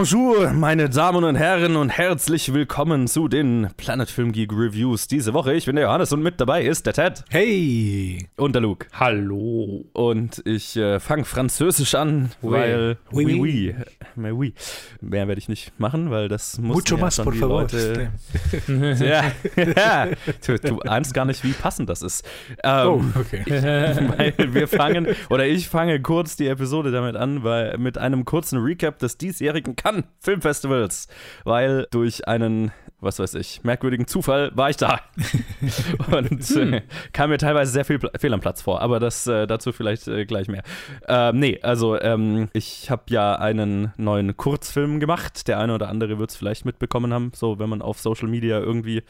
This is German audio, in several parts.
Bonjour, meine Damen und Herren, und herzlich willkommen zu den Planet Film Geek Reviews diese Woche. Ich bin der Johannes und mit dabei ist der Ted. Hey! Und der Luke. Hallo! Und ich äh, fange französisch an, Oui. weil. Oui, oui. oui. Mais oui. Mehr werde ich nicht machen, weil das muss Mucho ja más, schon por favor. Leute. ja, ja. Du, du ahnst gar nicht, wie passend das ist. Ähm, Oh, okay. weil wir fangen, oder ich fange kurz die Episode damit an, weil mit einem kurzen Recap des diesjährigen Cannes Filmfestivals, weil durch einen, was weiß ich, merkwürdigen Zufall war ich da und äh, kam mir teilweise sehr viel Pla- fehl am Platz vor, aber das äh, dazu vielleicht äh, gleich mehr. Ähm, nee, also ähm, ich habe ja einen neuen Kurzfilm gemacht, der eine oder andere wird es vielleicht mitbekommen haben, so wenn man auf Social Media irgendwie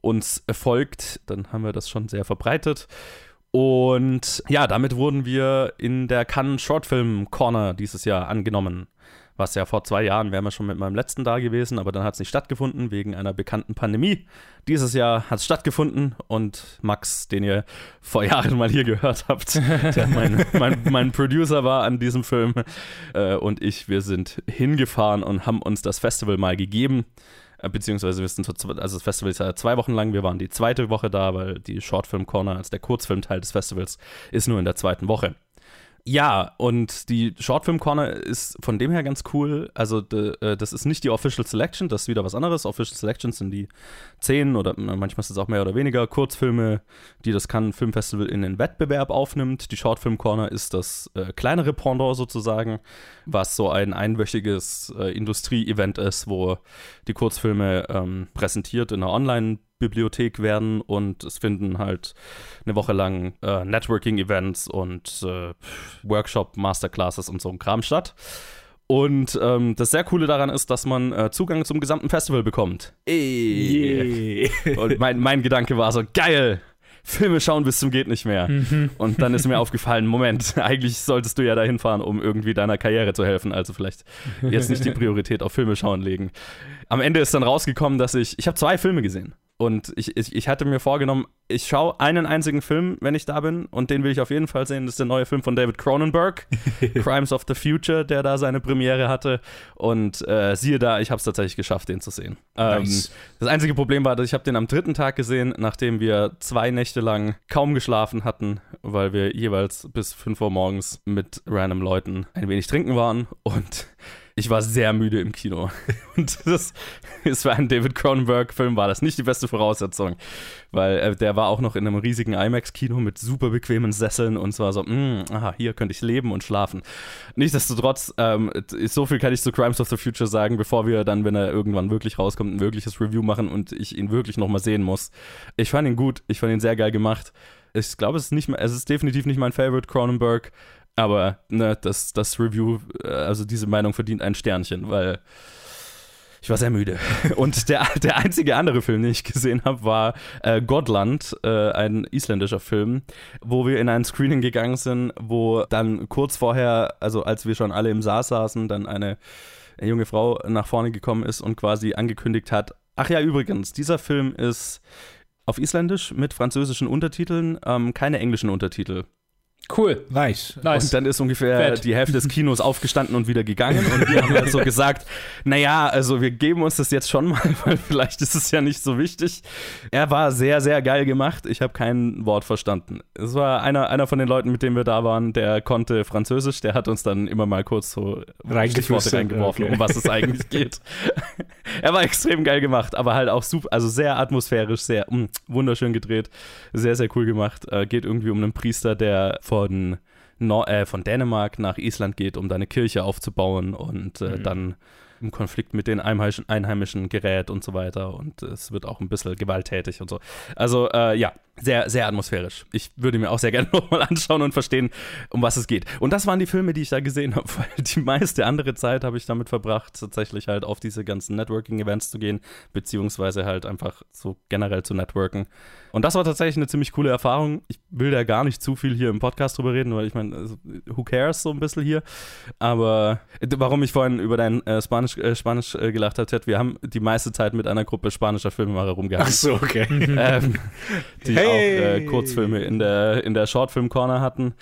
uns folgt, dann haben wir das schon sehr verbreitet. Und ja, damit wurden wir in der Cannes Shortfilm Corner dieses Jahr angenommen. Was ja vor zwei Jahren wären wir schon mit meinem letzten da gewesen, aber dann hat es nicht stattgefunden wegen einer bekannten Pandemie. Dieses Jahr hat es stattgefunden und Max, den ihr vor Jahren mal hier gehört habt, der mein, mein, mein Producer war an diesem Film, äh, und ich, wir sind hingefahren und haben uns das Festival mal gegeben. Äh, Beziehungsweise wir sind so, also das Festival ist ja zwei Wochen lang, wir waren die zweite Woche da, weil die Shortfilm Corner als der Kurzfilmteil des Festivals ist nur in der zweiten Woche. Ja, und die Shortfilm Corner ist von dem her ganz cool. Also, de, äh, das ist nicht die Official Selection, das ist wieder was anderes. Official Selections sind die zehn oder manchmal ist es auch mehr oder weniger Kurzfilme, die das Cannes Filmfestival in den Wettbewerb aufnimmt. Die Shortfilm Corner ist das äh, kleinere Pendant sozusagen, was so ein einwöchiges äh, Industrie-Event ist, wo die Kurzfilme ähm, präsentiert in einer Online-Bibliothek werden und es finden halt eine Woche lang äh, Networking-Events und äh, Workshop, Masterclasses und so ein Kram statt. Und ähm, das sehr Coole daran ist, dass man äh, Zugang zum gesamten Festival bekommt. Ey. Und mein, mein Gedanke war so, geil, Filme schauen bis zum geht nicht mehr. Und dann ist mir aufgefallen, Moment, eigentlich solltest du ja dahin fahren, um irgendwie deiner Karriere zu helfen. Also vielleicht jetzt nicht die Priorität auf Filme schauen legen. Am Ende ist dann rausgekommen, dass ich, ich habe zwei Filme gesehen. Und ich, ich, ich hatte mir vorgenommen, ich schaue einen einzigen Film, wenn ich da bin. Und den will ich auf jeden Fall sehen. Das ist der neue Film von David Cronenberg, Crimes of the Future, der da seine Premiere hatte. Und äh, siehe da, ich habe es tatsächlich geschafft, den zu sehen. Ähm, Nice. das einzige Problem war, dass ich habe den am dritten Tag gesehen, nachdem wir zwei Nächte lang kaum geschlafen hatten, weil wir jeweils bis 5 Uhr morgens mit random Leuten ein wenig trinken waren. Und ich war sehr müde im Kino. Und das ist für einen David Cronenberg-Film war das nicht die beste Voraussetzung, weil äh, der war auch noch in einem riesigen IMAX-Kino mit super bequemen Sesseln und zwar so, mm, aha, hier könnte ich leben und schlafen. Nichtsdestotrotz, ähm, so viel kann ich zu Crimes of the Future sagen, bevor wir dann, wenn er irgendwann wirklich rauskommt, ein wirkliches Review machen und ich ihn wirklich nochmal sehen muss. Ich fand ihn gut, ich fand ihn sehr geil gemacht. Ich glaube, es ist nicht, es ist definitiv nicht mein Favorite Cronenberg, aber ne, das, das Review, äh, also diese Meinung verdient ein Sternchen, weil ich war sehr müde. Und der, der einzige andere Film, den ich gesehen habe, war äh, Godland, äh, ein isländischer Film, wo wir in ein Screening gegangen sind, wo dann kurz vorher, also als wir schon alle im Saal saßen, dann eine junge Frau nach vorne gekommen ist und quasi angekündigt hat, ach ja, übrigens, dieser Film ist auf Isländisch mit französischen Untertiteln, ähm, keine englischen Untertitel. Cool. Nice. Nice. Und dann ist ungefähr Fett. die Hälfte des Kinos aufgestanden und wieder gegangen. Und wir haben halt so gesagt, naja, also wir geben uns das jetzt schon mal, weil vielleicht ist es ja nicht so wichtig. Er war sehr, sehr geil gemacht. Ich habe kein Wort verstanden. Es war einer, einer von den Leuten, mit denen wir da waren, der konnte Französisch. Der hat uns dann immer mal kurz so Stichworte reingeworfen, okay. um was es eigentlich geht. er war extrem geil gemacht, aber halt auch super, also sehr atmosphärisch, sehr mm, wunderschön gedreht. Sehr, sehr cool gemacht. Äh, geht irgendwie um einen Priester, der von, Nor äh, von Dänemark nach Island geht, um da eine Kirche aufzubauen und äh, Mhm. dann im Konflikt mit den Einheimischen, Einheimischen gerät und so weiter. Und es wird auch ein bisschen gewalttätig und so. Also, äh, ja, sehr, sehr atmosphärisch. Ich würde mir auch sehr gerne nochmal anschauen und verstehen, um was es geht. Und das waren die Filme, die ich da gesehen habe, weil die meiste andere Zeit habe ich damit verbracht, tatsächlich halt auf diese ganzen Networking-Events zu gehen, beziehungsweise halt einfach so generell zu networken. Und das war tatsächlich eine ziemlich coole Erfahrung. Ich will da gar nicht zu viel hier im Podcast drüber reden, weil ich meine, also, who cares so ein bisschen hier. Aber äh, warum ich vorhin über dein äh, Spanisch, äh, Spanisch äh, gelacht Ted, wir haben die meiste Zeit mit einer Gruppe spanischer Filmemacher rumgehangen Ach so, okay. ähm, die Hey! auch äh, Kurzfilme in der, in der Shortfilm-Corner hatten.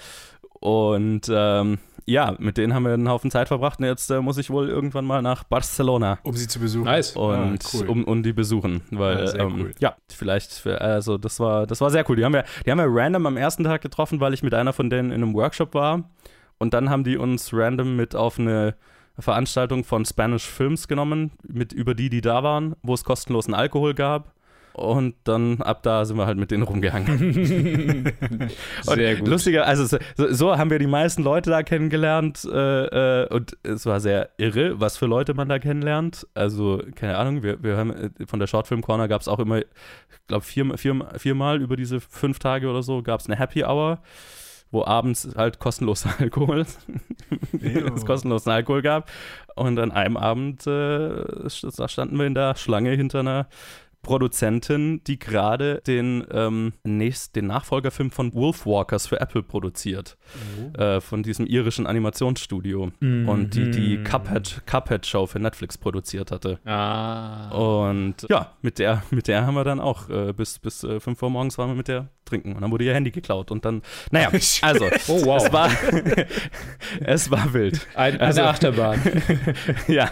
Und ähm, ja, mit denen haben wir einen Haufen Zeit verbracht und jetzt äh, muss ich wohl irgendwann mal nach Barcelona. Um sie zu besuchen. Nice. Und Ah, cool. um, um die besuchen, weil Ja, sehr ähm, cool. ja, vielleicht, für, also das war, das war sehr cool. Die haben wir, die haben wir random am ersten Tag getroffen, weil ich mit einer von denen in einem Workshop war und dann haben die uns random mit auf eine Veranstaltung von Spanish Films genommen, mit über die, die da waren, wo es kostenlosen Alkohol gab. Und dann ab da sind wir halt mit denen rumgehangen. Sehr gut. Lustiger, also so, so haben wir die meisten Leute da kennengelernt äh, äh, und es war sehr irre, was für Leute man da kennenlernt. Also, keine Ahnung, wir, wir haben äh, von der Shortfilm Corner gab es auch immer, ich glaube, vier, vier, viermal über diese fünf Tage oder so gab es eine Happy Hour, wo abends halt kostenloser Alkohol, es kostenlosen Alkohol gab. Und an einem Abend äh, standen wir in der Schlange hinter einer Produzentin, die gerade den, ähm, nächst, den Nachfolgerfilm von Wolfwalkers für Apple produziert. Äh, von diesem irischen Animationsstudio. Und die die Mhm. Cuphead, Cuphead-Show für Netflix produziert hatte. Ah. Und ja, mit der, mit der haben wir dann auch äh, bis, bis äh, 5 Uhr morgens waren wir mit der trinken. Und dann wurde ihr Handy geklaut. Und dann, naja, also, Oh, wow. es war, es war wild. Ein, eine also- Achterbahn. ja,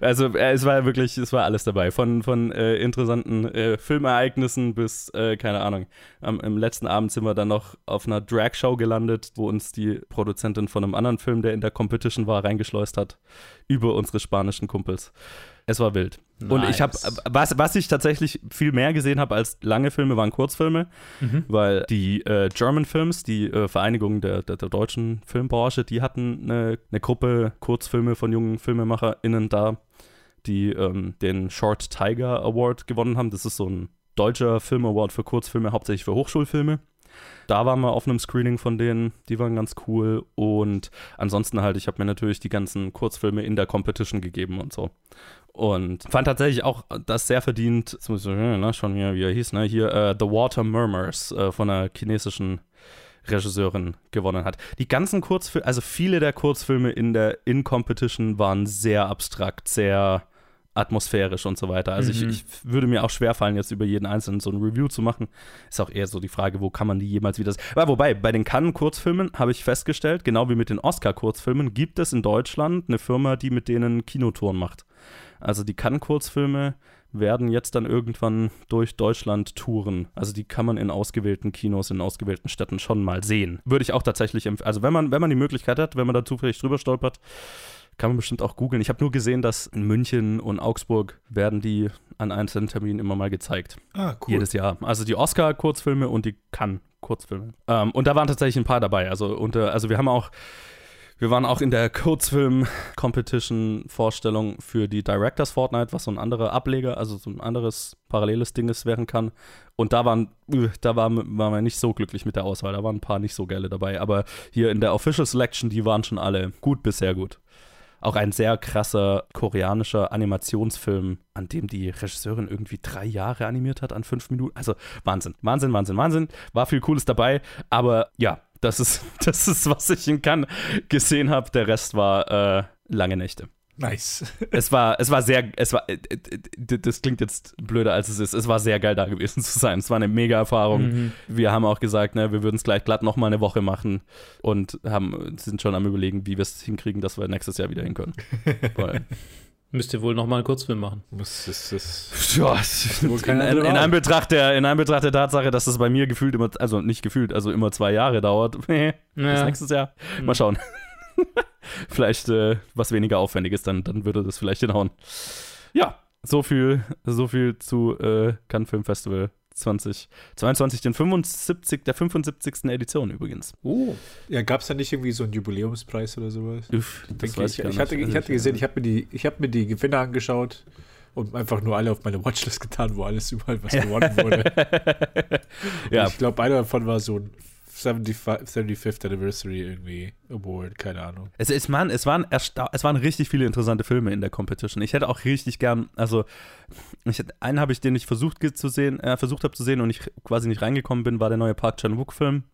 also äh, es war wirklich, es war alles dabei. Von, von äh, interessanten äh, Filmereignissen bis, äh, keine Ahnung. Am, Im letzten Abend sind wir dann noch auf einer Drag-Show gelandet, wo uns die Produzentin von einem anderen Film, der in der Competition war, reingeschleust hat, über unsere spanischen Kumpels. Es war wild. Und ich habe, Nice. was, was ich tatsächlich viel mehr gesehen habe als lange Filme, waren Kurzfilme, Mhm. weil die äh, German Films, die äh, Vereinigung der, der, der deutschen Filmbranche, die hatten eine, eine Gruppe Kurzfilme von jungen FilmemacherInnen da, die ähm, den Short Tiger Award gewonnen haben. Das ist so ein deutscher Film-Award für Kurzfilme, hauptsächlich für Hochschulfilme. Da waren wir auf einem Screening von denen, die waren ganz cool. Und ansonsten halt, ich habe mir natürlich die ganzen Kurzfilme in der Competition gegeben und so. Und fand tatsächlich auch das sehr verdient, jetzt muss ich, ne, schon wieder, wie er hieß, ne, hier äh, The Water Murmurs äh, von einer chinesischen Regisseurin gewonnen hat. Die ganzen Kurzfilme, also viele der Kurzfilme in der In-Competition waren sehr abstrakt, sehr atmosphärisch und so weiter. Also Mhm. ich, ich würde mir auch schwerfallen, jetzt über jeden einzelnen so ein Review zu machen. Ist auch eher so die Frage, wo kann man die jemals wieder. Aber wobei, bei den Cannes-Kurzfilmen habe ich festgestellt, genau wie mit den Oscar-Kurzfilmen, gibt es in Deutschland eine Firma, die mit denen Kinotouren macht. Also die Cannes-Kurzfilme werden jetzt dann irgendwann durch Deutschland touren. Also die kann man in ausgewählten Kinos, in ausgewählten Städten schon mal sehen. Würde ich auch tatsächlich empfehlen. Also wenn man, wenn man die Möglichkeit hat, wenn man da zufällig drüber stolpert, kann man bestimmt auch googeln. Ich habe nur gesehen, dass in München und Augsburg werden die an einzelnen Terminen immer mal gezeigt. Ah, cool. Jedes Jahr. Also die Oscar-Kurzfilme und die Cannes-Kurzfilme. Ähm, und da waren tatsächlich ein paar dabei. Also, unter, also wir haben auch, wir waren auch in der Kurzfilm-Competition-Vorstellung für die Directors Fortnite, was so ein anderer Ableger, also so ein anderes paralleles Ding ist werden kann. Und da waren, äh, da waren, waren wir nicht so glücklich mit der Auswahl. Da waren ein paar nicht so geile dabei. Aber hier in der Official Selection, die waren schon alle gut bis sehr gut. Auch ein sehr krasser koreanischer Animationsfilm, an dem die Regisseurin irgendwie drei Jahre animiert hat, an fünf Minuten. Also Wahnsinn, Wahnsinn, Wahnsinn, Wahnsinn. War viel Cooles dabei, aber ja, das ist, das ist was ich in Cannes gesehen habe. Der Rest war äh, lange Nächte. Nice. Es war, es war sehr, es war, äh, äh, d- das klingt jetzt blöder als es ist. Es war sehr geil da gewesen zu sein. Es war eine mega Erfahrung. Mhm. Wir haben auch gesagt, ne, wir würden es gleich glatt noch mal eine Woche machen und haben, sind schon am überlegen, wie wir es hinkriegen, dass wir nächstes Jahr wieder hin können. Müsst ihr wohl nochmal einen Kurzfilm machen. Muss, das, das, ja, wohl in, in, in. Anbetracht der, in Anbetracht der Tatsache, dass es bei mir gefühlt immer, also nicht gefühlt, also immer zwei Jahre dauert. bis nächstes Jahr. Mal schauen. vielleicht äh, was weniger aufwendiges, dann, dann würde das vielleicht hinhauen. Ja, so viel, so viel zu äh, Cannes Film Festival 2022, den 75, der 75. Edition übrigens. Oh. ja, gab es da nicht irgendwie so einen Jubiläumspreis oder sowas? Uff, das weiß ich, gar ich, hatte, ich hatte gesehen, ich habe mir, die- ich hab mir die Gewinner angeschaut und einfach nur alle auf meine Watchlist getan, wo alles überall was gewonnen wurde. ja, Ich glaube, einer davon war so ein 75, 75th Anniversary irgendwie Award, keine Ahnung. Es, es, waren, es, waren es waren richtig viele interessante Filme in der Competition. Ich hätte auch richtig gern, also ich, einen habe ich, den ich versucht zu sehen, äh, versucht habe zu sehen und ich quasi nicht reingekommen bin, war der neue Park Chan-wook-Film.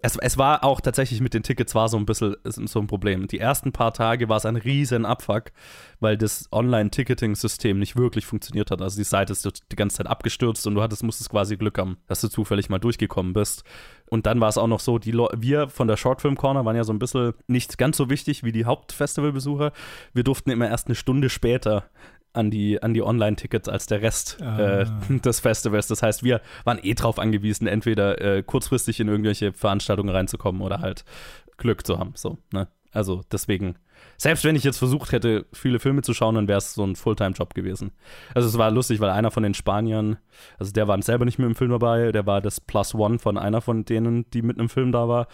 Es, es war auch tatsächlich mit den Tickets war so ein bisschen so ein Problem. Die ersten paar Tage war es ein riesen Abfuck, weil das Online-Ticketing-System nicht wirklich funktioniert hat. Also die Seite ist die ganze Zeit abgestürzt und du hattest, musstest quasi Glück haben, dass du zufällig mal durchgekommen bist. Und dann war es auch noch so, die Le wir von der Shortfilm Corner waren ja so ein bisschen nicht ganz so wichtig wie die Hauptfestivalbesucher. Wir durften immer erst eine Stunde später an die, an die Online-Tickets als der Rest Ah. äh, des Festivals. Das heißt, wir waren eh drauf angewiesen, entweder äh, kurzfristig in irgendwelche Veranstaltungen reinzukommen oder halt Glück zu haben. So, ne? Also deswegen, selbst wenn ich jetzt versucht hätte, viele Filme zu schauen, dann wäre es so ein Fulltime-Job gewesen. Also es war lustig, weil einer von den Spaniern, also der war selber nicht mit im Film dabei, der war das Plus One von einer von denen, die mit einem Film da war.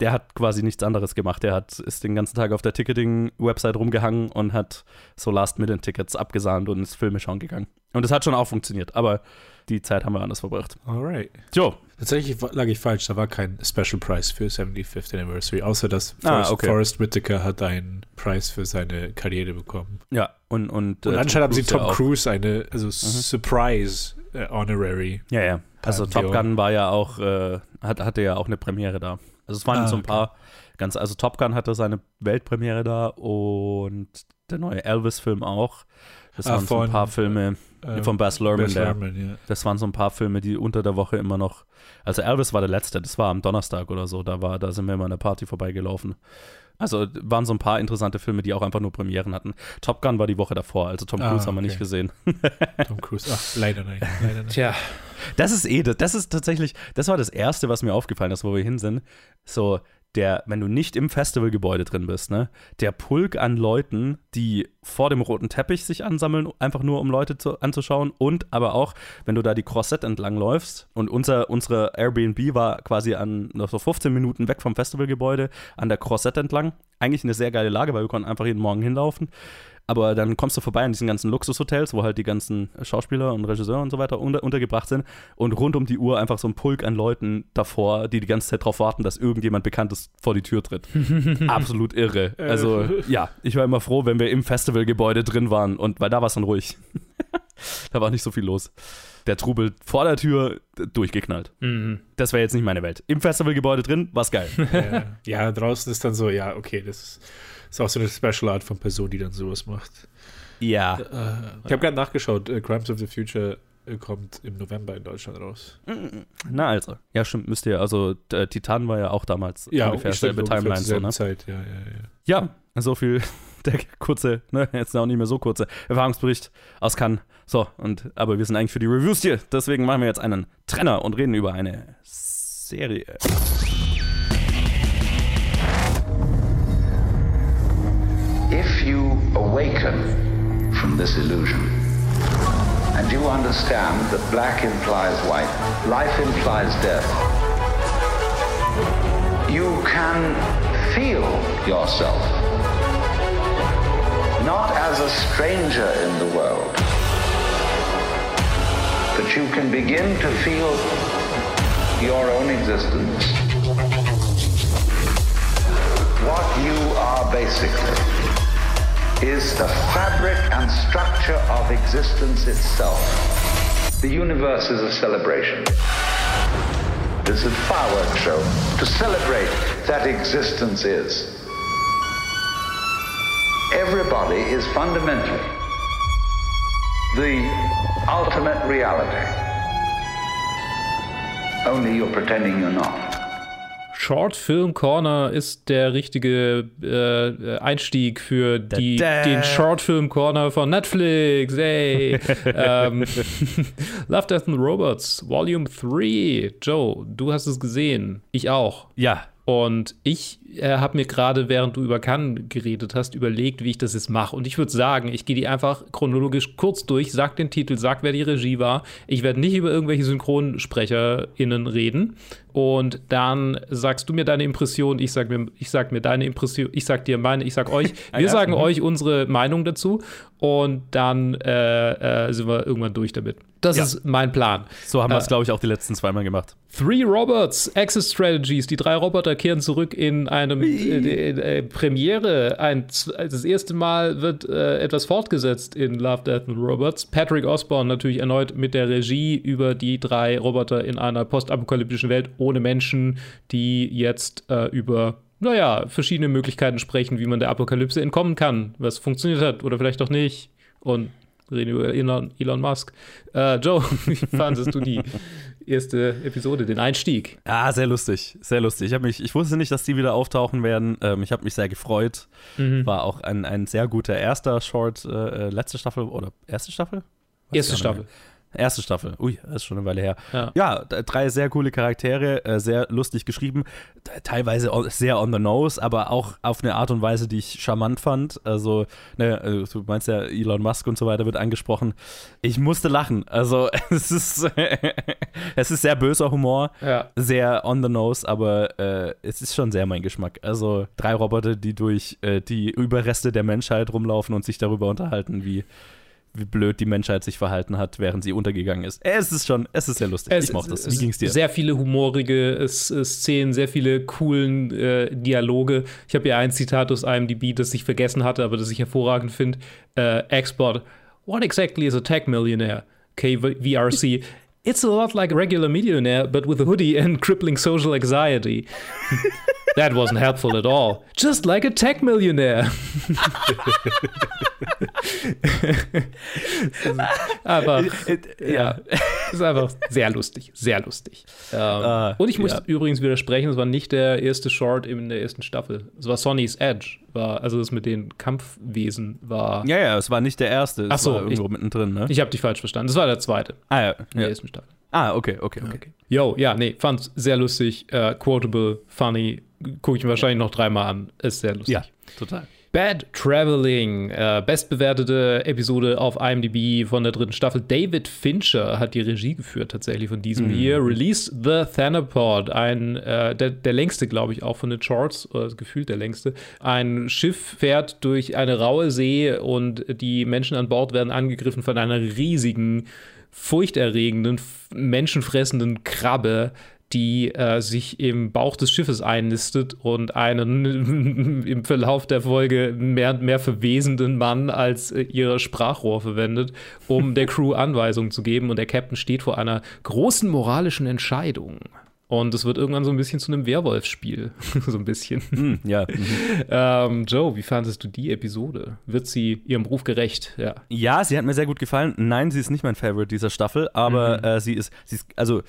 Der hat quasi nichts anderes gemacht. Der hat, ist den ganzen Tag auf der Ticketing-Website rumgehangen und hat so Last-Minute-Tickets abgesahnt und ist Filme schauen gegangen. Und das hat schon auch funktioniert, aber die Zeit haben wir anders verbracht. Alright. Jo, Tatsächlich lag ich falsch, da war kein Special Prize für 75th Anniversary, außer dass Ah, Forrest, okay. Forrest Whitaker hat einen Preis für seine Karriere bekommen. ja, und. Und, Und äh, anscheinend haben sie Tom ja. Cruise eine, also Surprise äh, Honorary. Ja, ja. Also. Top Gun war ja auch, äh, hat, hatte ja auch eine Premiere da. Also es waren Ah, so ein okay. paar ganz, also Top Gun hatte seine Weltpremiere da und der neue Elvis-Film auch. Das Ah, waren so ein paar Filme Ähm, von Baz Luhrmann, Baz der, Luhrmann, ja. das waren so ein paar Filme, die unter der Woche immer noch, also Elvis war der letzte, das war am Donnerstag oder so, da war, da sind wir immer an der Party vorbeigelaufen. Also waren so ein paar interessante Filme, die auch einfach nur Premieren hatten. Top Gun war die Woche davor, also Tom Ah, Cruise haben wir nicht okay. gesehen. Tom Cruise. Ach, leider nicht. Leider nicht. Tja, Das ist eh, das, das ist tatsächlich, das war das Erste, was mir aufgefallen ist, wo wir hin sind. So, der, wenn du nicht im Festivalgebäude drin bist, ne, der Pulk an Leuten, die vor dem roten Teppich sich ansammeln, einfach nur um Leute zu, anzuschauen und aber auch, wenn du da die Crossette entlang läufst und unser, unsere Airbnb war quasi an so 15 Minuten weg vom Festivalgebäude an der Crossette entlang. Eigentlich eine sehr geile Lage, weil wir konnten einfach jeden Morgen hinlaufen. Aber dann kommst du vorbei an diesen ganzen Luxushotels, wo halt die ganzen Schauspieler und Regisseure und so weiter unter, untergebracht sind und rund um die Uhr einfach so ein Pulk an Leuten davor, die die ganze Zeit darauf warten, dass irgendjemand Bekanntes vor die Tür tritt. Absolut irre. Also ja, ich war immer froh, wenn wir im Festivalgebäude drin waren und weil da war es dann ruhig. da war nicht so viel los. Der Trubel vor der Tür durchgeknallt. mhm. Das wäre jetzt nicht meine Welt. Im Festivalgebäude drin war's geil. ja, draußen ist dann so, ja, okay, das ist, ist auch so eine Special Art von Person, die dann sowas macht. ja. Äh, ich habe gerade nachgeschaut, äh, Crimes of the Future äh, kommt im November in Deutschland raus. Na also. Ja, stimmt, müsst ihr. Also äh, Titan war ja auch damals Ja, ungefähr selbe Timeline so, ne? Zeit, ja, ja, ja. Ja, so viel der kurze, ne, jetzt auch nicht mehr so kurze Erfahrungsbericht aus Cannes. So, und aber wir sind eigentlich für die Reviews hier, deswegen machen wir jetzt einen Trenner und reden über eine Serie. If you awaken from this illusion and you understand that black implies white, life implies death, you can feel yourself not as a stranger in the world, but you can begin to feel your own existence. What you are basically is the fabric and structure of existence itself. The universe is a celebration. It's a fireworks show to celebrate that existence is. Everybody is fundamentally the ultimate reality. Only you're pretending you're not. Short Film Corner ist der richtige äh, Einstieg für die, Da, da. den Short Film Corner von Netflix. Hey. ähm, Love, Death and Robots, Volume 3. Joe, du hast es gesehen. Ich auch. Ja, Und ich äh, habe mir gerade, während du über Cannes geredet hast, überlegt, wie ich das jetzt mache. Und ich würde sagen, ich gehe die einfach chronologisch kurz durch, sag den Titel, sag, wer die Regie war. Ich werde nicht über irgendwelche SynchronsprecherInnen reden. Und dann sagst du mir deine Impression, ich sag mir, ich sag mir deine Impression, ich sag dir meine, ich sag euch. Wir ja, sagen mhm. euch unsere Meinung dazu. Und dann äh, äh, sind wir irgendwann durch damit. Das Ja. ist mein Plan. So haben wir es, Äh, glaube ich, auch die letzten zweimal gemacht. Three Robots, Access Strategies. Die drei Roboter kehren zurück in einem äh, äh, Premiere. Ein, z- das erste Mal wird etwas fortgesetzt in Love, Death and Robots. Patrick Osborne natürlich erneut mit der Regie über die drei Roboter in einer postapokalyptischen Welt ohne Menschen, die jetzt äh, über naja, verschiedene Möglichkeiten sprechen, wie man der Apokalypse entkommen kann, was funktioniert hat oder vielleicht auch nicht. Und reden über Elon, Elon Musk. Äh, Joe, wie fandest du die erste Episode, den Einstieg? Ah, sehr lustig, sehr lustig. Ich, mich, ich wusste nicht, dass die wieder auftauchen werden. Ähm, ich habe mich sehr gefreut. Mhm. War auch ein, ein sehr guter erster Short, äh, äh, letzte Staffel oder erste Staffel? Weiß Erste Staffel. Erste Staffel. Ui, das ist schon eine Weile her. Ja. Ja, drei sehr coole Charaktere, äh, sehr lustig geschrieben, teilweise sehr on the nose, aber auch auf eine Art und Weise, die ich charmant fand. Also, ne, äh, du meinst ja, Elon Musk und so weiter wird angesprochen. Ich musste lachen. Also, es ist, es ist sehr böser Humor, Ja. sehr on the nose, aber äh, es ist schon sehr mein Geschmack. Also, drei Roboter, die durch äh, die Überreste der Menschheit rumlaufen und sich darüber unterhalten, wie. Wie blöd die Menschheit sich verhalten hat, während sie untergegangen ist. Es ist schon, es ist sehr lustig. ich mochte das. Wie ging's dir? Sehr viele humorige Szenen, sehr viele coolen äh, Dialoge. Ich habe ja ein Zitat aus IMDb, das ich vergessen hatte, aber das ich hervorragend finde. Äh, Export. What exactly is a tech millionaire? KVRC. It's a lot like a regular millionaire, but with a hoodie and crippling social anxiety. That wasn't helpful at all. Just like a tech millionaire. Aber ja, ist einfach sehr lustig, sehr lustig. Ähm, Ah, und ich muss ja. übrigens widersprechen, es war nicht der erste Short in der ersten Staffel. Es war Sonny's Edge, war also das mit den Kampfwesen war. Ja, ja, es war nicht der erste. Es Ach so, irgendwo mittendrin, ne? Ich habe dich falsch verstanden. Das war der zweite ah, ja. in der ja. ersten Staffel. Ah, okay, okay, okay. Yo, ja, nee, fand's sehr lustig, äh, quotable, funny. Gucke ich mir wahrscheinlich noch dreimal an. Ist sehr lustig. Ja, total. Bad Traveling, äh, bestbewertete Episode auf IMDb von der dritten Staffel. David Fincher hat die Regie geführt tatsächlich von diesem hier. Release the Thanapod, ein äh, der, der längste, glaube ich, auch von den Charts, oder gefühlt der längste. Ein Schiff fährt durch eine raue See und die Menschen an Bord werden angegriffen von einer riesigen, furchterregenden, menschenfressenden Krabbe, die äh, sich im Bauch des Schiffes einnistet und einen im Verlauf der Folge mehr und mehr verwesenden Mann als äh, ihr Sprachrohr verwendet, um der Crew Anweisungen zu geben. Und der Captain steht vor einer großen moralischen Entscheidung. Und es wird irgendwann so ein bisschen zu einem Werwolf-Spiel. so ein bisschen. Hm, ja. mhm. ähm, Joe, wie fandest du die Episode? Wird sie ihrem Beruf gerecht? Ja. ja, sie hat mir sehr gut gefallen. Nein, sie ist nicht mein Favorite dieser Staffel, aber äh, sie ist, sie ist, also,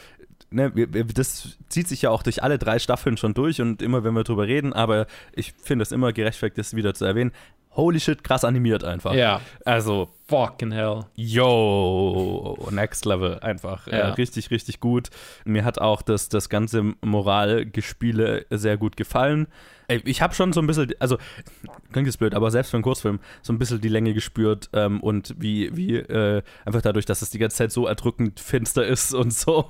ne, das zieht sich ja auch durch alle drei Staffeln schon durch und immer, wenn wir drüber reden, aber ich finde es immer gerechtfertigt, das wieder zu erwähnen. Holy shit, krass animiert einfach. Ja. Also, Fucking hell. Yo, next level einfach. Äh, Ja. richtig, richtig gut. Mir hat auch das, das ganze Moralgespiele sehr gut gefallen. Ich habe schon so ein bisschen, also klingt jetzt blöd, aber selbst für einen Kurzfilm so ein bisschen die Länge gespürt ähm, und wie, wie äh, einfach dadurch, dass es die ganze Zeit so erdrückend finster ist und so,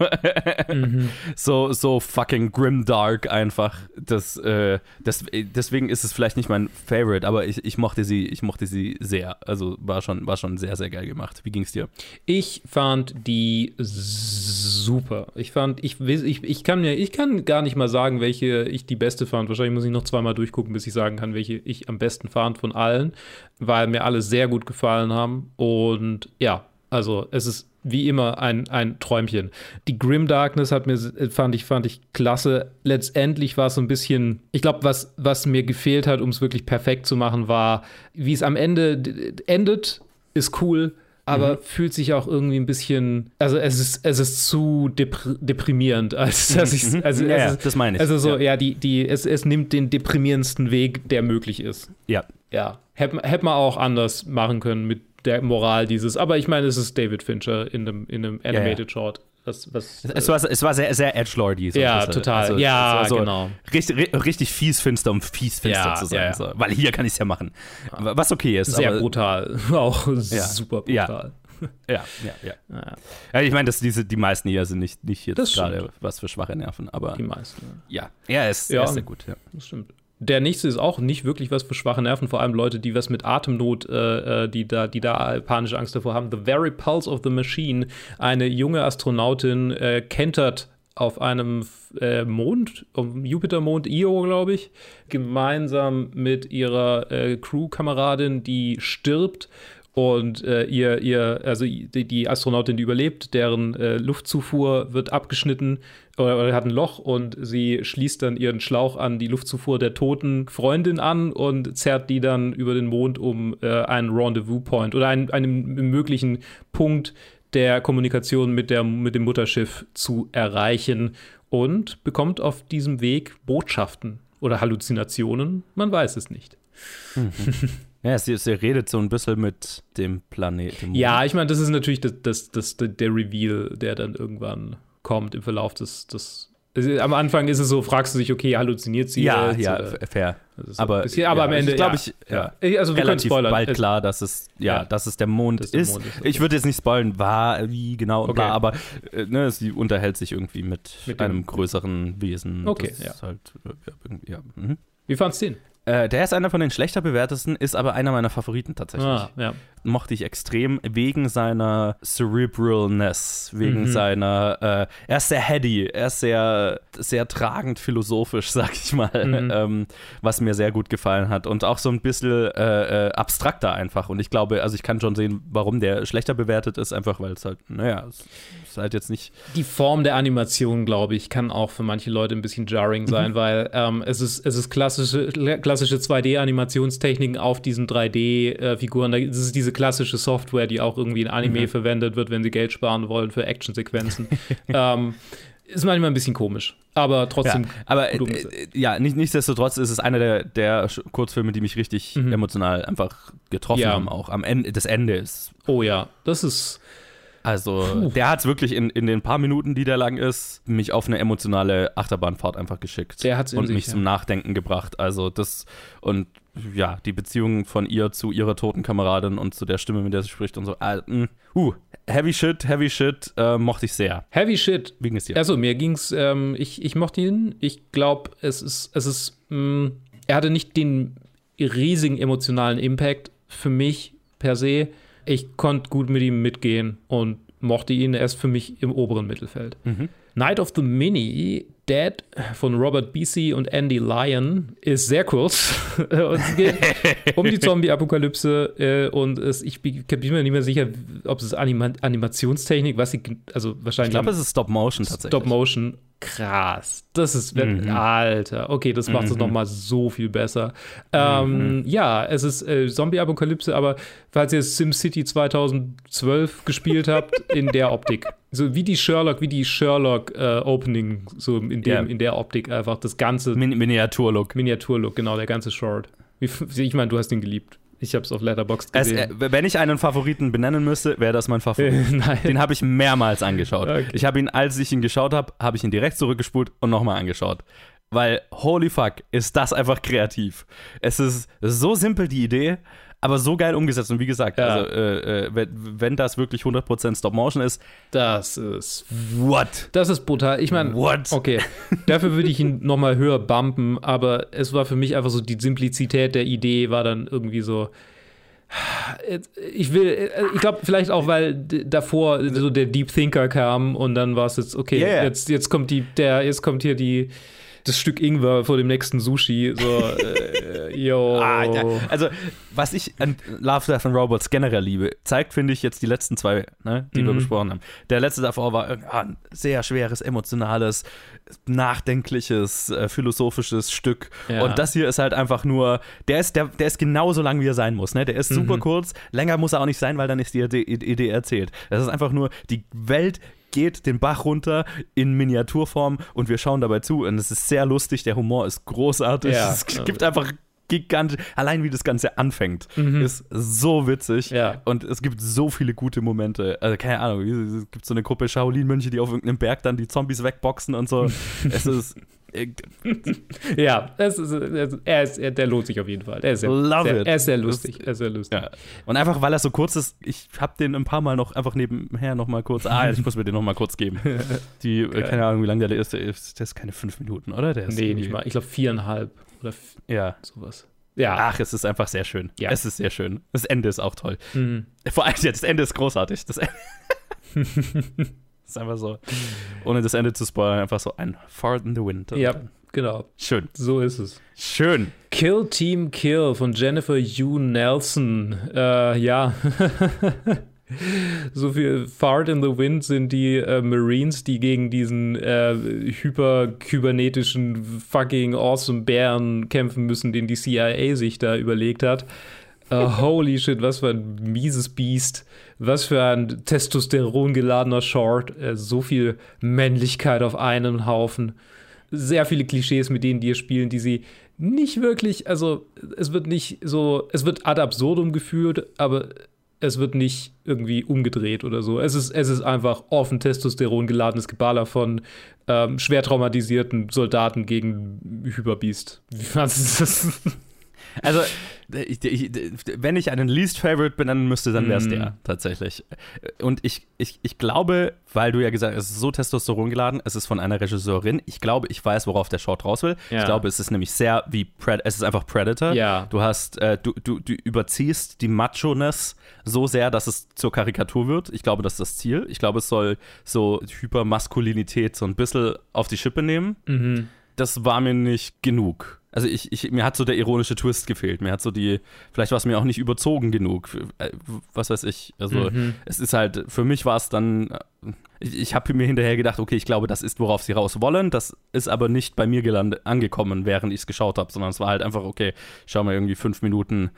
so, so fucking grimdark einfach. Das, äh, das, deswegen ist es vielleicht nicht mein Favorite, aber ich, ich mochte sie, ich mochte sie sehr. Also war schon, war schon sehr, sehr geil gemacht. Wie ging's dir? Ich fand die super. Ich fand, ich, ich, ich kann mir, ich kann gar nicht mal sagen, welche ich die beste fand. Wahrscheinlich muss ich noch zweimal durchgucken, bis ich sagen kann, welche ich am besten fand von allen, weil mir alle sehr gut gefallen haben. Und ja, also es ist wie immer ein, ein Träumchen. Die Grim Darkness hat mir, fand ich, fand ich klasse. Letztendlich war es so ein bisschen, ich glaube, was, was mir gefehlt hat, um es wirklich perfekt zu machen, war, wie es am Ende endet, ist cool, aber fühlt sich auch irgendwie ein bisschen, also es ist, es ist zu depr deprimierend, als dass ich, also, Ja, ja, es ist, das meine ich. Also so, Ja. ja, die, die, es, es nimmt den deprimierendsten Weg, der möglich ist. Ja. Ja, hätte hätt man auch anders machen können mit der Moral dieses, aber ich meine, es ist David Fincher in einem, in einem Animated Short. Was, was, Es war, es war sehr, sehr edgelordy. So Ja, total. Ja, es war so genau. Richtig, ri- richtig fies finster, um fies finster Ja, zu sein. ja, ja. So. Weil hier kann ich es ja machen. Was okay ist. sehr aber, brutal. Auch super Ja. brutal. Ja, ja, ja. Ja. ja ich meine, dass diese, die meisten hier sind nicht, nicht jetzt gerade was für schwache Nerven, aber Die meisten. Ja. ja. Ja, er ist, Ja. er ist sehr gut. Ja. Das stimmt. Der nächste ist auch nicht wirklich was für schwache Nerven, vor allem Leute, die was mit Atemnot, äh, äh die, da, die da panische Angst davor haben. The Very Pulse of the Machine. Eine junge Astronautin äh, kentert auf einem äh, Mond, Jupitermond Io, glaube ich, gemeinsam mit ihrer äh, Crew-Kameradin, die stirbt und äh, ihr, ihr, also die, die, Astronautin, die überlebt, deren äh, Luftzufuhr wird abgeschnitten oder, hat ein Loch und sie schließt dann ihren Schlauch an die Luftzufuhr der toten Freundin an und zerrt die dann über den Mond, um äh, einen Rendezvous-Point oder einen, einen möglichen Punkt der Kommunikation mit, der, mit dem Mutterschiff zu erreichen und bekommt auf diesem Weg Botschaften oder Halluzinationen. Man weiß es nicht. Mhm. Ja, sie, sie, redet so ein bisschen mit dem Planeten. Ja, ich meine, das ist natürlich das, das, das, der Reveal, der dann irgendwann kommt im Verlauf des, des am Anfang ist es so, fragst du dich, okay, halluziniert sie? Ja, ja, oder? fair. So aber, bisschen, aber ja, am Ende, glaube ich, ja. ja. Also wir relativ können bald klar, dass es, ja, ja. dass es der Mond ist. Der Mond ist okay. Ich würde jetzt nicht spoilen, war, wie genau okay. war, aber äh, ne, sie unterhält sich irgendwie mit, mit einem größeren Wesen. Okay, ja. Halt, ja. Mhm. Wie fandst du den? Äh, der ist einer von den schlechter bewertesten, ist aber einer meiner Favoriten tatsächlich. Ah, ja. Mochte ich extrem wegen seiner Cerebralness, wegen mhm. seiner. Äh, er ist sehr heady, er ist sehr, sehr tragend philosophisch, sag ich mal, mhm. ähm, was mir sehr gut gefallen hat. Und auch so ein bisschen äh, äh, abstrakter einfach. Und ich glaube, also ich kann schon sehen, warum der schlechter bewertet ist, einfach weil es halt, naja, es ist halt jetzt nicht. Die Form der Animation, glaube ich, kann auch für manche Leute ein bisschen jarring sein, mhm. weil ähm, es, ist, es ist klassische, klassische 2D-Animationstechniken auf diesen 3D-Figuren. Das ist diese klassische Software, die auch irgendwie in Anime mhm. verwendet wird, wenn sie Geld sparen wollen für Actionsequenzen. ähm, ist manchmal ein bisschen komisch, aber trotzdem. Ja, aber äh, ja, nicht, nichtsdestotrotz ist es einer der, der Kurzfilme, die mich richtig mhm. emotional einfach getroffen ja. haben. Auch am Ende des Endes. Oh ja, das ist also, Puh. der hat es wirklich in, in den paar Minuten, die der lang ist, mich auf eine emotionale Achterbahnfahrt einfach geschickt. Der hat's und sich, mich ja. zum Nachdenken gebracht. Also, das und ja, die Beziehung von ihr zu ihrer toten Kameradin und zu der Stimme, mit der sie spricht und so. Uh, uh heavy shit, heavy shit, äh, mochte ich sehr. Heavy shit. Wie ging es dir? Also, mir ging es, ähm, ich, ich mochte ihn. Ich glaube, es ist, es ist, mh, mm, er hatte nicht den riesigen emotionalen Impact für mich per se ich konnte gut mit ihm mitgehen und mochte ihn erst für mich im oberen Mittelfeld. Mhm. Night of the Mini, Dead von Robert Beasy und Andy Lyon ist sehr kurz. es geht um die Zombie-Apokalypse äh, und es, ich bin, mir nicht mehr sicher, ob es Anima Animationstechnik, was sie, also wahrscheinlich. Ich glaube, es ist Stop-Motion tatsächlich. Stop-Motion krass. Das ist, mhm. Alter, okay, das macht es mhm. nochmal so viel besser. Ähm, mhm. Ja, es ist äh, Zombie-Apokalypse, aber falls ihr SimCity 2012 gespielt habt, in der Optik. So wie die Sherlock, wie die Sherlock-Opening, äh, so in, dem, yeah. in der Optik einfach das ganze. Min Miniaturlook. Miniaturlook, genau, der ganze Short. Ich meine, du hast ihn geliebt. Ich habe es auf Letterboxd gesehen. Es, äh, wenn ich einen Favoriten benennen müsste, wäre das mein Favorit. Nein. Den habe ich mehrmals angeschaut. Okay. Ich habe ihn, als ich ihn geschaut habe, habe ich ihn direkt zurückgespult und nochmal angeschaut. Weil, holy fuck, ist das einfach kreativ. Es ist so simpel, die Idee, aber so geil umgesetzt. Und wie gesagt, ja. also, äh, äh, wenn, wenn, das wirklich 100% Stop-Motion ist. Das ist. What? Das ist brutal. Ich meine. What? Okay. Dafür würde ich ihn nochmal höher bumpen, aber es war für mich einfach so, die Simplizität der Idee war dann irgendwie so. Ich will, ich glaube vielleicht auch, weil davor so der Deep Thinker kam und dann war es jetzt, okay, yeah. jetzt, jetzt kommt die, der, jetzt kommt hier die, das Stück Ingwer vor dem nächsten Sushi. So, äh, yo. Ah, ja. Also, was ich an Love, Death and Robots generell liebe, zeigt, finde ich, jetzt die letzten zwei, ne, die mhm. wir besprochen haben. Der letzte davor war ein sehr schweres, emotionales, nachdenkliches, äh, philosophisches Stück. Ja. Und das hier ist halt einfach nur, der ist, der, der ist genauso lang, wie er sein muss. Ne? Der ist mhm. super kurz, länger muss er auch nicht sein, weil dann ist die Idee erzählt. Das ist einfach nur, die Welt geht den Bach runter in Miniaturform und wir schauen dabei zu. Und es ist sehr lustig, der Humor ist großartig. Ja. Es gibt einfach gigantisch, allein wie das Ganze anfängt, mhm. ist so witzig. Ja. Und es gibt so viele gute Momente. Also, keine Ahnung, es gibt so eine Gruppe Shaolin-Mönche, die auf irgendeinem Berg dann die Zombies wegboxen und so. es ist ja, ist, er ist, er, der lohnt sich auf jeden Fall. Er ist sehr, Love sehr, it. Er ist sehr lustig. Er ist sehr lustig. Ja. Und einfach, weil er so kurz ist, ich habe den ein paar Mal noch einfach nebenher noch mal kurz, ah, ich muss mir den noch mal kurz geben. Die, Geil. keine Ahnung, wie lange der ist. Der ist, der ist keine fünf Minuten, oder? Der ist nee, nicht mal. Ich glaube viereinhalb. oder Ja. sowas. Ja. Ach, es ist einfach sehr schön. Ja. Es ist sehr schön. Das Ende ist auch toll. Mhm. Vor allem, ja, das Ende ist großartig. Das Ende ist einfach so, ohne das Ende zu spoilern, einfach so ein Fart in the Wind. Ja, genau. Schön. So ist es. Schön. Kill Team Kill von Jennifer Hugh Nelson. Äh, ja. so viel Fart in the Wind sind die äh, Marines, die gegen diesen äh, hyperkybernetischen fucking awesome Bären kämpfen müssen, den die CIA sich da überlegt hat. Äh, holy shit, was für ein mieses Biest. Was für ein testosterongeladener Short. Äh, so viel Männlichkeit auf einen Haufen sehr viele Klischees, mit denen die spielen, die sie nicht wirklich, also es wird nicht so, es wird ad absurdum geführt, aber es wird nicht irgendwie umgedreht oder so. Es ist, es ist einfach offen Testosteron geladenes Geballer von ähm, schwer traumatisierten Soldaten gegen Hyperbeast. Was ist das? Also, ich, ich, wenn ich einen Least Favorite benennen müsste, dann wäre es Mm. der tatsächlich. Und ich, ich, ich glaube, weil du ja gesagt hast, es ist so Testosteron geladen, es ist von einer Regisseurin. Ich glaube, ich weiß, worauf der Short raus will. Ja. Ich glaube, es ist nämlich sehr wie Pred es ist einfach Predator. Ja. Du hast, äh, du, du, du überziehst die Macho-ness so sehr, dass es zur Karikatur wird. Ich glaube, das ist das Ziel. Ich glaube, es soll so Hypermaskulinität so ein bisschen auf die Schippe nehmen Mhm. das war mir nicht genug. Also ich, ich, mir hat so der ironische Twist gefehlt. Mir hat so die, vielleicht war es mir auch nicht überzogen genug. Äh, Was weiß ich. Also Mhm. es ist halt, für mich war es dann, äh, ich, ich habe mir hinterher gedacht, okay, ich glaube, das ist, worauf sie raus wollen. Das ist aber nicht bei mir gelandet, angekommen, während ich es geschaut habe, sondern es war halt einfach, okay, ich schau mal irgendwie fünf Minuten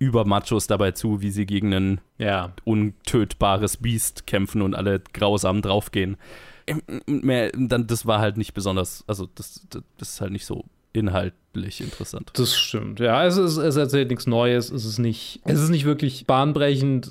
über Machos dabei zu, wie sie gegen einen Ja. untötbares Biest kämpfen und alle grausam draufgehen. Mehr, dann, das war halt nicht besonders, also das, das, das ist halt nicht so inhaltlich interessant. Das stimmt, ja. Es, ist, es erzählt nichts Neues. Es ist nicht, es ist nicht wirklich bahnbrechend.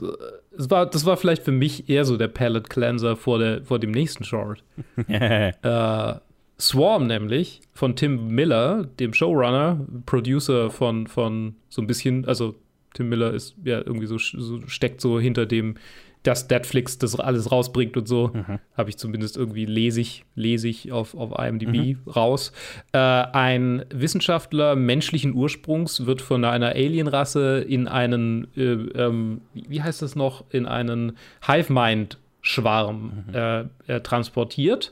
Es war, das war vielleicht für mich eher so der Palette Cleanser vor, der, vor dem nächsten Short. Äh, Swarm nämlich von Tim Miller, dem Showrunner, Producer von, von so ein bisschen, also Tim Miller ist ja irgendwie so, so steckt so hinter dem, dass Netflix das alles rausbringt und so. Habe ich zumindest irgendwie lesig, lesig auf, auf IMDb raus. Äh, ein Wissenschaftler menschlichen Ursprungs wird von einer Alienrasse in einen, äh, ähm, wie heißt das noch, in einen Hive-Mind-Schwarm äh, äh, transportiert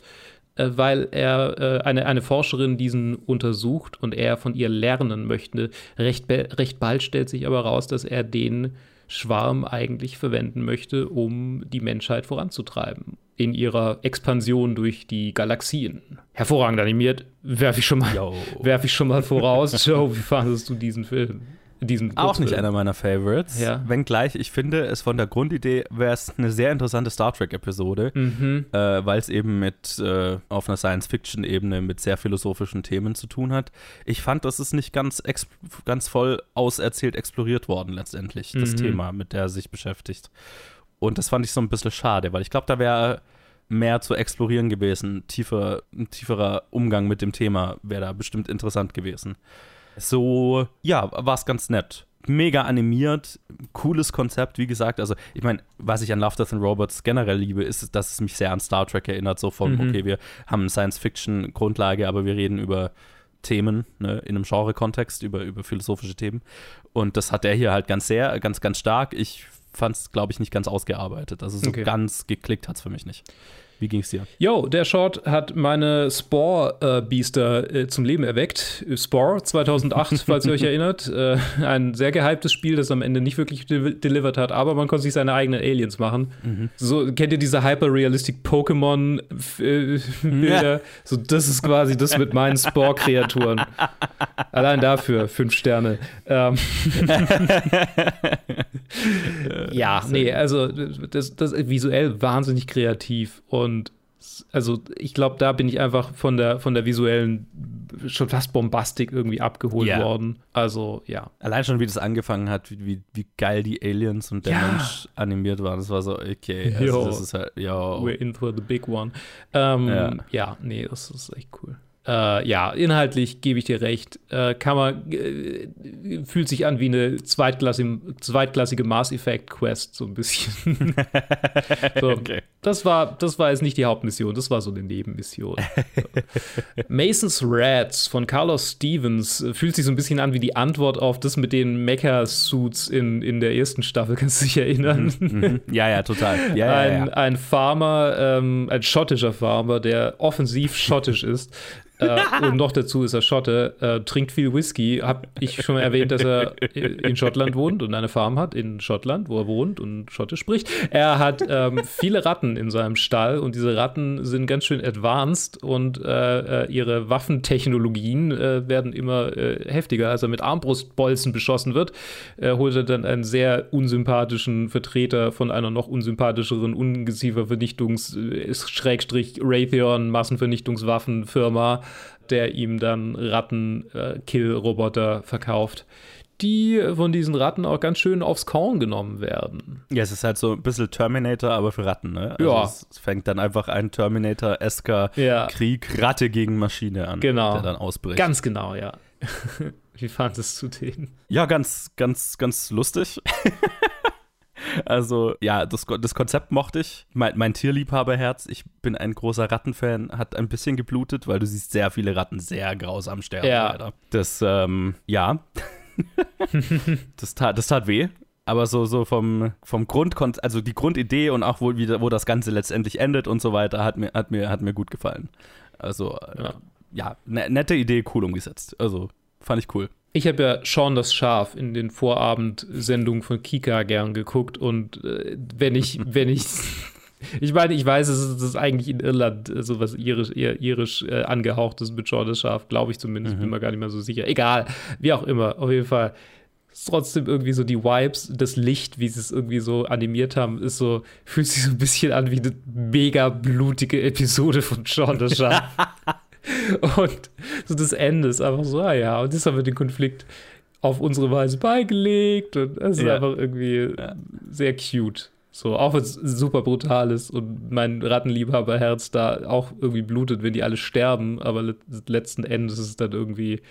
äh, weil er äh, eine, eine Forscherin diesen untersucht und er von ihr lernen möchte. Recht, recht bald stellt sich aber raus, dass er den Schwarm eigentlich verwenden möchte, um die Menschheit voranzutreiben. In ihrer Expansion durch die Galaxien. Hervorragend animiert, werfe ich schon mal, werf ich schon mal voraus. Joe, wie fandest du diesen Film? Diesen Auch nicht einer meiner Favorites. Ja. Wenngleich, ich finde, es von der Grundidee wäre es eine sehr interessante Star Trek-Episode, Mhm. äh, weil es eben mit äh, auf einer Science-Fiction-Ebene mit sehr philosophischen Themen zu tun hat. Ich fand, das ist nicht ganz, ganz voll auserzählt exploriert worden letztendlich, das Mhm. Thema, mit der er sich beschäftigt. Und das fand ich so ein bisschen schade, weil ich glaube, da wäre mehr zu explorieren gewesen. Tiefer, ein tieferer Umgang mit dem Thema wäre da bestimmt interessant gewesen. So, ja, war es ganz nett. Mega animiert, cooles Konzept, wie gesagt. Also, ich meine, was ich an Love, Death and Robots generell liebe, ist, dass es mich sehr an Star Trek erinnert. So von, Mhm. okay, wir haben Science-Fiction-Grundlage, aber wir reden über Themen, ne, in einem Genre-Kontext, über, über philosophische Themen. Und das hat er hier halt ganz sehr, ganz, ganz stark. Ich fand es, glaube ich, nicht ganz ausgearbeitet. Also so Okay. ganz geklickt hat es für mich nicht. Wie ging es dir? Jo, der Short hat meine Spore-Biester äh, zum Leben erweckt. Spore 2008, falls ihr euch erinnert. Äh, ein sehr gehyptes Spiel, das am Ende nicht wirklich de delivered hat, aber man konnte sich seine eigenen Aliens machen. So, kennt ihr diese hyper-realistic Pokémon-Bilder? So, das ist quasi das mit meinen Spore-Kreaturen. Allein dafür fünf Sterne. Ähm, ja, nee, also das, das ist visuell wahnsinnig kreativ und s- also ich glaube, da bin ich einfach von der von der visuellen schon fast Bombastik irgendwie abgeholt Ja. worden. Also ja. Allein schon, wie das angefangen hat, wie, wie, geil die Aliens und der Ja. Mensch animiert waren. Das war so, okay, also das ist halt, ja. We're in for the big one. Ähm, ja. Ja. nee, das ist echt cool. Äh, ja, inhaltlich gebe ich dir recht. Äh, kann man, äh, fühlt sich an wie eine zweitklassige, zweitklassige Mass Effect Quest, so ein bisschen. so, Okay. das, war, das war jetzt nicht die Hauptmission, das war so eine Nebenmission. So. Mason's Rats von Carlos Stevens äh, fühlt sich so ein bisschen an wie die Antwort auf das mit den Mecha-Suits in, in der ersten Staffel, kannst du dich erinnern? Mhm. Ja, ja, total. Ja, ja, ein, ja. ein Farmer, ähm, ein schottischer Farmer, der offensiv schottisch ist. Äh, und noch dazu ist er Schotte, äh, trinkt viel Whisky. Hab ich schon mal erwähnt, dass er in Schottland wohnt und eine Farm hat in Schottland, wo er wohnt und Schottisch spricht. Er hat ähm, viele Ratten in seinem Stall und diese Ratten sind ganz schön advanced und äh, äh, ihre Waffentechnologien äh, werden immer äh, heftiger. Als er mit Armbrustbolzen beschossen wird, holt er dann einen sehr unsympathischen Vertreter von einer noch unsympathischeren Ungeziefervernichtungs- äh, der ihm dann Ratten-Kill-Roboter verkauft, die von diesen Ratten auch ganz schön aufs Korn genommen werden. Ja, es ist halt so ein bisschen Terminator, aber für Ratten, ne? Also Ja. Es, es fängt dann einfach ein Terminator-esker Ja. Krieg Ratte gegen Maschine an, Genau. der dann ausbricht. Ganz genau, ja. Wie fandest du den? ja, ganz, ganz, ganz lustig. also, ja, das, das Konzept mochte ich. Mein, mein Tierliebhaberherz, ich bin ein großer Rattenfan, hat ein bisschen geblutet, weil du siehst sehr viele Ratten sehr grausam sterben. Ja. Leider. Das, ähm, ja. das, tat, das tat weh. Aber so, so vom, vom Grund, also die Grundidee und auch wo, wie, wo das Ganze letztendlich endet und so weiter, hat mir, hat mir, hat mir gut gefallen. Also, äh, Ja. ja, ne, nette Idee, cool umgesetzt. Also, fand ich cool. Ich habe ja Sean das Schaf in den Vorabendsendungen von Kika gern geguckt und äh, wenn ich, wenn ich, ich meine, ich weiß, es ist, es ist eigentlich in Irland äh, so was irisch, irisch äh, angehauchtes mit Sean das Schaf, glaube ich zumindest, bin mir gar nicht mehr so sicher. Egal, wie auch immer, auf jeden Fall. Ist trotzdem irgendwie so die Vibes, das Licht, wie sie es irgendwie so animiert haben, ist so, fühlt sich so ein bisschen an wie eine mega blutige Episode von Sean das Schaf. Und so das Ende ist einfach so, ah ja, und das haben wir den Konflikt auf unsere Weise beigelegt und es ist Ja. einfach irgendwie sehr cute. So, auch wenn es super brutal ist und mein Rattenliebhaberherz da auch irgendwie blutet, wenn die alle sterben, aber le letzten Endes ist es dann irgendwie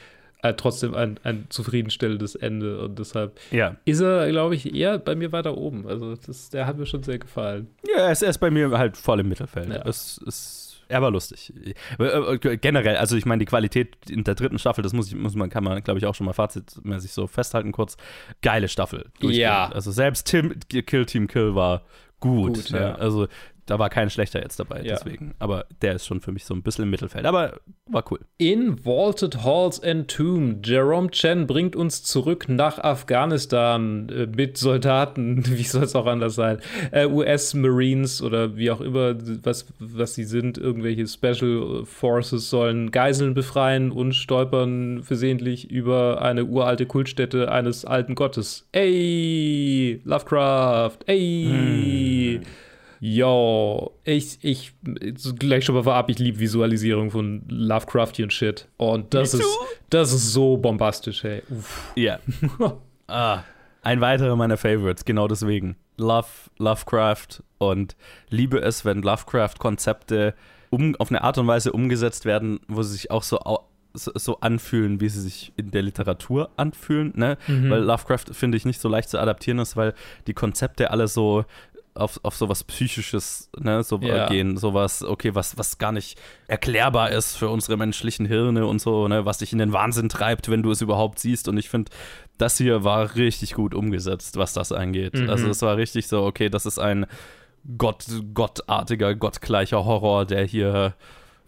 äh, trotzdem ein, ein zufriedenstellendes Ende und deshalb Ja. ist er, glaube ich, eher bei mir weiter oben. Also das, der hat mir schon sehr gefallen. Ja, er ist, er ist bei mir halt voll im Mittelfeld. Ja. Es, es, er war lustig. Äh, äh, Generell, also ich meine, die Qualität in der dritten Staffel, das muss, ich, muss man, kann man, glaube ich, auch schon mal fazitmäßig so festhalten kurz. Geile Staffel. Ja. Also selbst Tim, Kill Team Kill war gut. Gut, ne? ja. Also da war kein schlechter jetzt dabei, Ja. deswegen. Aber der ist schon für mich so ein bisschen im Mittelfeld. Aber war cool. In Vaulted Halls Entombed, Jerome Chen bringt uns zurück nach Afghanistan äh, mit Soldaten, wie soll es auch anders sein, äh, US-Marines oder wie auch immer, was, was sie sind, irgendwelche Special Forces sollen Geiseln befreien und stolpern versehentlich über eine uralte Kultstätte eines alten Gottes. Ey, Lovecraft, ey. Yo, ich, ich, gleich schon mal vorab, ich liebe Visualisierung von Lovecraftian Shit. Und das ist, das ist so bombastisch, hey. Ja. ah, ein weiterer meiner Favorites, genau deswegen. Love, Lovecraft und liebe es, wenn Lovecraft-Konzepte um, auf eine Art und Weise umgesetzt werden, wo sie sich auch so, so, so anfühlen, wie sie sich in der Literatur anfühlen. Ne? Weil Lovecraft, finde ich, nicht so leicht zu adaptieren ist, weil die Konzepte alle so auf, auf sowas Psychisches ne, so Ja. gehen, sowas, okay, was, was gar nicht erklärbar ist für unsere menschlichen Hirne und so, ne, was dich in den Wahnsinn treibt, wenn du es überhaupt siehst. Und ich finde, das hier war richtig gut umgesetzt, was das angeht. Mhm. Also es war richtig so, okay, das ist ein Gott, gottartiger, gottgleicher Horror, der hier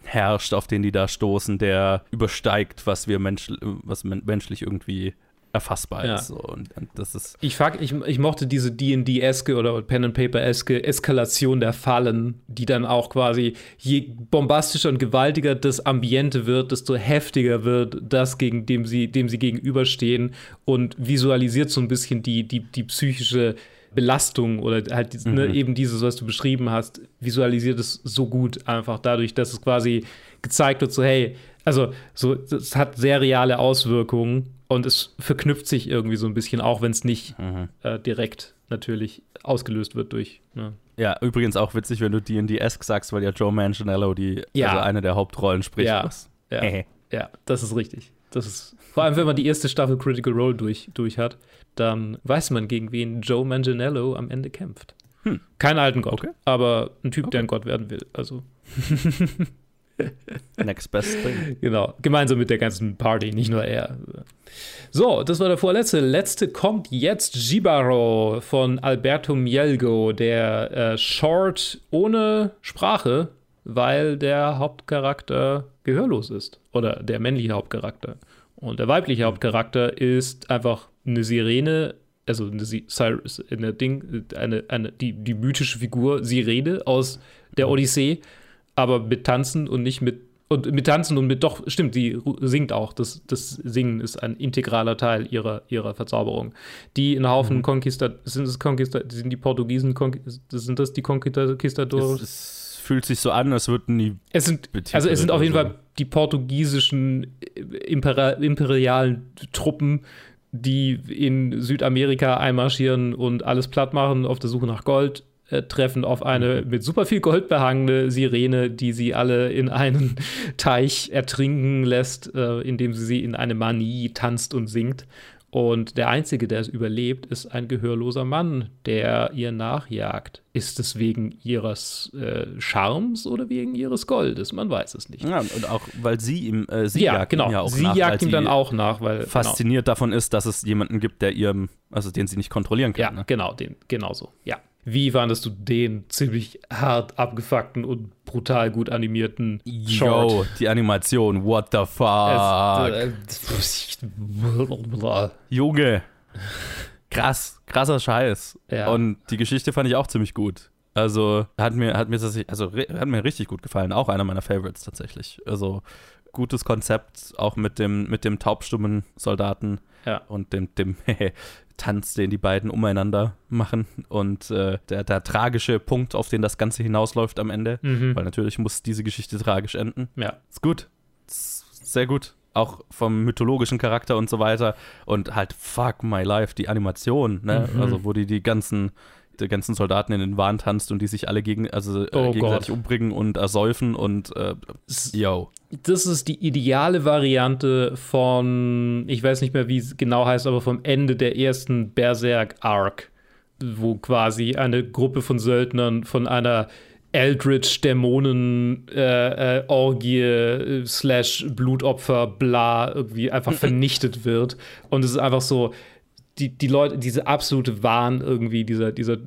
herrscht, auf den die da stoßen, der übersteigt, was wir Mensch, was men menschlich irgendwie erfassbar Ja. ist. So. Und, und das ist Ich, fuck, ich, ich mochte diese D&D-eske oder Pen-and-Paper-eske Eskalation der Fallen, die dann auch quasi, je bombastischer und gewaltiger das Ambiente wird, desto heftiger wird das, gegen dem sie, dem sie gegenüberstehen und visualisiert so ein bisschen die, die, die psychische Belastung oder halt dies- ne, eben dieses, was du beschrieben hast, visualisiert es so gut einfach dadurch, dass es quasi gezeigt wird, so hey, also so, es hat sehr reale Auswirkungen und es verknüpft sich irgendwie so ein bisschen, auch wenn es nicht äh, direkt natürlich ausgelöst wird durch. Ne? Ja, übrigens auch witzig, wenn du D&D-esque sagst, weil ja Joe Manganiello die, Ja. also eine der Hauptrollen spricht. Ja. Was Ja, ja, das ist richtig. Das ist, vor allem, wenn man die erste Staffel Critical Role durch, durch hat, dann weiß man, gegen wen Joe Manganiello am Ende kämpft. Hm. Kein alten Gott, Okay. aber ein Typ, der ein Gott werden will. Also, Next best thing. genau. Gemeinsam mit der ganzen Party, nicht nur er. So, das war der vorletzte. Letzte kommt jetzt Jibaro von Alberto Mielgo, der äh, Short ohne Sprache, weil der Hauptcharakter gehörlos ist. Oder der männliche Hauptcharakter. Und der weibliche Hauptcharakter ist einfach eine Sirene, also eine, Cyrus, eine Ding, eine, eine, die, die mythische Figur Sirene aus der Odyssee, aber mit Tanzen und nicht mit und mit Tanzen und mit doch, stimmt, sie singt auch. Das, das Singen ist ein integraler Teil ihrer, ihrer Verzauberung. Die einen Haufen Conquista, sind es Conquista, sind die Portugiesen, sind das die Conquistadores? Es, es fühlt sich so an, als würden die. Es sind, also es sind auf jeden so. Fall die portugiesischen äh, impera imperialen Truppen, die in Südamerika einmarschieren und alles platt machen auf der Suche nach Gold, äh, treffen auf eine Mhm. mit super viel Gold behangene Sirene, die sie alle in einen Teich ertrinken lässt, äh, indem sie sie in eine Manie tanzt und singt. Und der Einzige, der es überlebt, ist ein gehörloser Mann, der ihr nachjagt. Ist es wegen ihres äh, Charmes oder wegen ihres Goldes? Man weiß es nicht. Ja, und auch, weil sie ihm. Äh, sie ja, jagt genau. ihm ja auch sie nach, jagt ihm dann auch nach, weil. Fasziniert davon ist, dass es jemanden gibt, der ihrem. Also den sie nicht kontrollieren Genau, kann. ja, ne? genau, den, genau so. Ja. Wie fandest du den ziemlich hart abgefuckten und brutal gut animierten Short? Yo, die Animation, what the fuck? Es, äh, Junge. Krass, krasser Scheiß. Ja. Und die Geschichte fand ich auch ziemlich gut. Also hat mir, hat mir also hat mir richtig gut gefallen. Auch einer meiner Favorites tatsächlich. Also gutes Konzept, auch mit dem, mit dem taubstummen Soldaten Ja. und dem, dem Tanz, den die beiden umeinander machen. Und äh, der, der tragische Punkt, auf den das Ganze hinausläuft am Ende. Mhm. Weil natürlich muss diese Geschichte tragisch enden. ja. Ist gut. Ist sehr gut. Auch vom mythologischen Charakter und so weiter. Und halt, fuck my life, die Animation, ne? Mhm. Also, wo die die ganzen, die ganzen Soldaten in den Wahn tanzt und die sich alle gegen, also, äh, Oh gegenseitig Gott. umbringen und ersäufen und äh, yo. Das ist die ideale Variante von, ich weiß nicht mehr, wie es genau heißt, aber vom Ende der ersten Berserk-Arc, wo quasi eine Gruppe von Söldnern von einer Eldritch-Dämonen-Orgie äh, slash Blutopfer bla irgendwie einfach vernichtet wird. Und es ist einfach so, die, die Leute, diese absolute Wahn irgendwie, dieser, dieser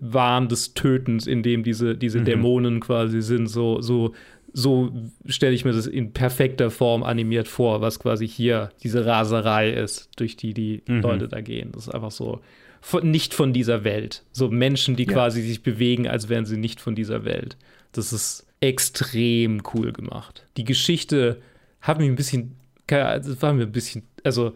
Wahn des Tötens, in dem diese, diese Dämonen quasi sind, so, so, so stelle ich mir das in perfekter Form animiert vor, was quasi hier diese Raserei ist, durch die die Leute da gehen. Das ist einfach so von, nicht von dieser Welt. So Menschen, die quasi sich bewegen, als wären sie nicht von dieser Welt. Das ist extrem cool gemacht. Die Geschichte hat mich ein bisschen, das war mir ein bisschen, also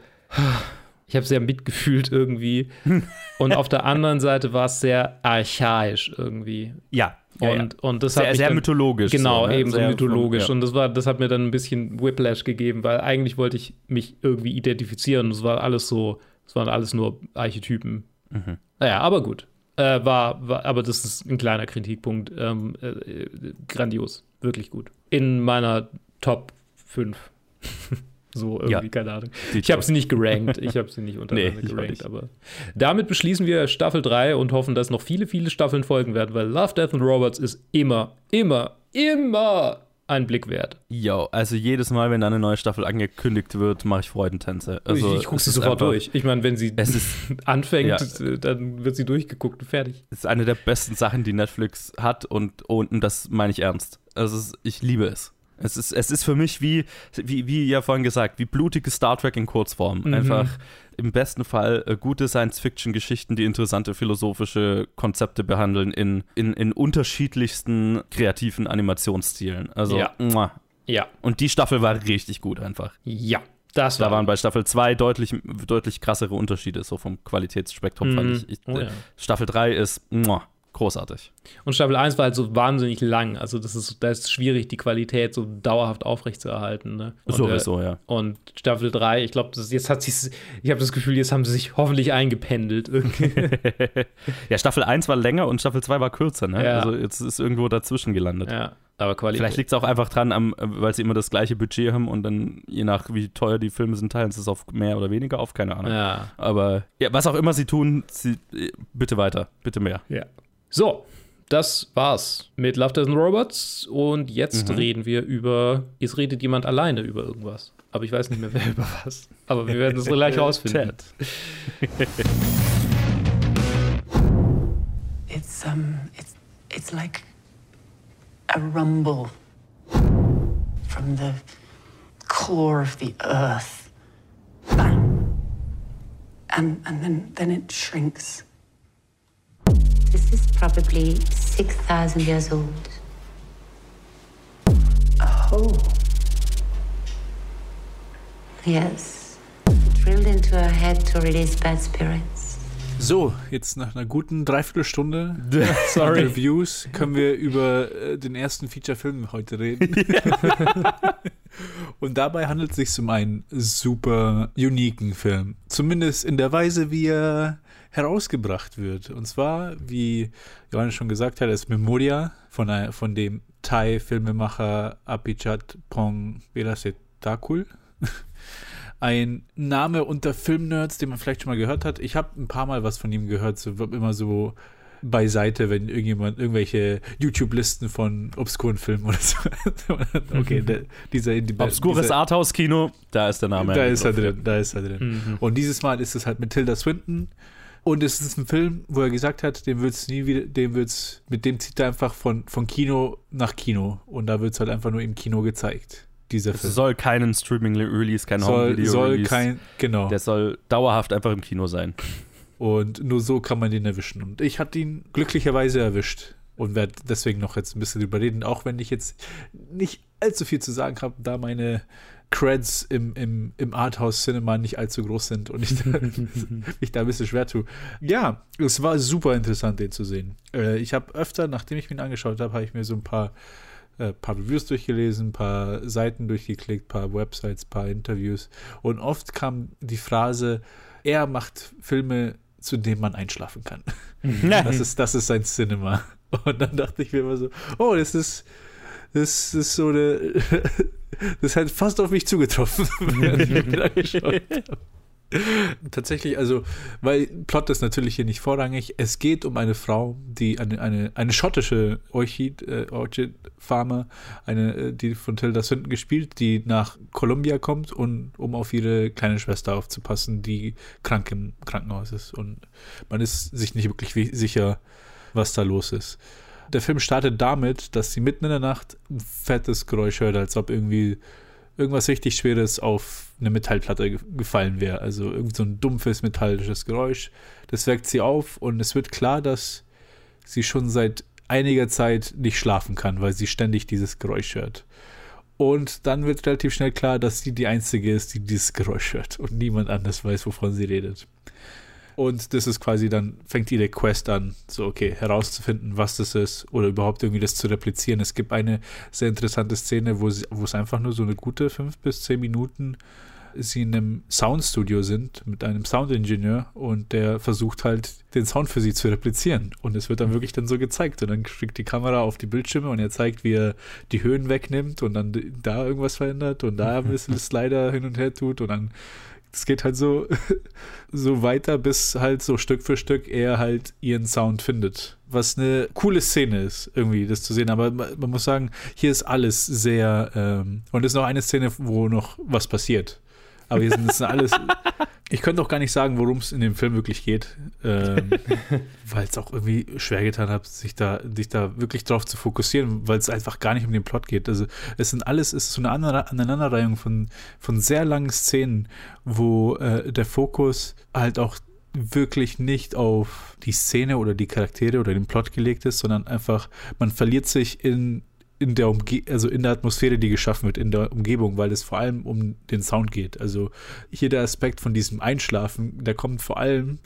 ich habe sehr mitgefühlt irgendwie. Und auf der anderen Seite war es sehr archaisch irgendwie. Ja. ja, Und, und das Sehr- hat mich sehr dann, mythologisch Genau, so, ne? eben so mythologisch. ja. Und das, war, das hat mir dann ein bisschen Whiplash gegeben, weil eigentlich wollte ich mich irgendwie identifizieren. Es war alles so, es waren alles nur Archetypen. Mhm. Naja, aber gut. Äh, war, war, aber das ist ein kleiner Kritikpunkt. Ähm, äh, äh, grandios, wirklich gut. In meiner Top 5. so irgendwie, Ja. keine Ahnung. Ich habe sie nicht gerankt. Ich habe sie nicht untereinander Nee, gerankt. Aber damit beschließen wir Staffel 3 und hoffen, dass noch viele, viele Staffeln folgen werden, weil Love, Death and Robots ist immer, immer, immer ein Blick wert. Yo, also jedes Mal, wenn da eine neue Staffel angekündigt wird, mache ich Freudentänze. Also, ich ich gucke sie sofort einfach- durch. Ich meine, wenn sie Es ist, anfängt, Ja. dann wird sie durchgeguckt und fertig. es ist eine der besten Sachen, die Netflix hat und, und das meine ich ernst. Also ich liebe es. Es ist, es ist für mich wie, wie, wie ja vorhin gesagt, wie blutige Star Trek in Kurzform. Mhm. Einfach im besten Fall äh, gute Science-Fiction-Geschichten, die interessante philosophische Konzepte behandeln in, in, in unterschiedlichsten kreativen Animationsstilen. Also, Ja. muah. Ja, und die Staffel war richtig gut einfach. ja. Das Da war waren bei Staffel 2 deutlich, deutlich krassere Unterschiede, so vom Qualitätsspektrum fand Mhm. ich. ich Oh ja. Staffel 3 ist muah, großartig. Und Staffel 1 war halt so wahnsinnig lang. Also, das ist, da ist schwierig, die Qualität so dauerhaft aufrechtzuerhalten. Ne? Und, Sowieso, ja. Äh, und Staffel 3, ich glaube, jetzt hat sich, ich habe das Gefühl, jetzt haben sie sich hoffentlich eingependelt. ja, Staffel 1 war länger und Staffel 2 war kürzer, ne? Ja. Also jetzt ist irgendwo dazwischen gelandet. ja. Aber Qualität. Vielleicht liegt es auch einfach dran, am, weil sie immer das gleiche Budget haben und dann, je nach wie teuer die Filme sind, teilen sie es auf mehr oder weniger auf, keine Ahnung. Ja. Aber ja, was auch immer sie tun, sie, bitte weiter, bitte mehr. Ja. So, das war's mit Love, Death and Robots. Und jetzt Mhm. reden wir über. Jetzt redet jemand alleine über irgendwas. Aber ich weiß nicht mehr, wer über was. Aber wir werden es gleich rausfinden. It's um it's it's like a rumble from the core of the earth. Bang. And and then then it shrinks. This is probably 6,000 years old. Oh. Yes. Drilled into her head to release bad spirits. So, jetzt nach einer guten Dreiviertelstunde Sorry. Reviews können wir über äh, den ersten Feature-Film heute reden. Und dabei handelt es sich um einen super uniken Film. Zumindest in der Weise, wie er herausgebracht wird. Und zwar, wie Johannes schon gesagt hat, ist Memoria von, einer- von dem Thai-Filmemacher Apichat Pong Virasetakul. Ein Name unter Filmnerds, den man vielleicht schon mal gehört hat. Ich habe ein paar Mal was von ihm gehört, so immer so beiseite, wenn irgendjemand irgendwelche YouTube-Listen von obskuren Filmen oder so. okay, der, dieser Indie- Obskures Arthouse-Kino, da ist der Name. da ist er drin, da ist er drin. Und dieses Mal ist es halt mit Tilda Swinton. Und es ist ein Film, wo er gesagt hat, dem wird's nie wieder, dem wird's, mit dem zieht er einfach von, von Kino nach Kino. Und da wird es halt einfach nur im Kino gezeigt. Dieser Es Film. soll keinen Streaming-Release, kein soll, Home-Video-Release. soll kein, genau. Der soll dauerhaft einfach im Kino sein. Und nur so kann man den erwischen. Und ich hatte ihn glücklicherweise erwischt und werde deswegen noch jetzt ein bisschen drüber reden, auch wenn ich jetzt nicht allzu viel zu sagen habe, da meine Creds im, im, im Arthouse-Cinema nicht allzu groß sind und ich da, mich da ein bisschen schwer tue. Ja, es war super interessant, den zu sehen. Äh, ich habe öfter, nachdem ich ihn angeschaut habe, habe ich mir so ein paar, äh, paar Reviews durchgelesen, ein paar Seiten durchgeklickt, ein paar Websites, ein paar Interviews und oft kam die Phrase, er macht Filme, zu denen man einschlafen kann. Das ist, das ist sein Cinema. Und dann dachte ich mir immer so, oh, das ist, das ist so eine, das hat fast auf mich zugetroffen, während ich mir angeschaut habe. Tatsächlich, also, weil Plot ist natürlich hier nicht vorrangig. Es geht um eine Frau, die eine, eine, eine schottische Orchid, äh, Orchid Farmer, eine, äh, die von Tilda Swinton gespielt, die nach Columbia kommt und um auf ihre kleine Schwester aufzupassen, die krank im Krankenhaus ist. Und man ist sich nicht wirklich wi- sicher, was da los ist. Der Film startet damit, dass sie mitten in der Nacht ein fettes Geräusch hört, als ob irgendwie irgendwas richtig Schweres auf eine Metallplatte ge- gefallen wäre. Also irgend so ein dumpfes metallisches Geräusch. Das weckt sie auf und es wird klar, dass sie schon seit einiger Zeit nicht schlafen kann, weil sie ständig dieses Geräusch hört. Und dann wird relativ schnell klar, dass sie die Einzige ist, die dieses Geräusch hört und niemand anders weiß, wovon sie redet. Und das ist quasi dann, fängt ihre Quest an, so okay, herauszufinden, was das ist oder überhaupt irgendwie das zu replizieren. Es gibt eine sehr interessante Szene, wo, sie, wo es einfach nur so eine gute fünf bis zehn Minuten sie in einem Soundstudio sind mit einem Soundingenieur und der versucht halt den Sound für sie zu replizieren. Und es wird dann wirklich dann so gezeigt. Und dann schickt die Kamera auf die Bildschirme und er zeigt, wie er die Höhen wegnimmt und dann da irgendwas verändert und da ein bisschen Slider hin und her tut und dann es geht halt so, so weiter, bis halt so Stück für Stück er halt ihren Sound findet. Was eine coole Szene ist, irgendwie das zu sehen. Aber man, man muss sagen, hier ist alles sehr. Ähm, und es ist noch eine Szene, wo noch was passiert. Aber hier sind es alles. Ich könnte auch gar nicht sagen, worum es in dem Film wirklich geht, ähm, weil es auch irgendwie schwer getan hat, sich da, sich da wirklich drauf zu fokussieren, weil es einfach gar nicht um den Plot geht. Also es sind alles, es ist so eine Aneinander- Aneinanderreihung von, von sehr langen Szenen, wo äh, der Fokus halt auch wirklich nicht auf die Szene oder die Charaktere oder den Plot gelegt ist, sondern einfach, man verliert sich in in der Umge also in der Atmosphäre, die geschaffen wird, in der Umgebung, weil es vor allem um den Sound geht. Also hier der Aspekt von diesem Einschlafen, der kommt vor allem,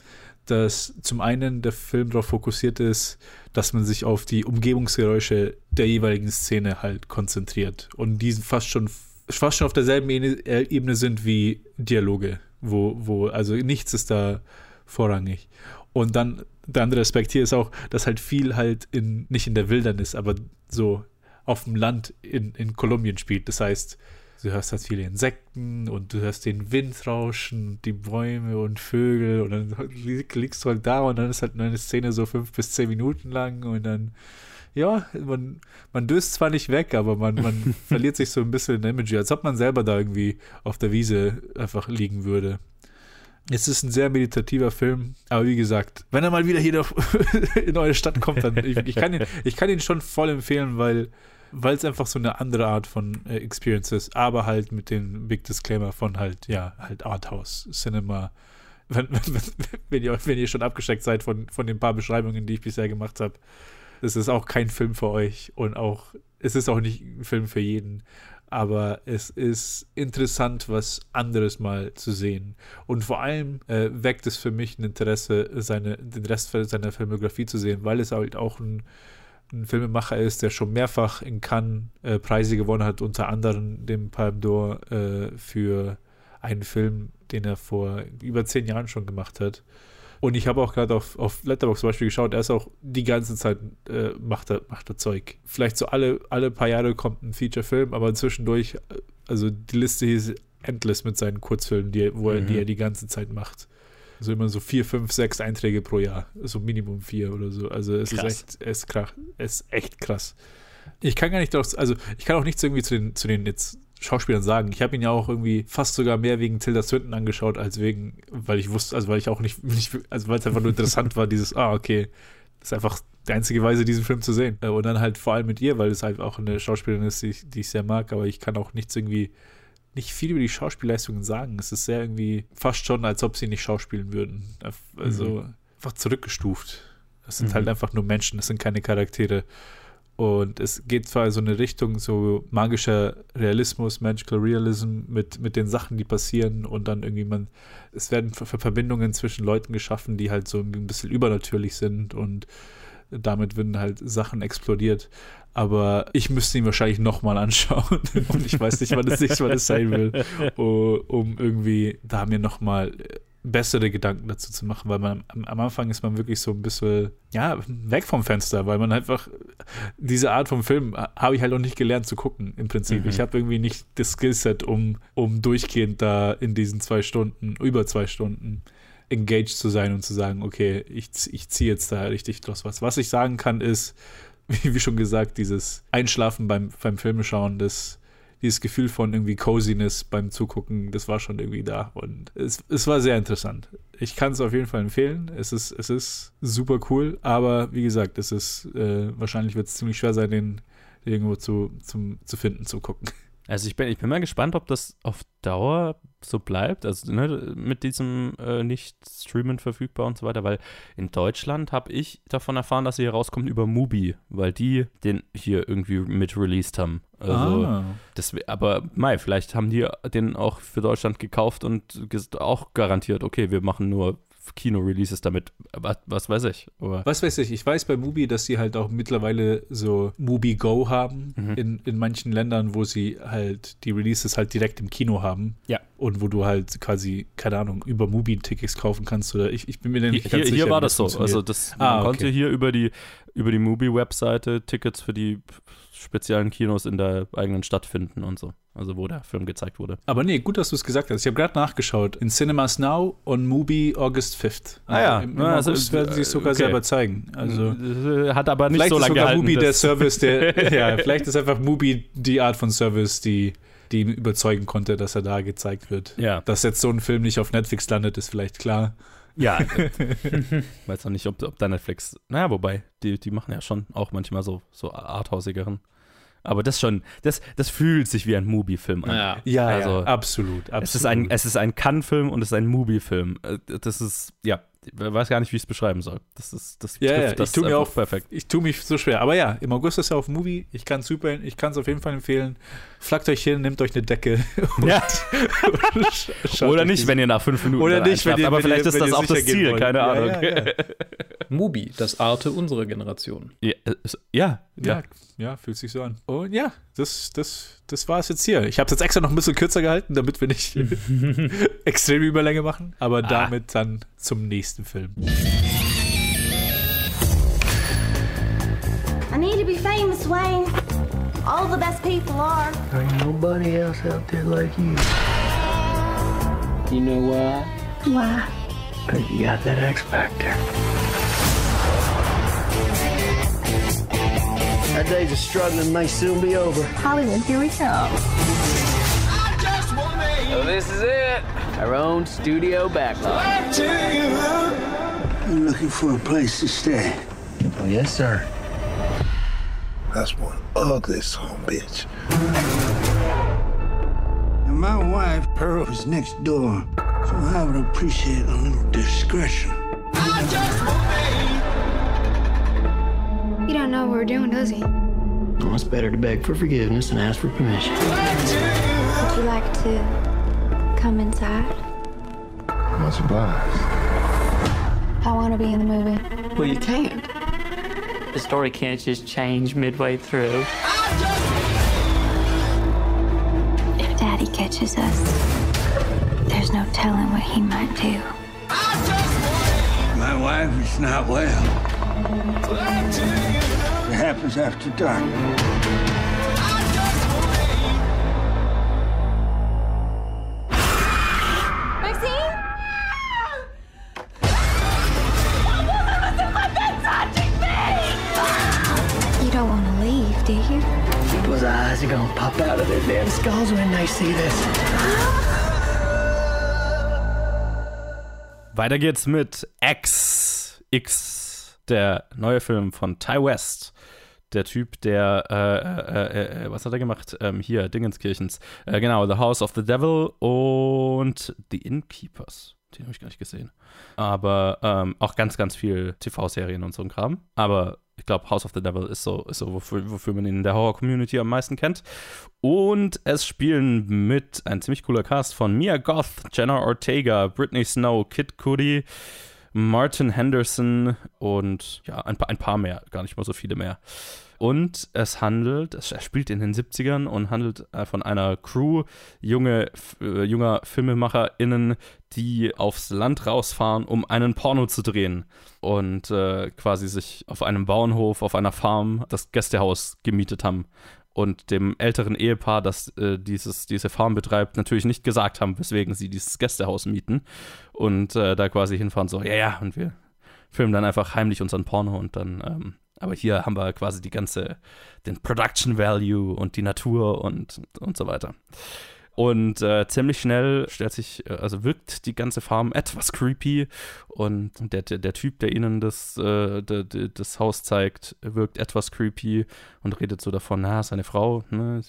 dass zum einen der Film darauf fokussiert ist, dass man sich auf die Umgebungsgeräusche der jeweiligen Szene halt konzentriert und die fast schon fast schon auf derselben Ebene- äh, Ebene sind wie Dialoge, wo, wo, also nichts ist da vorrangig. Und dann der andere Aspekt hier ist auch, dass halt viel halt in, nicht in der Wildnis, aber so auf dem Land in, in Kolumbien spielt. Das heißt, du hörst halt viele Insekten und du hörst den Wind rauschen, die Bäume und Vögel und dann liegst du halt da und dann ist halt eine Szene so fünf bis zehn Minuten lang und dann, ja, man, man döst zwar nicht weg, aber man, man verliert sich so ein bisschen in der Imagery, als ob man selber da irgendwie auf der Wiese einfach liegen würde. Es ist ein sehr meditativer Film, aber wie gesagt, wenn er mal wieder hier in eure Stadt kommt, dann ich, ich, kann ihn, ich kann ihn schon voll empfehlen, weil weil es einfach so eine andere Art von äh, Experience ist, aber halt mit dem Big Disclaimer von halt, ja, halt Arthouse, Cinema. Wenn, wenn, wenn, ihr, wenn ihr schon abgeschreckt seid von, von den paar Beschreibungen, die ich bisher gemacht habe, es ist auch kein Film für euch und auch, es ist auch nicht ein Film für jeden, aber es ist interessant, was anderes mal zu sehen. Und vor allem äh, weckt es für mich ein Interesse, seine, den Rest seiner Filmografie zu sehen, weil es halt auch ein ein Filmemacher ist, der schon mehrfach in Cannes äh, Preise gewonnen hat, unter anderem den Palme d'Or äh, für einen Film, den er vor über zehn Jahren schon gemacht hat. Und ich habe auch gerade auf, auf Letterboxd zum Beispiel geschaut, er ist auch die ganze Zeit, äh, macht, er, macht er Zeug. Vielleicht so alle, alle paar Jahre kommt ein Feature-Film, aber zwischendurch, äh, also die Liste ist endless mit seinen Kurzfilmen, die, wo er, die er die ganze Zeit macht. Also immer so vier, fünf, sechs Einträge pro Jahr. So Minimum vier oder so. Also es krass. ist echt, es ist, krass, es ist echt krass. Ich kann gar nicht drauf, also ich kann auch nichts irgendwie zu den, zu den jetzt Schauspielern sagen. Ich habe ihn ja auch irgendwie fast sogar mehr wegen Tilda Swinton angeschaut, als wegen, weil ich wusste, also weil ich auch nicht, nicht also weil es einfach nur interessant war, dieses, ah, okay, das ist einfach die einzige Weise, diesen Film zu sehen. Und dann halt vor allem mit ihr, weil es halt auch eine Schauspielerin ist, die, die ich sehr mag, aber ich kann auch nichts irgendwie nicht viel über die Schauspielleistungen sagen. Es ist sehr irgendwie fast schon, als ob sie nicht schauspielen würden. Also mhm. einfach zurückgestuft. Es sind halt mhm. halt einfach nur Menschen, das sind keine Charaktere. Und es geht zwar so eine Richtung, so magischer Realismus, Magical Realism mit, mit den Sachen, die passieren und dann irgendwie man, es werden Verbindungen zwischen Leuten geschaffen, die halt so ein bisschen übernatürlich sind und damit werden halt Sachen explodiert. Aber ich müsste ihn wahrscheinlich nochmal anschauen. Und ich weiß nicht, wann es nicht, wann es sein will, um irgendwie da mir nochmal bessere Gedanken dazu zu machen, weil man am Anfang ist man wirklich so ein bisschen, ja, weg vom Fenster, weil man einfach diese Art von Film habe ich halt noch nicht gelernt zu gucken, im Prinzip. Mhm. Ich habe irgendwie nicht das Skillset, um, um durchgehend da in diesen zwei Stunden, über zwei Stunden engaged zu sein und zu sagen, okay, ich, ich ziehe jetzt da richtig draus was. Was ich sagen kann, ist, wie, wie schon gesagt, dieses Einschlafen beim, beim Filmeschauen, das, dieses Gefühl von irgendwie Coziness beim Zugucken, das war schon irgendwie da. Und es, es war sehr interessant. Ich kann es auf jeden Fall empfehlen. Es ist, es ist super cool, aber wie gesagt, es ist, äh, wahrscheinlich wird es ziemlich schwer sein, den irgendwo zu, zum, zu finden, zu gucken. Also ich bin, ich bin mal gespannt, ob das auf Dauer so bleibt, also ne, mit diesem äh, nicht streamen verfügbar und so weiter, weil in Deutschland habe ich davon erfahren, dass sie hier rauskommt über Mubi, weil die den hier irgendwie mit released haben. Also ah. das, aber Mai, vielleicht haben die den auch für Deutschland gekauft und auch garantiert, okay, wir machen nur Kino-Releases damit. Was, was, weiß ich. Aber was weiß ich? Ich weiß bei Mubi, dass sie halt auch mittlerweile so Mubi Go haben mhm. in, in manchen Ländern, wo sie halt die Releases halt direkt im Kino haben. Ja. Und wo du halt quasi, keine Ahnung, über Mubi Tickets kaufen kannst oder ich, ich bin mir nicht hier, sicher. Hier war das so. Also das, ah, man konnte hier über die, über die Mubi-Webseite Tickets für die speziellen Kinos in der eigenen Stadt finden und so. Also wo der Film gezeigt wurde. Aber nee, gut, dass du es gesagt hast. Ich habe gerade nachgeschaut. In Cinemas Now und Mubi August 5th. Ah ja. Im, im also, August werden sie es sogar okay. selber zeigen. Also hat aber nicht so lange gehalten. Vielleicht ist Mubi der Service, der ja, vielleicht ist einfach Mubi die Art von Service, die die ihn überzeugen konnte, dass er da gezeigt wird. Ja. Dass jetzt so ein Film nicht auf Netflix landet, ist vielleicht klar. Ja. Weiß noch nicht, ob, ob da Netflix. Naja, wobei, die, die machen ja schon auch manchmal so, so arthausigeren. Aber das schon, das, das fühlt sich wie ein Mubi-Film an. Ja, ja, also, ja absolut, absolut. Es ist ein, es ist ein Cannes-Film und es ist ein Mubi-Film. Äh, das ist, ja, ich weiß gar nicht, wie ich es beschreiben soll. Das ist, das ja, ja, das ich tue mir auch perfekt. Ich tue mich so schwer. Aber ja, im August ist er auf Movie. Ich kann es super, ich kann es auf jeden Fall empfehlen. Flackt euch hin, nehmt euch eine Decke. Ja. Oder nicht, wenn ihr nach fünf Minuten Oder nicht, wenn ihr, Aber vielleicht ist das auch das Ziel, keine Ahnung. Ja, ja, Mubi, das Arte unserer Generation. Ja, ja, ja. Ja, fühlt sich so an. Und ja, das, das, das war es jetzt hier. Ich habe es jetzt extra noch ein bisschen kürzer gehalten, damit wir nicht extreme Überlänge machen. Aber ah. damit dann zum nächsten Film. I need to be famous, Wayne. All the best people are. There ain't nobody else out there like you. You know why? Why? Because you got that X Factor. Our days of struggling may soon be over. Hollywood, here we come. So this is it. Our own studio backlot. I'm looking for a place to stay. Oh, yes, sir. That's one ugly son bitch. And my wife, Pearl, is next door, so I would appreciate a little discretion. He don't know what we're doing, does he? Well, it's better to beg for forgiveness than ask for permission. Would you like to come inside? Much obliged. I want to be in the movie. Well, you can't. The story can't just change midway through. If Daddy catches us, there's no telling what he might do. My wife is not well. It happens after dark. This. Weiter geht's mit X. X, der neue Film von Ty West. Der Typ, der, äh, äh, äh, was hat er gemacht? Ähm, hier, Dingenskirchens. Äh, genau, The House of the Devil und The Innkeepers. Den habe ich gar nicht gesehen. Aber ähm, auch ganz, ganz viel TV-Serien und so ein Kram. Aber ich glaube, House of the Devil ist so, ist so wofür, wofür man ihn in der Horror-Community am meisten kennt. Und es spielen mit ein ziemlich cooler Cast von Mia Goth, Jenna Ortega, Britney Snow, Kid Cudi, Martin Henderson und ja, ein paar, ein paar mehr, gar nicht mal so viele mehr. Und es handelt, es spielt in den 70ern und handelt äh, von einer Crew junge, äh, junger FilmemacherInnen, die aufs Land rausfahren, um einen Porno zu drehen. Und äh, quasi sich auf einem Bauernhof, auf einer Farm das Gästehaus gemietet haben. Und dem älteren Ehepaar, das äh, dieses, diese Farm betreibt, natürlich nicht gesagt haben, weswegen sie dieses Gästehaus mieten. Und äh, da quasi hinfahren, so, ja, ja, und wir filmen dann einfach heimlich unseren Porno und dann, ähm, aber hier haben wir quasi die ganze, den Production Value und die Natur und, und so weiter. Und äh, ziemlich schnell stellt sich, äh, also wirkt die ganze Farm etwas creepy und der, der, der Typ, der ihnen das, äh, de, de, das Haus zeigt, wirkt etwas creepy und redet so davon, na, seine Frau, ne,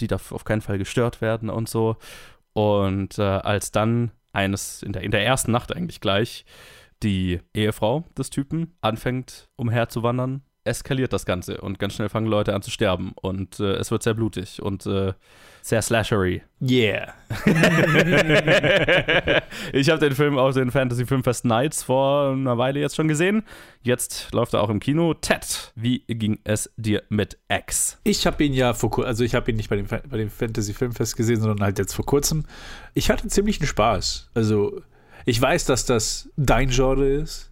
die darf auf keinen Fall gestört werden und so. Und äh, als dann eines, in der, in der ersten Nacht eigentlich gleich, die Ehefrau des Typen anfängt umherzuwandern, eskaliert das Ganze und ganz schnell fangen Leute an zu sterben und äh, es wird sehr blutig und äh, sehr slashery. Yeah. ich habe den Film auf den Fantasy Filmfest Nights vor einer Weile jetzt schon gesehen. Jetzt läuft er auch im Kino. Ted, wie ging es dir mit X? Ich habe ihn ja vor kurzem, also ich habe ihn nicht bei dem, Fa- bei dem Fantasy Filmfest gesehen, sondern halt jetzt vor kurzem. Ich hatte ziemlichen Spaß. Also, ich weiß, dass das dein Genre ist,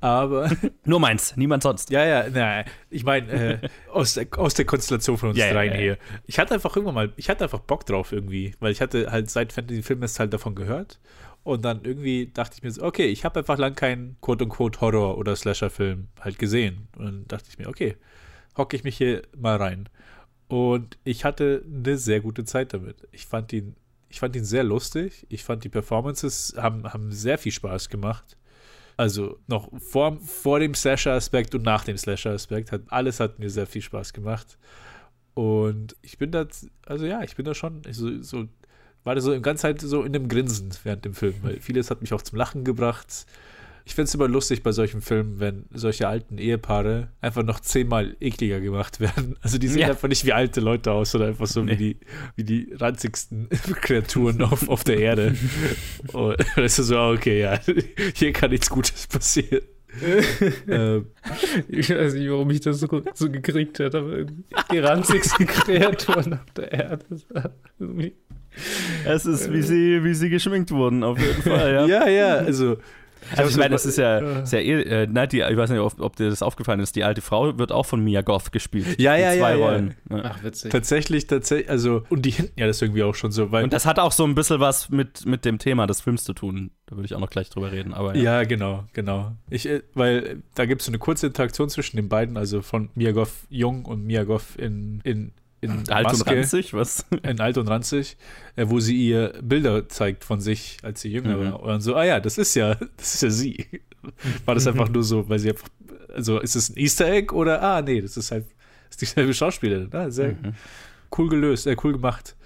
aber Nur meins, niemand sonst. ja, ja, nein, ich meine, äh, aus, der, aus der Konstellation von uns Ja, ja, dreien ja, ja. hier. Ich hatte einfach irgendwann mal, ich hatte einfach Bock drauf irgendwie, weil ich hatte halt seit Fantasy Filmfest halt davon gehört. Und dann irgendwie dachte ich mir so, okay, ich habe einfach lang keinen quote-unquote Horror- oder Slasher-Film halt gesehen. Und dann dachte ich mir, okay, hocke ich mich hier mal rein. Und ich hatte eine sehr gute Zeit damit. Ich fand ihn, ich fand ihn sehr lustig. Ich fand die Performances haben, haben sehr viel Spaß gemacht. Also noch vor, vor dem Slasher-Aspekt und nach dem Slasher-Aspekt hat alles hat mir sehr viel Spaß gemacht. Und ich bin da, also ja, ich bin da schon so, so war da so im ganzen Zeit so in dem Grinsen während dem Film, weil vieles hat mich auch zum Lachen gebracht. Ich finde es immer lustig bei solchen Filmen, wenn solche alten Ehepaare einfach noch zehnmal ekliger gemacht werden. Also die sehen Ja. einfach nicht wie alte Leute aus, sondern einfach so Nee. wie, die, wie die ranzigsten Kreaturen auf, auf der Erde. Und das ist so, okay, ja, hier kann nichts Gutes passieren. ähm, Ich weiß nicht, warum ich das so, so gekriegt hätte, aber die ranzigsten Kreaturen auf der Erde. Es ist, wie sie, wie sie geschminkt wurden, auf jeden Fall, ja. ja, ja, also Also ich meine, das ist ja, Äh. ist ja eh, äh, ne, die, ich weiß nicht, ob, ob dir das aufgefallen ist, die alte Frau wird auch von Mia Goth gespielt. Ja, In ja, zwei ja, ja. Rollen. Ja. Ach, witzig. Tatsächlich, tatsächlich, also, und die hinten ja das irgendwie auch schon so, weil. Und das hat auch so ein bisschen was mit, mit dem Thema des Films zu tun. Da würde ich auch noch gleich drüber reden. Aber ja. Ja, genau, genau. Ich, äh, weil äh, da gibt es so eine kurze Interaktion zwischen den beiden, also von Miyagoff jung und Miyagoff in, in, in Alt und Maske, ranzig, was? in alt und ranzig, äh, wo sie ihr Bilder zeigt von sich, als sie jünger Mhm. war. Und so, ah ja, das ist ja, das ist ja sie. War das einfach nur so, weil sie einfach, also ist es ein Easter Egg oder, ah nee, das ist halt, das ist dieselbe Schauspielerin. Ah, sehr Mhm. cool gelöst, äh, cool gemacht.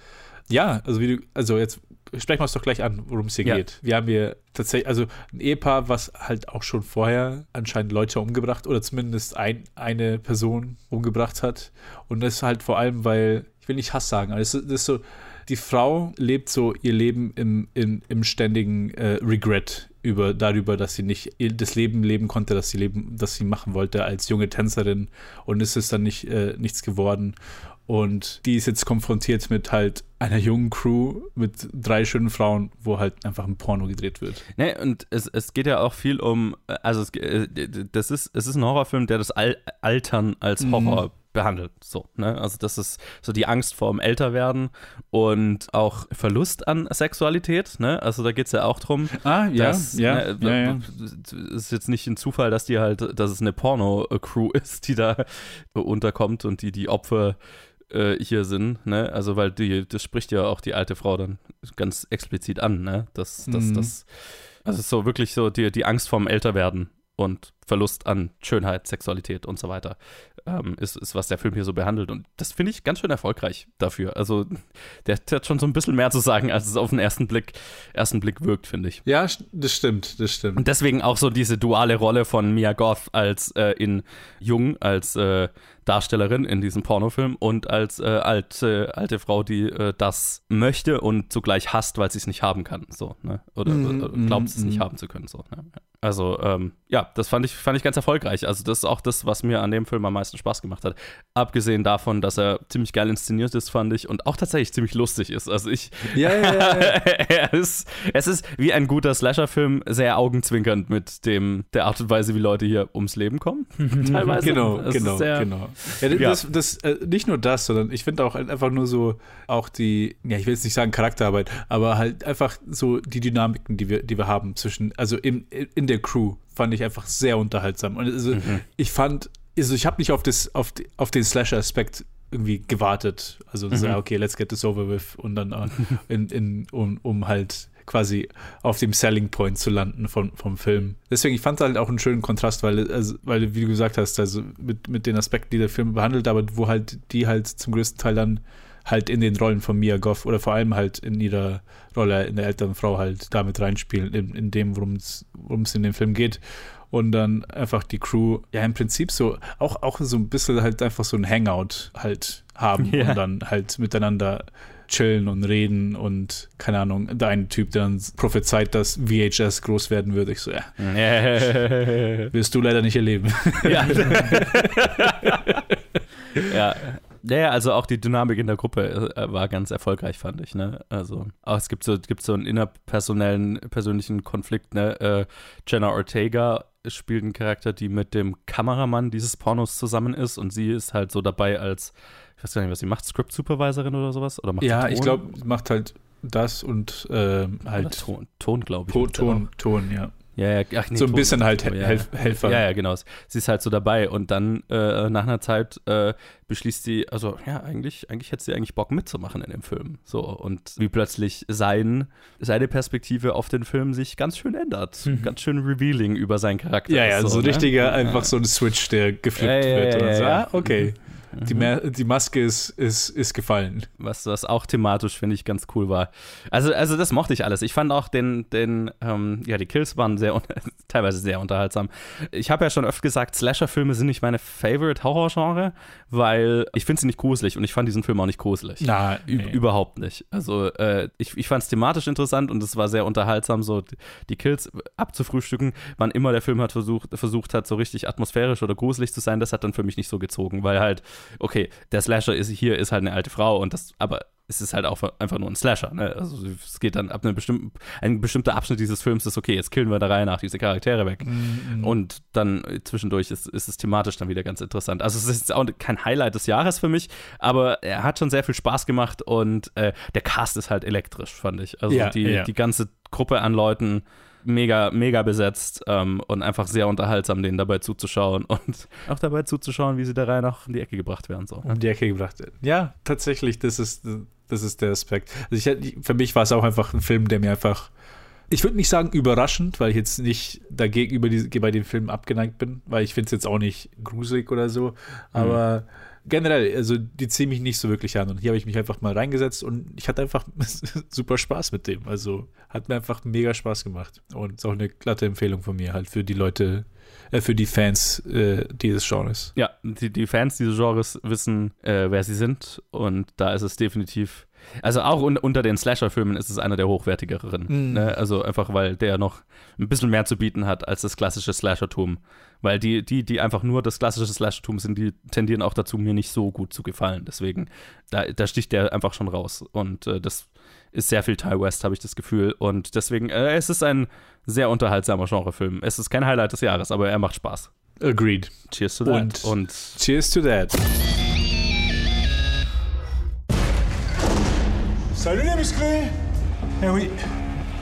Ja, also wie du, also jetzt sprechen wir es doch gleich an, worum es hier Ja. geht. Wir haben hier tatsächlich, also ein Ehepaar, was halt auch schon vorher anscheinend Leute umgebracht oder zumindest ein, eine Person umgebracht hat. Und das ist halt vor allem, weil, ich will nicht Hass sagen, aber das ist, das ist so, die Frau lebt so ihr Leben im, im, im ständigen äh, Regret über, darüber, dass sie nicht das Leben leben konnte, das sie leben, das sie machen wollte als junge Tänzerin und es ist dann nicht äh, nichts geworden. Und die ist jetzt konfrontiert mit halt einer jungen Crew mit drei schönen Frauen, wo halt einfach ein Porno gedreht wird. Ne, und es, es geht ja auch viel um, also es, äh, das ist, es ist ein Horrorfilm, der das Al Altern als Mhm. Horror behandelt. So, ne? Also das ist so die Angst vor dem Älterwerden und auch Verlust an Sexualität, ne? Also da geht es ja auch drum. Ah, dass, ja, ne, ja, ja. Es ist jetzt nicht ein Zufall, dass die halt, dass es eine Porno-Crew ist, die da unterkommt und die die Opfer äh, hier sind, ne? Also weil die, das spricht ja auch die alte Frau dann ganz explizit an, ne? Das, das, Mhm. das, also so wirklich so die, die Angst vorm Älterwerden und Verlust an Schönheit, Sexualität und so weiter ähm, ist, ist, was der Film hier so behandelt. Und das finde ich ganz schön erfolgreich dafür. Also der, der hat schon so ein bisschen mehr zu sagen, als es auf den ersten Blick, ersten Blick wirkt, finde ich. Ja, das stimmt, das stimmt. Und deswegen auch so diese duale Rolle von Mia Goth als äh, in Jung, als äh, Darstellerin in diesem Pornofilm und als äh, alte, alte Frau, die äh, das möchte und zugleich hasst, weil sie es nicht haben kann. So, ne? Oder, Mhm, oder glaubt es mhm, nicht mhm. haben zu können. So, ne? Also, ähm, ja, das fand ich, fand ich ganz erfolgreich. Also, das ist auch das, was mir an dem Film am meisten Spaß gemacht hat. Abgesehen davon, dass er ziemlich geil inszeniert ist, fand ich, und auch tatsächlich ziemlich lustig ist. Also ich. Ja, ja, ja, er ist, es ist wie ein guter Slasher-Film, sehr augenzwinkernd mit dem, der Art und Weise, wie Leute hier ums Leben kommen. teilweise. Genau, Es ist genau, sehr- genau. Ja, das, Ja. Das, das, äh, nicht nur das, sondern ich finde auch einfach nur so, auch die, ja, ich will jetzt nicht sagen Charakterarbeit, aber halt einfach so die Dynamiken, die wir, die wir haben zwischen, also im, in der Crew, fand ich einfach sehr unterhaltsam. Und also, ich fand, also ich habe nicht auf, das, auf, auf den Slasher-Aspekt irgendwie gewartet. Also, so, Mhm. okay, let's get this over with. Und dann, äh, in, in, um, um halt quasi auf dem Selling Point zu landen von, vom Film. Deswegen, ich fand halt auch einen schönen Kontrast, weil, also, weil wie du gesagt hast, also mit, mit den Aspekten, die der Film behandelt, aber wo halt die halt zum größten Teil dann halt in den Rollen von Mia Goff oder vor allem halt in ihrer Rolle in der älteren Frau halt damit reinspielen, in, in dem, worum es in dem Film geht. Und dann einfach die Crew, ja, im Prinzip so, auch, auch so ein bisschen halt einfach so ein Hangout halt haben Ja. und dann halt miteinander chillen und reden und keine Ahnung, der eine Typ, der dann prophezeit, dass VHS groß werden wird. Ich so, ja, wirst du leider nicht erleben. ja. ja. Naja, also auch die Dynamik in der Gruppe äh, war ganz erfolgreich, fand ich. Ne? Also auch es gibt so, gibt so einen innerpersonellen, persönlichen Konflikt. Ne? Äh, Jenna Ortega spielt einen Charakter, die mit dem Kameramann dieses Pornos zusammen ist und sie ist halt so dabei als, ich weiß gar nicht, was sie macht, Script-Supervisorin oder sowas? Oder macht ja, ich glaube, macht halt das und ähm, halt Ton, Ton glaube ich. Ton. Ton, Ton, ja. Ja, ja, ach, nee, So ein bisschen halt ja, Helf- Helfer. Ja, ja, genau. Sie ist halt so dabei und dann äh, nach einer Zeit äh, beschließt sie, also ja, eigentlich, eigentlich hätte sie eigentlich Bock mitzumachen in dem Film. So, und wie plötzlich sein, seine Perspektive auf den Film sich ganz schön ändert. Ganz schön revealing über seinen Charakter. Ja, ja, so, ein ne? richtiger, einfach so ein Switch, der geflippt Ja, ja, wird. Und so, ja. ah, okay, die, Ma die Maske ist, ist, ist gefallen. was, was auch thematisch, finde ich, ganz cool war. Also, also das mochte ich alles. Ich fand auch den, den ähm, ja, die Kills waren sehr, teilweise sehr unterhaltsam. Ich habe ja schon öfter gesagt, Slasher-Filme sind nicht meine Favorite Horror-Genre, weil ich finde sie nicht gruselig und ich fand diesen Film auch nicht gruselig. Na, nee. Überhaupt nicht. Also äh, ich, ich fand es thematisch interessant und es war sehr unterhaltsam, so die, die Kills abzufrühstücken, wann immer der Film hat versucht, versucht hat, so richtig atmosphärisch oder gruselig zu sein, das hat dann für mich nicht so gezogen, weil halt, okay, der Slasher ist hier, ist halt eine alte Frau und das, aber ist es halt auch einfach nur ein Slasher. Ne? Also es geht dann ab einem bestimmten, ein bestimmter Abschnitt dieses Films ist okay, jetzt killen wir der Reihe nach diese Charaktere weg. Mhm. Und dann zwischendurch ist, ist es thematisch dann wieder ganz interessant. Also es ist jetzt auch kein Highlight des Jahres für mich, aber er hat schon sehr viel Spaß gemacht und äh, der Cast ist halt elektrisch, fand ich. Also Ja, die, ja. die ganze Gruppe an Leuten mega, mega besetzt ähm, und einfach sehr unterhaltsam, denen dabei zuzuschauen und auch dabei zuzuschauen, wie sie der Reihe nach in die Ecke gebracht werden. So. um die Ecke gebracht wird. Ja, tatsächlich, das ist, das ist der Aspekt. Also ich, hätte- für mich war es auch einfach ein Film, der mir einfach, ich würde nicht sagen überraschend, weil ich jetzt nicht dagegen über die, bei den Filmen abgeneigt bin, weil ich finde es jetzt auch nicht gruselig oder so, aber generell, also die ziehen mich nicht so wirklich an. Und hier habe ich mich einfach mal reingesetzt und ich hatte einfach super Spaß mit dem, also hat mir einfach mega Spaß gemacht. Und ist auch eine glatte Empfehlung von mir halt für die Leute, äh, für die Fans äh, dieses Genres. Ja, die, die Fans dieses Genres wissen, äh, wer sie sind. Und da ist es definitiv, also auch un unter den Slasher-Filmen ist es einer der hochwertigeren. Mhm. Ne? Also einfach, weil der noch ein bisschen mehr zu bieten hat als das klassische Slashertum. Weil die, die, die einfach nur das klassische Slashertum sind, die tendieren auch dazu, mir nicht so gut zu gefallen. Deswegen, da, da sticht der einfach schon raus. Und äh, das ist sehr viel Ty West, habe ich das Gefühl. Und deswegen, äh, es ist ein sehr unterhaltsamer Genrefilm. Es ist kein Highlight des Jahres, aber er macht Spaß. Agreed. Cheers to that. Und- Und Cheers to that. Salut les musclés Eh oui,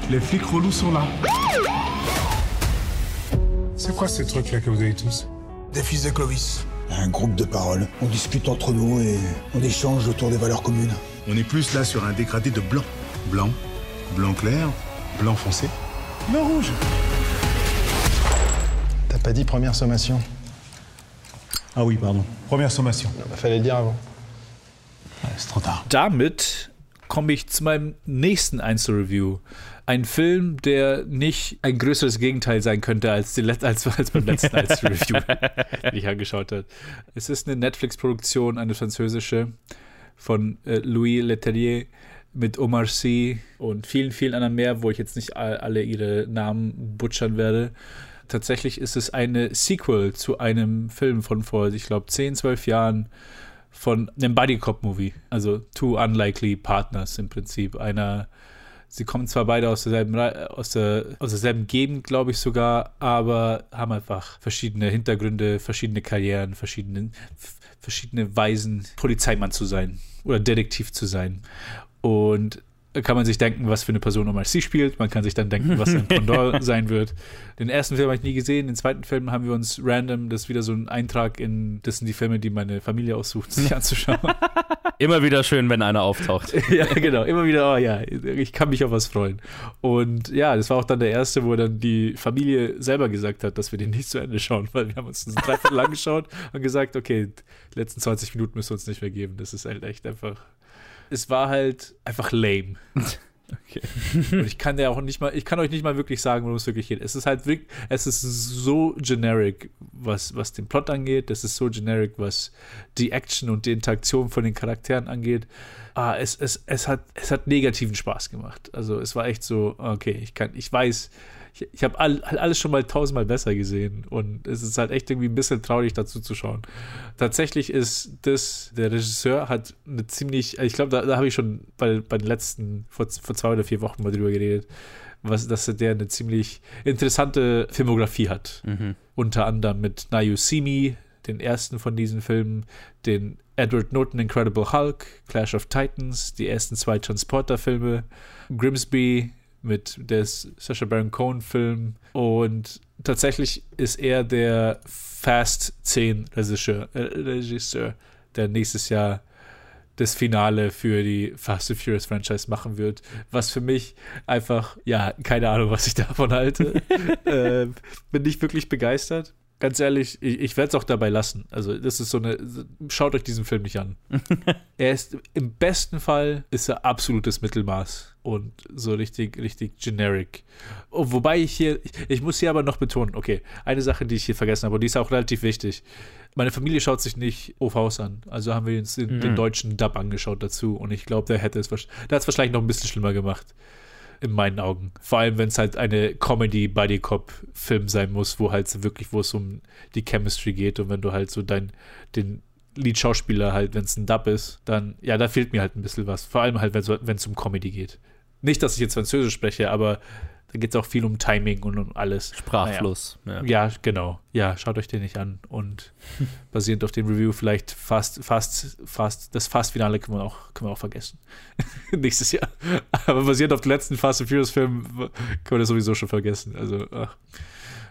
les flics relous sont là. C'est quoi ces trucs-là que vous avez tous Des fils de Clovis. Un groupe de paroles. On discute entre nous et on échange autour des valeurs communes. On est plus là sur un dégradé de blanc. Blanc, blanc clair, blanc foncé, blanc rouge. T'as pas dit première sommation Ah oui, pardon. Première sommation. Fallait le dire avant. Ouais, c'est trop tard. Damit komme ich zu meinem nächsten Einzelreview. Ein Film, der nicht ein größeres Gegenteil sein könnte als, die Let als, als beim letzten Einzelreview, den ich angeschaut habe. Es ist eine Netflix-Produktion, eine französische, von äh, Louis Leterrier mit Omar Sy und vielen, vielen anderen mehr, wo ich jetzt nicht all, alle ihre Namen butchern werde. Tatsächlich ist es eine Sequel zu einem Film von vor, ich glaube, 10, 12 Jahren von einem Buddy-Cop-Movie. Also Two Unlikely Partners im Prinzip. Einer, sie kommen zwar beide aus derselben, aus der, aus derselben Gegend, glaube ich sogar, aber haben einfach verschiedene Hintergründe, verschiedene Karrieren, verschiedene, verschiedene Weisen, Polizeimann zu sein oder Detektiv zu sein. Und kann man sich denken, was für eine Person Omar Sy spielt. Man kann sich dann denken, was sein Pendant sein wird. Den ersten Film habe ich nie gesehen. Den zweiten Film haben wir uns random, das ist wieder so ein Eintrag in, das sind die Filme, die meine Familie aussucht, sich anzuschauen. immer wieder schön, wenn einer auftaucht. ja, genau. Immer wieder, oh ja, ich kann mich auf was freuen. Und ja, das war auch dann der erste, wo dann die Familie selber gesagt hat, dass wir den nicht zu Ende schauen, weil wir haben uns das dreiviertel lang geschaut und gesagt, okay, die letzten 20 Minuten müssen wir uns nicht mehr geben. Das ist halt echt einfach. Es war halt einfach lame. Okay. Und ich kann ja auch nicht mal, ich kann euch nicht mal wirklich sagen, worum es wirklich geht. Es ist halt wirklich, es ist so generic, was, was den Plot angeht. Es ist so generic, was die Action und die Interaktion von den Charakteren angeht. Ah, es, es, es, hat, es hat negativen Spaß gemacht. Also es war echt so, okay, ich kann, ich weiß, ich, ich habe all, alles schon mal tausendmal besser gesehen und es ist halt echt irgendwie ein bisschen traurig dazu zu schauen. Tatsächlich ist das, der Regisseur hat eine ziemlich, ich glaube, da, da habe ich schon bei, bei den letzten, vor, vor zwei oder vier Wochen mal drüber geredet, was, dass der eine ziemlich interessante Filmografie hat. Mhm. Unter anderem mit Now You See Me, den ersten von diesen Filmen, den Edward Norton Incredible Hulk, Clash of Titans, die ersten zwei Transporter-Filme, Grimsby mit der Sacha Baron Cohen-Film und tatsächlich ist er der Fast 10 Regisseur, äh, Regisseur, der nächstes Jahr das Finale für die Fast and Furious Franchise machen wird, was für mich einfach, ja, keine Ahnung, was ich davon halte. äh, bin nicht wirklich begeistert. Ganz ehrlich, ich, ich werde es auch dabei lassen. Also, das ist so eine. Schaut euch diesen Film nicht an. er ist im besten Fall ist er absolutes Mittelmaß und so richtig, richtig generic. Oh, wobei ich hier, ich, ich muss hier aber noch betonen, okay, eine Sache, die ich hier vergessen habe, und die ist auch relativ wichtig. Meine Familie schaut sich nicht OVs an. Also haben wir uns den, Mhm. den deutschen Dub angeschaut dazu und ich glaube, der hätte es, der hat es wahrscheinlich noch ein bisschen schlimmer gemacht in meinen Augen. Vor allem, wenn es halt eine Comedy-Buddy-Cop-Film sein muss, wo halt wirklich, wo es um die Chemistry geht und wenn du halt so dein, den Lead-Schauspieler halt, wenn es ein Dub ist, dann, ja, da fehlt mir halt ein bisschen was. Vor allem halt, wenn es um Comedy geht. Nicht, dass ich jetzt Französisch spreche, aber da geht es auch viel um Timing und um alles. Sprachfluss. Naja. Ja. ja. genau. Ja, schaut euch den nicht an. Und basierend auf dem Review vielleicht fast, fast, fast, das Fast-Finale können wir auch, können wir auch vergessen. Nächstes Jahr. Aber basierend auf dem letzten Fast and Furious-Film können wir das sowieso schon vergessen. Also, ach.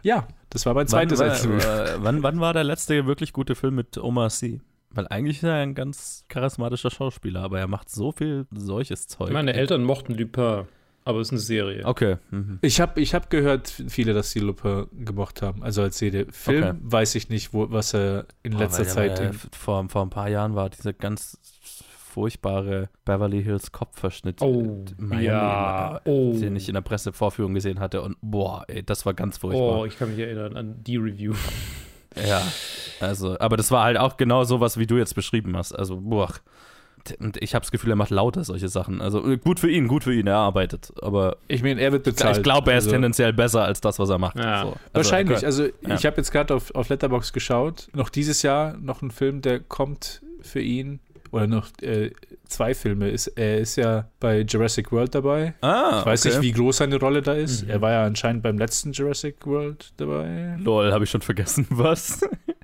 Ja, das war mein zweites wann, äh, wann, wann war der letzte wirklich gute Film mit Omar Sy? Weil eigentlich ist er ein ganz charismatischer Schauspieler, aber er macht so viel solches Zeug. Meine Eltern mochten Lupin. Aber es ist eine Serie. Okay. Mhm. Ich habe ich hab gehört, viele, dass sie Lupe gemocht haben. Also als Serie. Film okay. weiß ich nicht, wo, was er in oh, letzter Zeit. Ja, vor, vor ein paar Jahren war dieser ganz furchtbare Beverly Hills Kopfverschnitt, oh, Miami, ja. oh. den ich in der Pressevorführung gesehen hatte. Und boah, ey, das war ganz furchtbar. Oh, ich kann mich erinnern an die Review. Ja, also, aber das war halt auch genau sowas, wie du jetzt beschrieben hast. Also, boah und ich habe das Gefühl, er macht lauter solche Sachen. Also äh, gut für ihn, gut für ihn, er arbeitet. Aber ich meine, er wird bezahlt. Ich glaube, er ist also, tendenziell besser als das, was er macht. Ja. So. Also, Wahrscheinlich. Also ja. ich habe jetzt gerade auf, auf Letterbox geschaut. Noch dieses Jahr noch ein Film, der kommt für ihn oder noch äh, zwei Filme. Ist, er ist ja bei Jurassic World dabei. Ah, ich weiß okay. nicht, wie groß seine Rolle da ist. Mhm. Er war ja anscheinend beim letzten Jurassic World dabei. Lol, habe ich schon vergessen, was?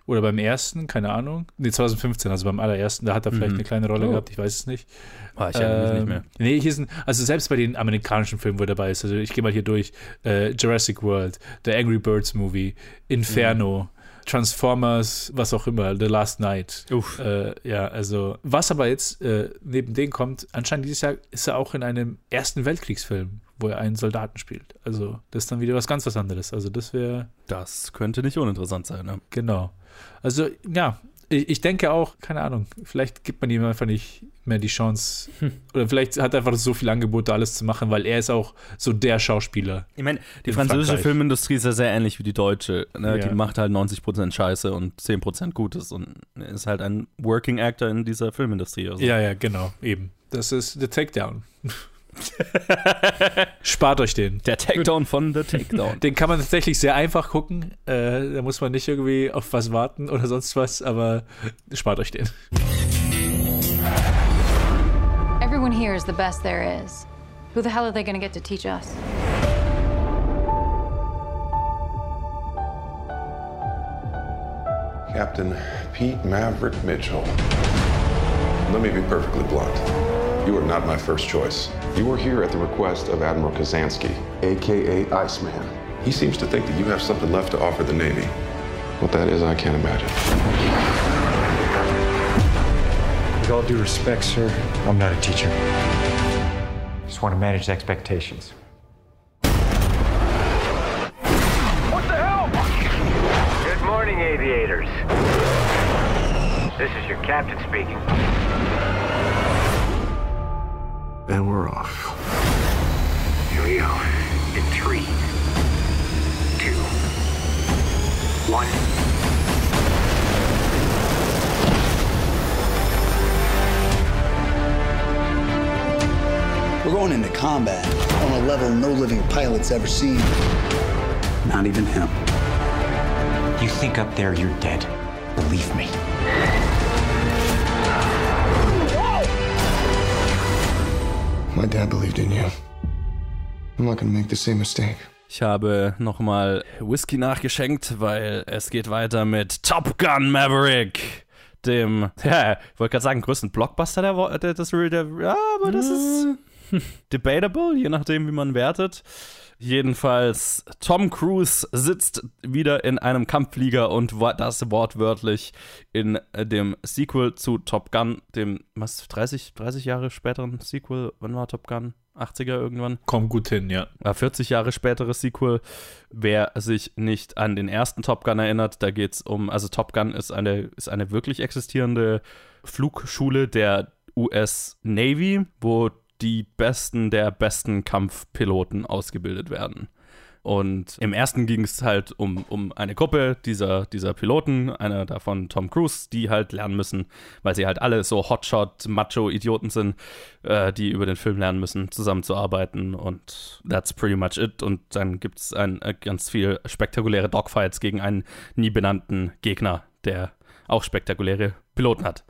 Oder beim ersten, keine Ahnung. Nee, 2015, also beim allerersten, da hat er vielleicht mhm. eine kleine Rolle oh. gehabt, ich weiß es nicht. Ah, ich erinnere ähm, nicht mehr. Nee, hier sind, also selbst bei den amerikanischen Filmen, wo er dabei ist, also ich gehe mal hier durch, äh, Jurassic World, The Angry Birds Movie, Inferno, mhm. Transformers, was auch immer, The Last Night. Uff. Äh, ja, also, was aber jetzt äh, neben denen kommt, anscheinend dieses Jahr ist er auch in einem Ersten Weltkriegsfilm wo er einen Soldaten spielt. Also, das ist dann wieder was ganz was anderes. Also, das wäre. Das könnte nicht uninteressant sein, ne? Genau. Also, ja, ich, ich, denke auch, keine Ahnung, vielleicht gibt man ihm einfach nicht mehr die Chance. Hm. Oder vielleicht hat er einfach so viel Angebote, alles zu machen, weil er ist auch so der Schauspieler. Ich meine, die französische Frankreich. Filmindustrie ist ja sehr ähnlich wie die deutsche. Ne? Ja. Die macht halt 90% Scheiße und 10% Gutes und ist halt ein Working Actor in dieser Filmindustrie. Also. Ja, ja, genau, eben. Das ist The Takedown. Spart euch den. Der Takedown von The Takedown. Den kann man tatsächlich sehr einfach gucken. Äh, da muss man nicht irgendwie auf was warten oder sonst was, aber spart euch den. Everyone here is the best there is. Who the hell are they gonna get to teach us? Captain Pete Maverick Mitchell. Let me be perfectly blunt. You are not my first choice. You are here at the request of Admiral Kazansky, aka Iceman. He seems to think that you have something left to offer the Navy. What that is, I can't imagine. With all due respect, sir, I'm not a teacher. Just want to manage expectations. What the hell? Good morning, aviators. This is your captain speaking. And we're off. Here we go. In three, two, one. We're going into combat on a level no living pilot's ever seen. Not even him. You think up there you're dead. Believe me. My dad believed in you. I'm not gonna make the same mistake. Ich habe nochmal Whisky nachgeschenkt, weil es geht weiter mit Top Gun Maverick, dem, ja, ich wollte gerade sagen, größten Blockbuster der, der, ja, aber das ist debatable, je nachdem, wie man wertet. Jedenfalls, Tom Cruise sitzt wieder in einem Kampfflieger und das wortwörtlich in äh, dem Sequel zu Top Gun, dem, was, 30, 30 Jahre späteren Sequel, wann war Top Gun? 80er irgendwann. Kommt gut hin, ja. 40 Jahre späteres Sequel. Wer sich nicht an den ersten Top Gun erinnert, da geht es um, also Top Gun ist eine, ist eine wirklich existierende Flugschule der US Navy, wo die Besten der besten Kampfpiloten ausgebildet werden. Und im ersten ging es halt um, um eine Gruppe dieser, dieser Piloten, einer davon Tom Cruise, die halt lernen müssen, weil sie halt alle so Hotshot-Macho-Idioten sind, äh, die über den Film lernen müssen, zusammenzuarbeiten. Und that's pretty much it. Und dann gibt es äh, ganz viel spektakuläre Dogfights gegen einen nie benannten Gegner, der auch spektakuläre Piloten hat.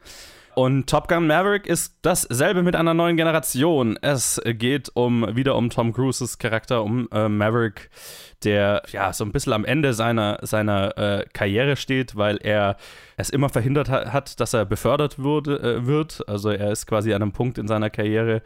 Und Top Gun Maverick ist dasselbe mit einer neuen Generation. Es geht um wieder um Tom Cruises Charakter, um äh, Maverick, der ja so ein bisschen am Ende seiner, seiner äh, Karriere steht, weil er es immer verhindert ha hat, dass er befördert wurde, äh, wird. Also er ist quasi an einem Punkt in seiner Karriere,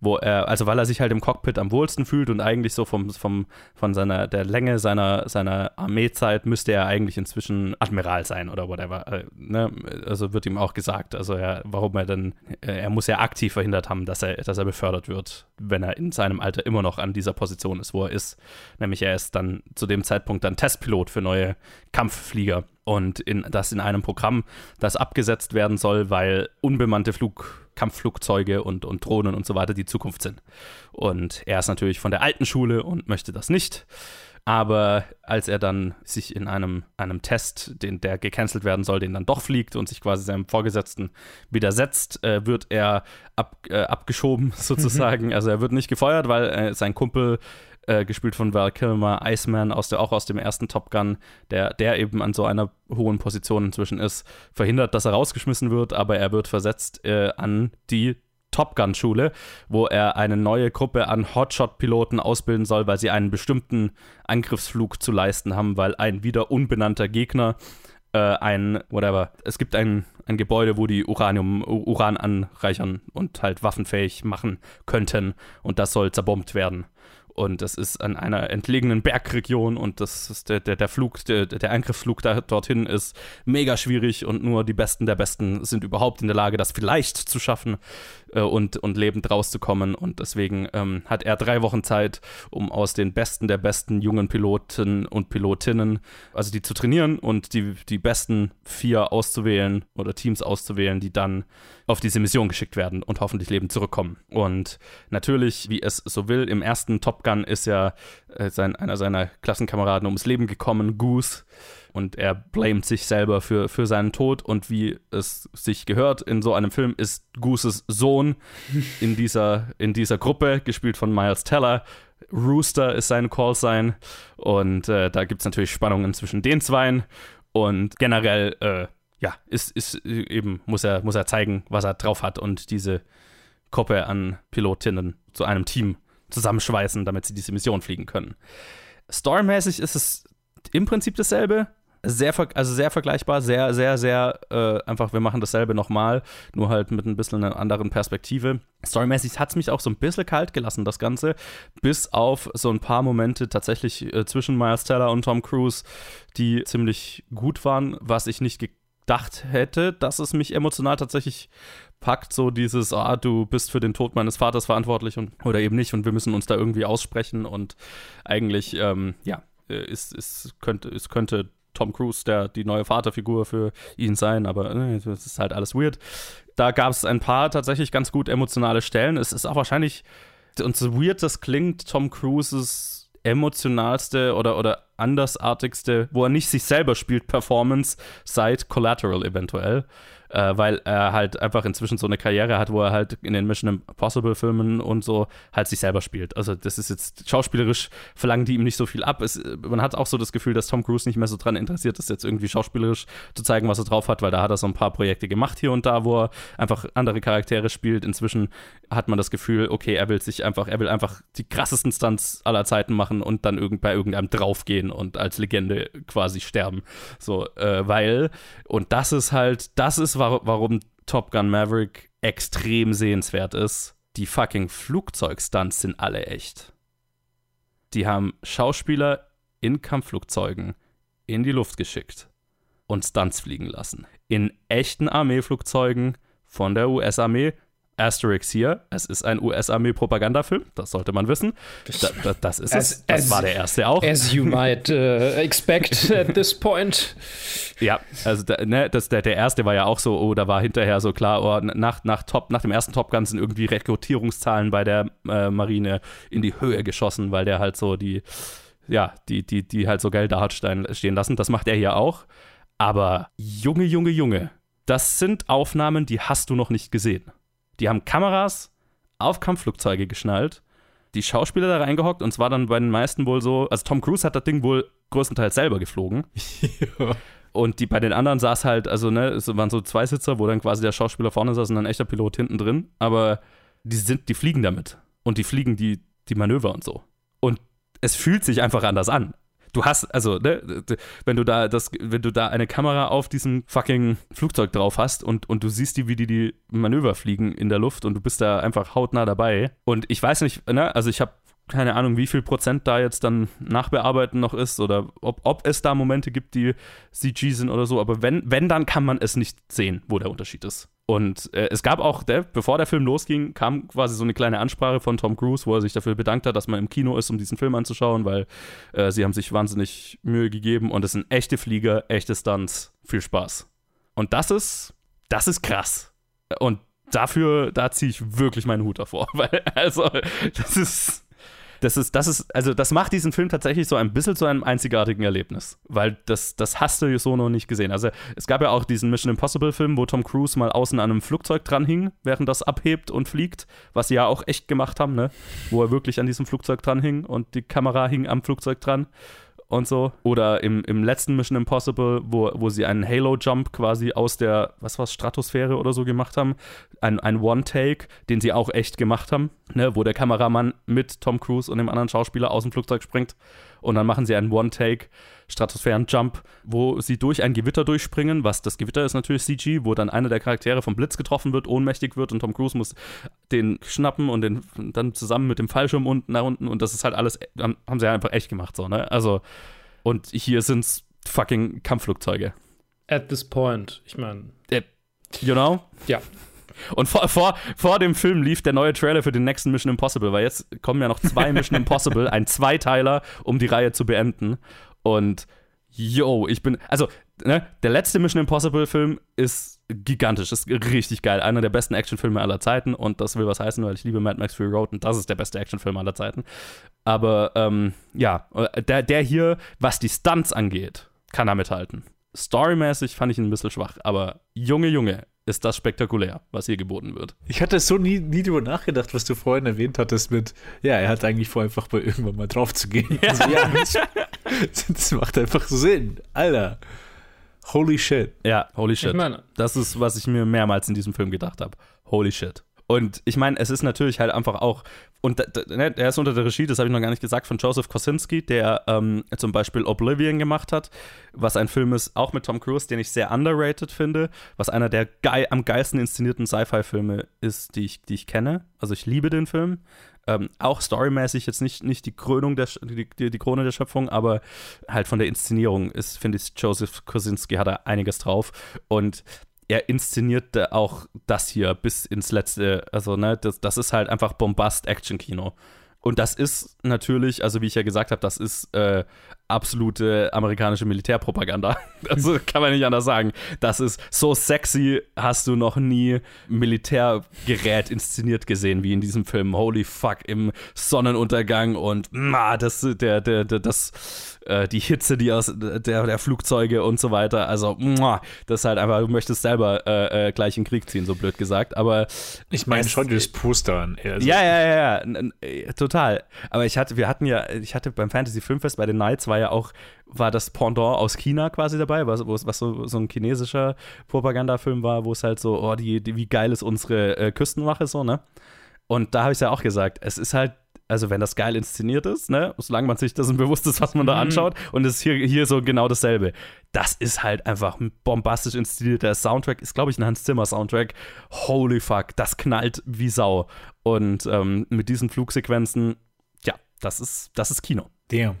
wo er, also weil er sich halt im Cockpit am wohlsten fühlt und eigentlich so vom, vom, von seiner, der Länge seiner, seiner Armeezeit müsste er eigentlich inzwischen Admiral sein oder whatever. Äh, ne? Also wird ihm auch gesagt, also er, warum er denn, äh, er muss ja aktiv verhindert haben, dass er, dass er befördert wird, wenn er in seinem Alter immer noch an dieser Position ist, wo er ist. Nämlich er ist dann zu dem Zeitpunkt dann Testpilot für neue Kampfflieger und in, das in einem Programm, das abgesetzt werden soll, weil unbemannte Flug Kampfflugzeuge und, und Drohnen und so weiter die Zukunft sind. Und er ist natürlich von der alten Schule und möchte das nicht. Aber als er dann sich in einem, einem Test, den, der gecancelt werden soll, den dann doch fliegt und sich quasi seinem Vorgesetzten widersetzt, äh, wird er ab, äh, abgeschoben sozusagen. also er wird nicht gefeuert, weil äh, sein Kumpel äh, gespielt von Val Kilmer, Iceman, aus der, auch aus dem ersten Top Gun, der, der eben an so einer hohen Position inzwischen ist, verhindert, dass er rausgeschmissen wird, aber er wird versetzt äh, an die Top Gun Schule, wo er eine neue Gruppe an Hotshot-Piloten ausbilden soll, weil sie einen bestimmten Angriffsflug zu leisten haben, weil ein wieder unbenannter Gegner äh, ein, whatever, es gibt ein, ein Gebäude, wo die Uranium, Uran anreichern und halt waffenfähig machen könnten und das soll zerbombt werden. Und das ist an einer entlegenen Bergregion und das ist der, der, der Flug, der, der Angriffsflug da, dorthin ist mega schwierig und nur die Besten der Besten sind überhaupt in der Lage, das vielleicht zu schaffen äh, und, und lebend rauszukommen. Und deswegen ähm, hat er drei Wochen Zeit, um aus den Besten der besten jungen Piloten und Pilotinnen, also die zu trainieren und die, die besten vier auszuwählen oder Teams auszuwählen, die dann auf diese Mission geschickt werden und hoffentlich lebend zurückkommen. Und natürlich, wie es so will, im ersten Top Gun ist ja äh, sein, einer seiner Klassenkameraden ums Leben gekommen, Goose. Und er blamet sich selber für, für seinen Tod. Und wie es sich gehört in so einem Film, ist Gooses Sohn in dieser, in dieser Gruppe, gespielt von Miles Teller. Rooster ist sein Callsign. Und äh, da gibt es natürlich Spannungen zwischen den Zweien. Und generell, äh, ja, ist, ist eben, muss er, muss er zeigen, was er drauf hat und diese Gruppe an Pilotinnen zu einem Team zusammenschweißen, damit sie diese Mission fliegen können. Storymäßig ist es im Prinzip dasselbe. Sehr, also sehr vergleichbar, sehr, sehr, sehr äh, einfach, wir machen dasselbe nochmal, nur halt mit ein bisschen einer anderen Perspektive. Storymäßig hat es mich auch so ein bisschen kalt gelassen, das Ganze, bis auf so ein paar Momente tatsächlich äh, zwischen Miles Teller und Tom Cruise, die ziemlich gut waren, was ich nicht gedacht hätte, dass es mich emotional tatsächlich packt, so dieses, ah, du bist für den Tod meines Vaters verantwortlich und oder eben nicht und wir müssen uns da irgendwie aussprechen und eigentlich, ähm, ja, ist, ist, könnte, es könnte Tom Cruise der die neue Vaterfigur für ihn sein, aber äh, das ist halt alles weird. Da gab es ein paar tatsächlich ganz gut emotionale Stellen. Es ist auch wahrscheinlich, und so weird das klingt, Tom Cruises emotionalste oder, oder andersartigste, wo er nicht sich selber spielt, Performance seit Collateral eventuell äh, weil er halt einfach inzwischen so eine Karriere hat, wo er halt in den Mission Impossible Filmen und so halt sich selber spielt. Also das ist jetzt schauspielerisch verlangen die ihm nicht so viel ab. Es, man hat auch so das Gefühl, dass Tom Cruise nicht mehr so dran interessiert ist, jetzt irgendwie schauspielerisch zu zeigen, was er drauf hat, weil da hat er so ein paar Projekte gemacht hier und da, wo er einfach andere Charaktere spielt. Inzwischen hat man das Gefühl, okay, er will sich einfach, er will einfach die krassesten Stunts aller Zeiten machen und dann irgend, bei irgendeinem draufgehen und als Legende quasi sterben. So, äh, weil, und das ist halt, das ist, warum Top Gun Maverick extrem sehenswert ist. Die fucking Flugzeugstunts sind alle echt. Die haben Schauspieler in Kampfflugzeugen in die Luft geschickt und Stunts fliegen lassen. In echten Armeeflugzeugen von der US-Armee Asterix hier. Es ist ein US-Armee-Propagandafilm, das sollte man wissen. Da, da, das ist as, es. Das as, war der erste auch. As you might uh, expect at this point. Ja, also da, ne, das, der, der erste war ja auch so, oh, da war hinterher so klar, oh, nach, nach, Top, nach dem ersten Top Gun sind irgendwie Rekrutierungszahlen bei der äh, Marine in die Höhe geschossen, weil der halt so die, ja, die, die, die halt so Geld da hat stehen lassen. Das macht er hier auch. Aber Junge, Junge, Junge, das sind Aufnahmen, die hast du noch nicht gesehen. Die haben Kameras auf Kampfflugzeuge geschnallt, die Schauspieler da reingehockt und zwar dann bei den meisten wohl so, also Tom Cruise hat das Ding wohl größtenteils selber geflogen. ja. Und die bei den anderen saß halt, also ne, es waren so zwei Sitzer, wo dann quasi der Schauspieler vorne saß und ein echter Pilot hinten drin. Aber die sind, die fliegen damit. Und die fliegen die, die Manöver und so. Und es fühlt sich einfach anders an. Du hast, also, ne, wenn du da das, wenn du da eine Kamera auf diesem fucking Flugzeug drauf hast und, und du siehst die, wie die die Manöver fliegen in der Luft und du bist da einfach hautnah dabei. Und ich weiß nicht, ne, also ich habe keine Ahnung, wie viel Prozent da jetzt dann nachbearbeiten noch ist oder ob, ob es da Momente gibt, die CG sind oder so. Aber wenn, wenn, dann kann man es nicht sehen, wo der Unterschied ist. Und äh, es gab auch, der, bevor der Film losging, kam quasi so eine kleine Ansprache von Tom Cruise, wo er sich dafür bedankt hat, dass man im Kino ist, um diesen Film anzuschauen, weil äh, sie haben sich wahnsinnig Mühe gegeben und es sind echte Flieger, echte Stunts. Viel Spaß. Und das ist, das ist krass. Und dafür, da ziehe ich wirklich meinen Hut davor, weil, also, das ist das ist, das ist, also das macht diesen Film tatsächlich so ein bisschen zu einem einzigartigen Erlebnis, weil das, das hast du so noch nicht gesehen. Also es gab ja auch diesen Mission Impossible Film, wo Tom Cruise mal außen an einem Flugzeug dran hing, während das abhebt und fliegt, was sie ja auch echt gemacht haben, ne? Wo er wirklich an diesem Flugzeug dran hing und die Kamera hing am Flugzeug dran und so. Oder im, im letzten Mission Impossible, wo, wo sie einen Halo-Jump quasi aus der, was war Stratosphäre oder so gemacht haben. Ein, ein One-Take, den sie auch echt gemacht haben, ne, wo der Kameramann mit Tom Cruise und dem anderen Schauspieler aus dem Flugzeug springt. Und dann machen sie einen One-Take Stratosphären-Jump, wo sie durch ein Gewitter durchspringen, was das Gewitter ist natürlich CG, wo dann einer der Charaktere vom Blitz getroffen wird, ohnmächtig wird und Tom Cruise muss den schnappen und den dann zusammen mit dem Fallschirm unten nach unten und das ist halt alles, haben sie einfach echt gemacht so, ne? Also, und hier sind's fucking Kampfflugzeuge. At this point, ich meine. You know? Ja. Und vor, vor, vor dem Film lief der neue Trailer für den nächsten Mission Impossible, weil jetzt kommen ja noch zwei Mission Impossible, ein Zweiteiler, um die Reihe zu beenden. Und yo, ich bin, also, ne, der letzte Mission Impossible Film ist gigantisch, ist richtig geil. Einer der besten Actionfilme aller Zeiten und das will was heißen, weil ich liebe Mad Max Fury Road und das ist der beste Actionfilm aller Zeiten. Aber ähm, ja, der, der hier, was die Stunts angeht, kann er mithalten. Storymäßig fand ich ihn ein bisschen schwach, aber Junge, Junge, ist das spektakulär, was hier geboten wird. Ich hatte so nie, nie drüber nachgedacht, was du vorhin erwähnt hattest mit, ja, er hat eigentlich vor, einfach mal irgendwann mal drauf zu gehen. Ja. Also, ja, das, das macht einfach Sinn. Alter. Holy shit. Ja, holy shit. Ich meine, das ist, was ich mir mehrmals in diesem Film gedacht habe. Holy shit. Und ich meine, es ist natürlich halt einfach auch, und ne, er ist unter der Regie, das habe ich noch gar nicht gesagt, von Joseph Kosinski, der ähm, zum Beispiel Oblivion gemacht hat, was ein Film ist, auch mit Tom Cruise, den ich sehr underrated finde, was einer der geil, am geilsten inszenierten Sci-Fi-Filme ist, die ich, die ich kenne. Also ich liebe den Film. Ähm, auch storymäßig jetzt nicht, nicht die Krönung der die, die, Krone der Schöpfung, aber halt von der Inszenierung ist, finde ich, Joseph Kosinski hat da einiges drauf. Und er inszeniert auch das hier bis ins letzte. Also, ne, das, das ist halt einfach Bombast-Action-Kino. Und das ist natürlich, also wie ich ja gesagt habe, das ist äh, absolute amerikanische Militärpropaganda. Also kann man nicht anders sagen. Das ist so sexy, hast du noch nie Militärgerät inszeniert gesehen wie in diesem Film. Holy fuck, im Sonnenuntergang und ma, das, der, der, der, das, äh, die Hitze, die aus der, der Flugzeuge und so weiter. Also, ma, das ist halt einfach, du möchtest selber äh, äh, gleich in den Krieg ziehen, so blöd gesagt. Aber ich meine schon das Poster an. Also. Ja, ja, ja, ja, total. Aber ich hatte, wir hatten ja, ich hatte beim Fantasy Filmfest bei den Nights war ja auch, war das Pendant aus China quasi dabei, was, was so, so ein chinesischer Propagandafilm war, wo es halt so, oh, die, die wie geil ist unsere äh, Küstenwache so, ne? Und da habe ich ja auch gesagt, es ist halt, also wenn das geil inszeniert ist, ne, solange man sich dessen bewusst ist, was man da mhm. anschaut, und es ist hier, hier so genau dasselbe. Das ist halt einfach ein bombastisch inszenierter Soundtrack, ist, glaube ich, ein Hans Zimmer Soundtrack. Holy fuck, das knallt wie Sau. Und ähm, mit diesen Flugsequenzen, ja, das ist, das ist Kino. Damn.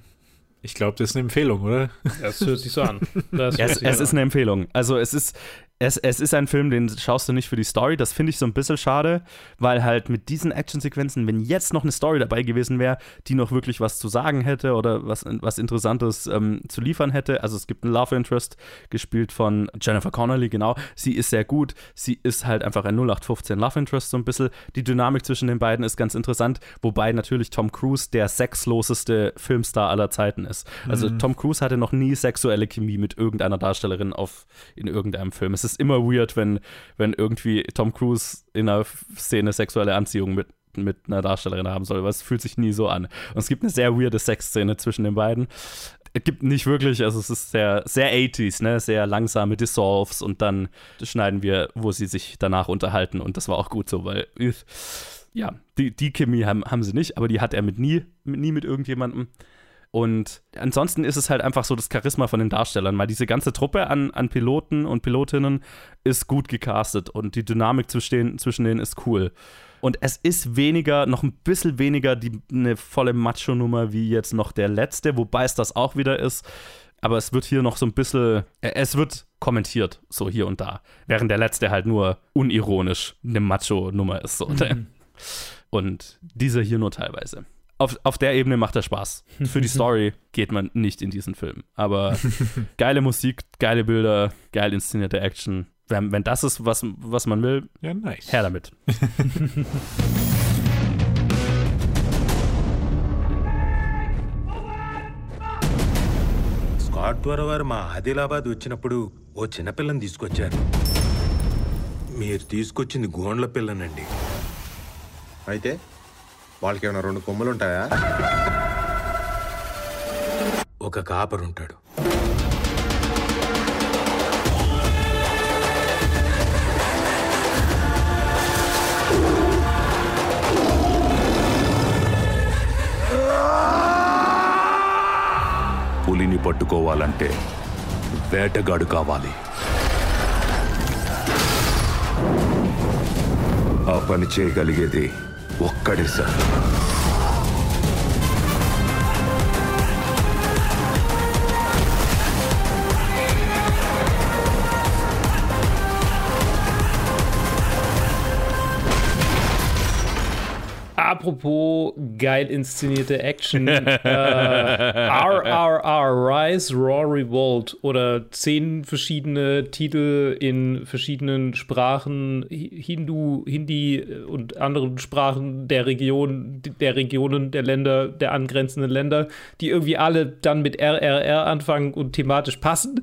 Ich glaube, das ist eine Empfehlung, oder? Das hört sich so an. es, es an. ist eine Empfehlung. Also es ist, es, es ist ein Film, den schaust du nicht für die Story. Das finde ich so ein bisschen schade, weil halt mit diesen Actionsequenzen, wenn jetzt noch eine Story dabei gewesen wäre, die noch wirklich was zu sagen hätte oder was, was Interessantes ähm, zu liefern hätte. Also es gibt einen Love Interest, gespielt von Jennifer Connelly, genau. Sie ist sehr gut. Sie ist halt einfach ein 0815 Love Interest so ein bisschen. Die Dynamik zwischen den beiden ist ganz interessant, wobei natürlich Tom Cruise der sexloseste Filmstar aller Zeiten ist. Also mhm. Tom Cruise hatte noch nie sexuelle Chemie mit irgendeiner Darstellerin auf, in irgendeinem Film. Es ist ist immer weird, wenn, wenn irgendwie Tom Cruise in einer Szene sexuelle Anziehung mit, mit einer Darstellerin haben soll, aber es fühlt sich nie so an. Und es gibt eine sehr weirde Sexszene zwischen den beiden. es gibt nicht wirklich, also es ist sehr, sehr 80s, ne? Sehr langsame Dissolves und dann schneiden wir, wo sie sich danach unterhalten und das war auch gut so, weil ja, die, die Chemie haben, haben sie nicht, aber die hat er mit nie, mit, nie mit irgendjemandem. Und ansonsten ist es halt einfach so das Charisma von den Darstellern. Mal diese ganze Truppe an, an Piloten und Pilotinnen ist gut gecastet und die Dynamik zwischen denen, zwischen denen ist cool. Und es ist weniger, noch ein bisschen weniger die, eine volle Macho-Nummer wie jetzt noch der letzte, wobei es das auch wieder ist. Aber es wird hier noch so ein bisschen, äh, es wird kommentiert, so hier und da. Während der letzte halt nur unironisch eine Macho-Nummer ist. So. Mhm. Und dieser hier nur teilweise Auf, auf der Ebene macht er Spaß. Für die Story geht man nicht in diesen Film. Aber geile Musik, geile Bilder, geil inszenierte Action. Wenn, wenn das ist, was, was man will, ja, nice. her damit. Scott ద్వారా వారు మా ఆదిలాబాద్ వచ్చినప్పుడు ఓ చిన్నపిల్లని తీసుకొచ్చారు మీరు తీసుకొచ్చింది గోండ్ల పిల్లనండి అయితే వాళ్ళకి ఏమైనా రెండు కొమ్ములు ఉంటాయా ఒక కాపరుంటాడు. పులిని పట్టుకోవాలంటే వేటగాడు కావాలి. ఆ పని చేయగలిగేది ఒక్కడే sir Apropos geil inszenierte Action. äh, RRR, Rise, Raw Revolt oder zehn verschiedene Titel in verschiedenen Sprachen, Hindu, Hindi und anderen Sprachen der Region, der Regionen, der Länder, der angrenzenden Länder, die irgendwie alle dann mit RRR anfangen und thematisch passen.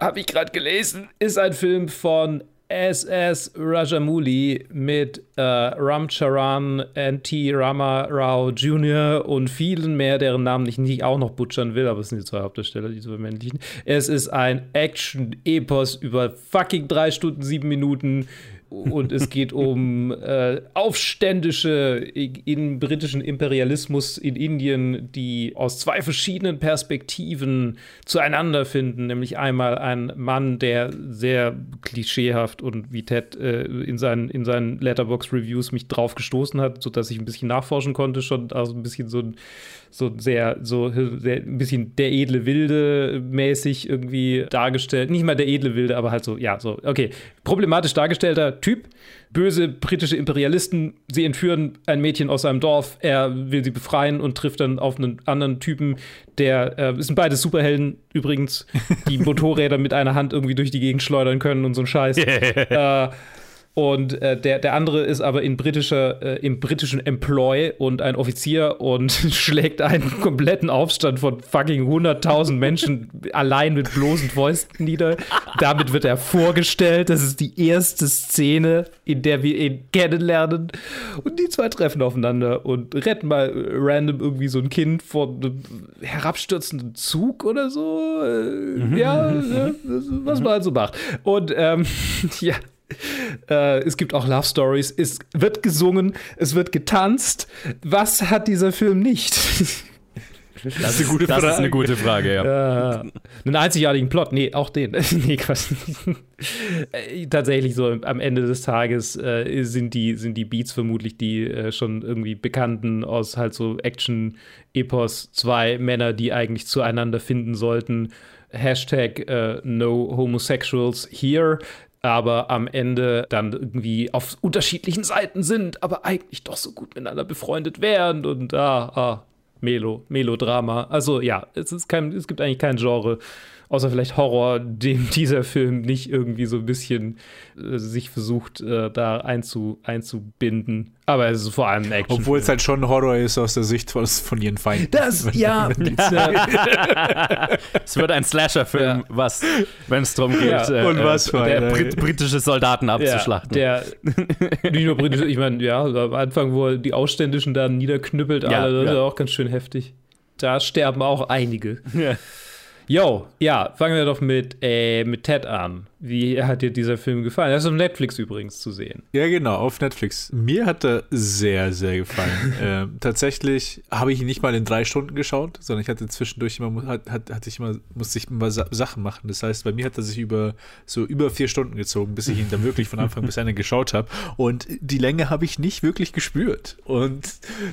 Habe ich gerade gelesen, ist ein Film von SS Rajamouli mit äh, Ramcharan, N.T. Rama Rao Jr. und vielen mehr, deren Namen ich nicht auch noch butchern will, aber es sind die zwei Hauptdarsteller, die zu männlichen. Es ist ein Action-Epos über fucking drei Stunden, sieben Minuten und es geht um äh, Aufständische im britischen Imperialismus in Indien, die aus zwei verschiedenen Perspektiven zueinander finden. Nämlich einmal ein Mann, der sehr klischeehaft und wie Ted äh, in seinen, in seinen Letterbox-Reviews mich drauf gestoßen hat, sodass ich ein bisschen nachforschen konnte, schon also ein bisschen so ein so sehr, so sehr, ein bisschen der edle Wilde mäßig irgendwie dargestellt. Nicht mal der edle Wilde, aber halt so, ja, so, okay. Problematisch dargestellter Typ. Böse britische Imperialisten, sie entführen ein Mädchen aus seinem Dorf, er will sie befreien und trifft dann auf einen anderen Typen, der, äh, sind beide Superhelden übrigens, die Motorräder mit einer Hand irgendwie durch die Gegend schleudern können und so ein Scheiß. äh, und äh, der, der andere ist aber in britischer, äh, im britischen Employ und ein Offizier und schlägt einen kompletten Aufstand von fucking 100.000 Menschen allein mit bloßen Fäusten nieder. Damit wird er vorgestellt. Das ist die erste Szene, in der wir ihn kennenlernen. Und die zwei treffen aufeinander und retten mal random irgendwie so ein Kind vor einem herabstürzenden Zug oder so. Äh, mhm. Ja, ja, was man halt so macht. Und ähm, ja. Äh, es gibt auch Love Stories. Es wird gesungen, es wird getanzt. Was hat dieser Film nicht? Das, ist eine gute, das Frage. Ist eine gute Frage, ja. Äh, einen einzigartigen Plot, nee, auch den. nee, Quatsch. Äh, tatsächlich so am Ende des Tages äh, sind, die, sind die Beats vermutlich die äh, schon irgendwie bekannten aus halt so Action-Epos. Zwei Männer, die eigentlich zueinander finden sollten. Hashtag uh, No Homosexuals Here aber am Ende dann irgendwie auf unterschiedlichen Seiten sind, aber eigentlich doch so gut miteinander befreundet wären und ah, ah Melo, Melodrama. Also ja, es, ist kein, es gibt eigentlich kein Genre, außer vielleicht Horror, dem dieser Film nicht irgendwie so ein bisschen äh, sich versucht, äh, da einzu, einzubinden. Aber es ist vor allem Action. Obwohl es halt schon Horror ist aus der Sicht von, von ihren Feinden. Das, ja. es wird ein Slasher-Film, ja. was, wenn es darum geht, ja. Und äh, was für der Brit britische Soldaten abzuschlachten. Ja, der, nicht nur britische, ich meine, ja, am Anfang, wo er die Ausständischen dann niederknüppelt, ja, alle, das ist auch ganz schön heftig. Da sterben auch einige. Yo, ja, fangen wir doch mit, äh, mit Ted an. Wie hat dir dieser Film gefallen? Er ist auf Netflix übrigens zu sehen. Ja, genau, auf Netflix. Mir hat er sehr, sehr gefallen. ähm, tatsächlich habe ich ihn nicht mal in drei Stunden geschaut, sondern ich hatte zwischendurch immer, hat, hat, hatte ich immer, musste ich immer Sa Sachen machen. Das heißt, bei mir hat er sich über so über vier Stunden gezogen, bis ich ihn dann wirklich von Anfang bis Ende geschaut habe. Und die Länge habe ich nicht wirklich gespürt. Und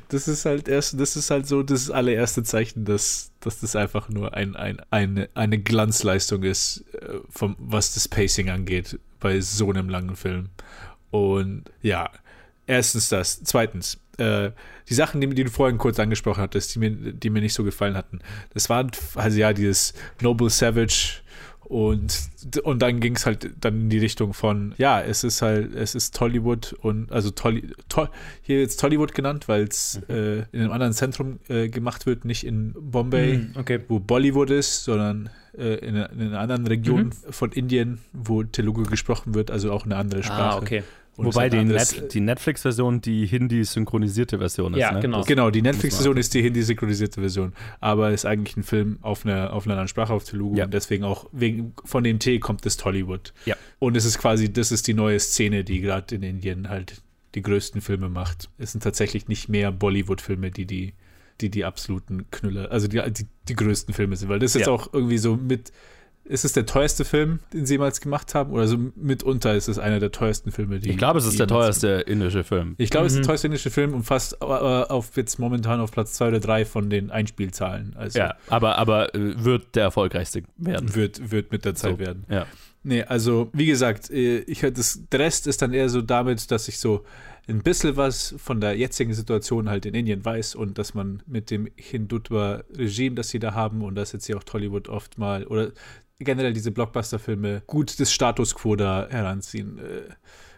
das ist halt erst, das ist halt so das allererste Zeichen, dass, dass das einfach nur ein, ein, eine, eine Glanzleistung ist, äh, vom, was das Pacing angeht, bei so einem langen Film. Und ja, erstens das. Zweitens, äh, die Sachen, die, die, du vorhin kurz angesprochen hattest, die mir, die mir nicht so gefallen hatten, das waren also ja dieses Noble Savage und, und dann ging es halt dann in die Richtung von, ja, es ist halt, es ist Tollywood und also Tolly, to, hier jetzt Tollywood genannt, weil es mhm. äh, in einem anderen Zentrum äh, gemacht wird, nicht in Bombay, Mhm, okay. wo Bollywood ist, sondern äh, in, einer- in einer anderen Region Mhm. von Indien, wo Telugu gesprochen wird, also auch eine andere Sprache. Ah, okay. Und Wobei die, Net die Netflix-Version die Hindi-synchronisierte Version ist. Ja, ne? genau. Das- Genau, die Netflix-Version ist die hindi-synchronisierte Version, aber ist eigentlich ein Film auf einer, auf einer anderen Sprache, auf Telugu Ja. und deswegen auch wegen von dem T kommt es Tollywood. Ja. Und es ist quasi, das ist die neue Szene, die gerade in Indien halt die größten Filme macht. Es sind tatsächlich nicht mehr Bollywood-Filme, die die, die die absoluten Knüller, also die, die, die größten Filme sind, weil das ist jetzt Ja. auch irgendwie so mit, ist es der teuerste Film, den sie jemals gemacht haben? Oder so mitunter ist es einer der teuersten Filme, die Ich glaube, es ist der teuerste indische Film. ich glaube, es ist Mhm. der teuerste indische Film und fast äh, auf jetzt momentan auf Platz zwei oder drei von den Einspielzahlen. Also Ja, aber, aber äh, wird der erfolgreichste werden. wird, wird mit der Zeit So, werden. Ja. Nee, also wie gesagt, äh, ich das, der Rest ist dann eher so damit, dass ich so ein bisschen was von der jetzigen Situation halt in Indien weiß und dass man mit dem Hindutva-Regime, das sie da haben und das jetzt ja auch Tollywood oft mal oder generell diese Blockbuster-Filme gut das Status quo da heranziehen. Äh,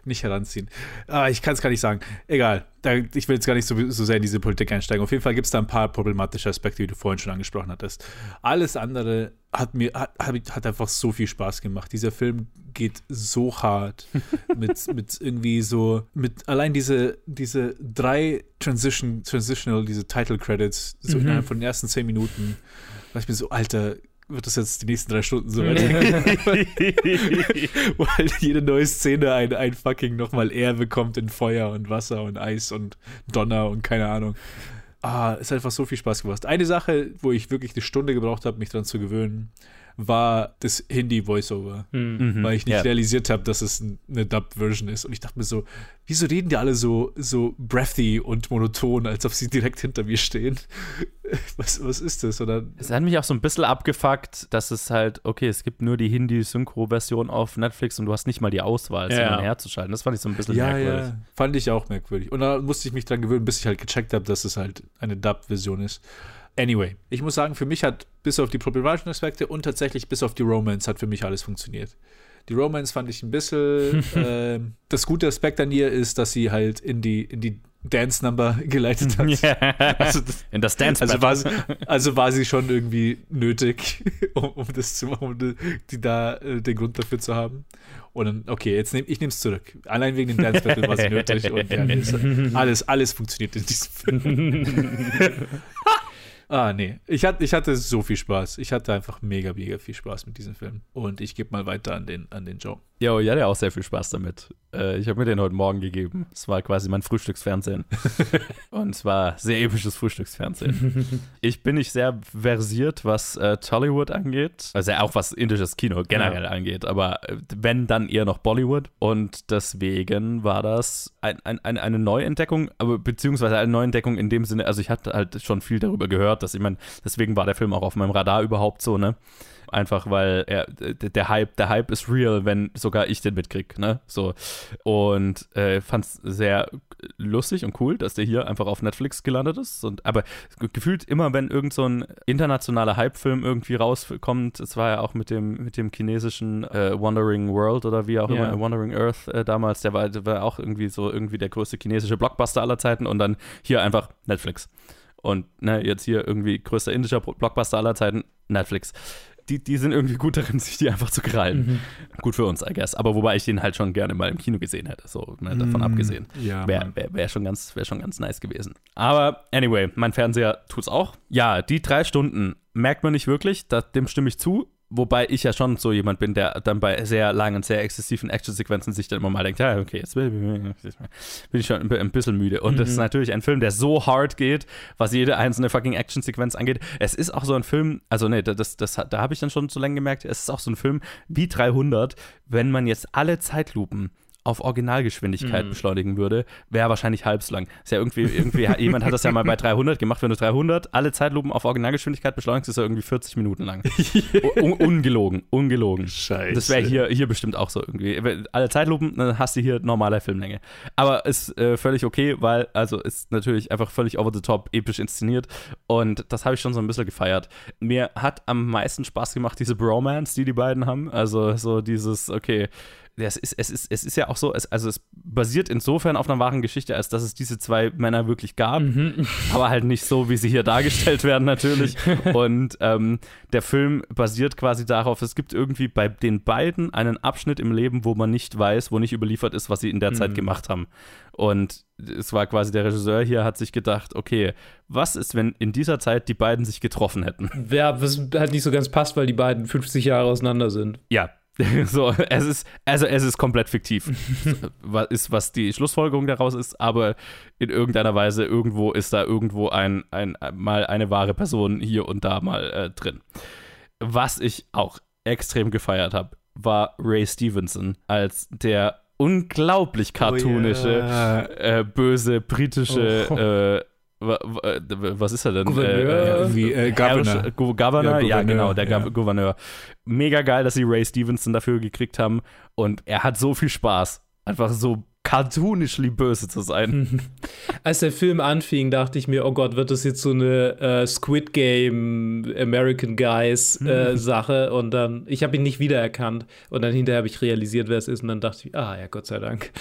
nicht heranziehen. Ah, ich kann es gar nicht sagen. Egal. Da, ich will jetzt gar nicht so, so sehr in diese Politik einsteigen. Auf jeden Fall gibt es da ein paar problematische Aspekte, wie du vorhin schon angesprochen hattest. Alles andere hat mir hat, hat, einfach so viel Spaß gemacht. Dieser Film geht so hart mit, mit irgendwie so, mit allein diese, diese drei Transition, Transitional, diese Title Credits, so Mhm. innerhalb von den ersten zehn Minuten, ich mir so, Alter, wird das jetzt die nächsten drei Stunden so weitergehen? Weil jede neue Szene ein, ein fucking nochmal Air bekommt in Feuer und Wasser und Eis und Donner und keine Ahnung. Ah, es hat einfach so viel Spaß gemacht. Eine Sache, wo ich wirklich eine Stunde gebraucht habe, mich dran zu gewöhnen, war das Hindi-Voiceover. Mhm. Weil ich nicht Ja. realisiert habe, dass es ein- eine Dubbed-Version ist. Und ich dachte mir so, wieso reden die alle so, so breathy und monoton, als ob sie direkt hinter mir stehen? Was, was ist das? Oder Es hat mich auch so ein bisschen abgefuckt, dass es halt, okay, es gibt nur die Hindi-Synchro-Version auf Netflix und du hast nicht mal die Auswahl, sie Ja. dann herzuschalten. Das fand ich so ein bisschen ja, merkwürdig. ja, fand ich auch merkwürdig. Und da musste ich mich dran gewöhnen, bis ich halt gecheckt habe, dass es halt eine Dubbed-Version ist. Anyway, ich muss sagen, für mich hat bis auf die problematischen Aspekte und tatsächlich bis auf die Romance hat für mich alles funktioniert. Die Romance fand ich ein bisschen. ähm, das gute Aspekt an ihr ist, dass sie halt in die, in die Dance-Number geleitet hat. Ja. Also das- In das Dance Also war, sie, also war sie schon irgendwie nötig, um, um das zu um die, die da äh, den Grund dafür zu haben. Und dann, okay, jetzt nehm, ich nehme es zurück. Allein wegen dem Dance Battle war sie nötig und ja, alles, alles, alles funktioniert in diesem Film. Ah, nee. Ich, hat, ich hatte so viel Spaß. Ich hatte einfach mega, mega viel Spaß mit diesem Film. Und ich gebe mal weiter an den, an den Joe. Ja, ich hatte auch sehr viel Spaß damit. Äh, ich habe mir den heute Morgen gegeben. Es war quasi mein Frühstücksfernsehen. Und es war sehr episches Frühstücksfernsehen. ich bin nicht sehr versiert, was äh, Tollywood angeht. Also auch was indisches Kino generell Ja. angeht. Aber äh, wenn, dann eher noch Bollywood. Und deswegen war das ein, ein, ein, eine Neuentdeckung, aber beziehungsweise eine Neuentdeckung in dem Sinne, also ich hatte halt schon viel darüber gehört, dass ich meine, deswegen war der Film auch auf meinem Radar überhaupt so, ne? Einfach weil er, d- der Hype, der Hype ist real, wenn sogar ich den mitkrieg, ne? So. Und äh, fand es sehr lustig und cool, dass der hier einfach auf Netflix gelandet ist. Und, aber gefühlt immer, wenn irgend so ein internationaler Hype-Film irgendwie rauskommt, es war ja auch mit dem, mit dem chinesischen äh, Wandering World oder wie auch Ja. immer, Wandering Earth äh, damals, der war, der war auch irgendwie so irgendwie der größte chinesische Blockbuster aller Zeiten und dann hier einfach Netflix. Und ne, jetzt hier irgendwie größter indischer Blockbuster aller Zeiten, Netflix. Die, die sind irgendwie gut darin, sich die einfach zu krallen. Mhm. Gut für uns, I guess. Aber wobei ich den halt schon gerne mal im Kino gesehen hätte, so ne, davon Mm, abgesehen. ja, Wäre wär, wär schon, ganz- wär schon ganz nice gewesen. Aber anyway, mein Fernseher tut's auch. Ja, die drei Stunden merkt man nicht wirklich, da, dem stimme ich zu. Wobei ich ja schon so jemand bin, der dann bei sehr langen, sehr exzessiven Actionsequenzen sich dann immer mal denkt, ja, okay, jetzt bin ich schon ein bisschen müde. Und das ist Mhm. natürlich ein Film, der so hard geht, was jede einzelne fucking Actionsequenz angeht. Es ist auch so ein Film, also nee, das, das, da habe ich dann schon so lange gemerkt, es ist auch so ein Film wie 300, wenn man jetzt alle Zeitlupen auf Originalgeschwindigkeit Mhm. beschleunigen würde, wäre wahrscheinlich halb so lang. Ist ja irgendwie, irgendwie jemand hat das ja mal bei 300 gemacht. Wenn du 300 alle Zeitlupen auf Originalgeschwindigkeit beschleunigst, ist er irgendwie 40 Minuten lang. Un ungelogen, ungelogen. Scheiße. Das wäre hier, hier bestimmt auch so irgendwie. Alle Zeitlupen, dann hast du hier normale Filmlänge. Aber ist äh, völlig okay, weil, also ist natürlich einfach völlig over the top, episch inszeniert. Und das habe ich schon so ein bisschen gefeiert. Mir hat am meisten Spaß gemacht, diese Bromance, die die beiden haben. Also so dieses, okay, das ist, es, ist, es ist ja auch so, es, also es basiert insofern auf einer wahren Geschichte, als dass es diese zwei Männer wirklich gab, aber halt nicht so, wie sie hier dargestellt werden natürlich. Und ähm, der Film basiert quasi darauf, es gibt irgendwie bei den beiden einen Abschnitt im Leben, wo man nicht weiß, wo nicht überliefert ist, was sie in der Zeit Mhm. gemacht haben. Und es war quasi der Regisseur hier hat sich gedacht, okay, was ist, wenn in dieser Zeit die beiden sich getroffen hätten? Ja, was halt nicht so ganz passt, weil die beiden 50 Jahre auseinander sind. Ja. So, es ist, also es ist komplett fiktiv, was ist, was die Schlussfolgerung daraus ist, aber in irgendeiner Weise irgendwo ist da irgendwo ein, ein mal eine wahre Person hier und da mal äh, drin. Was ich auch extrem gefeiert habe, war Ray Stevenson als der unglaublich cartoonische, ja. äh, böse britische Oh. äh, was ist er denn? Gouverneur? Wie, äh, Governor. Herrisch- Go Governor? Ja, Ja, Gouverneur, genau, der ja. Gouverneur. Mega geil, dass sie Ray Stevenson dafür gekriegt haben und er hat so viel Spaß, einfach so cartoonishly böse zu sein. Als der Film anfing, dachte ich mir, oh Gott, wird das jetzt so eine äh, Squid Game American Guys äh, Mhm. Sache? Und dann, ich habe ihn nicht wiedererkannt. Und dann hinterher habe ich realisiert, wer es ist. Und dann dachte ich, ah ja, Gott sei Dank.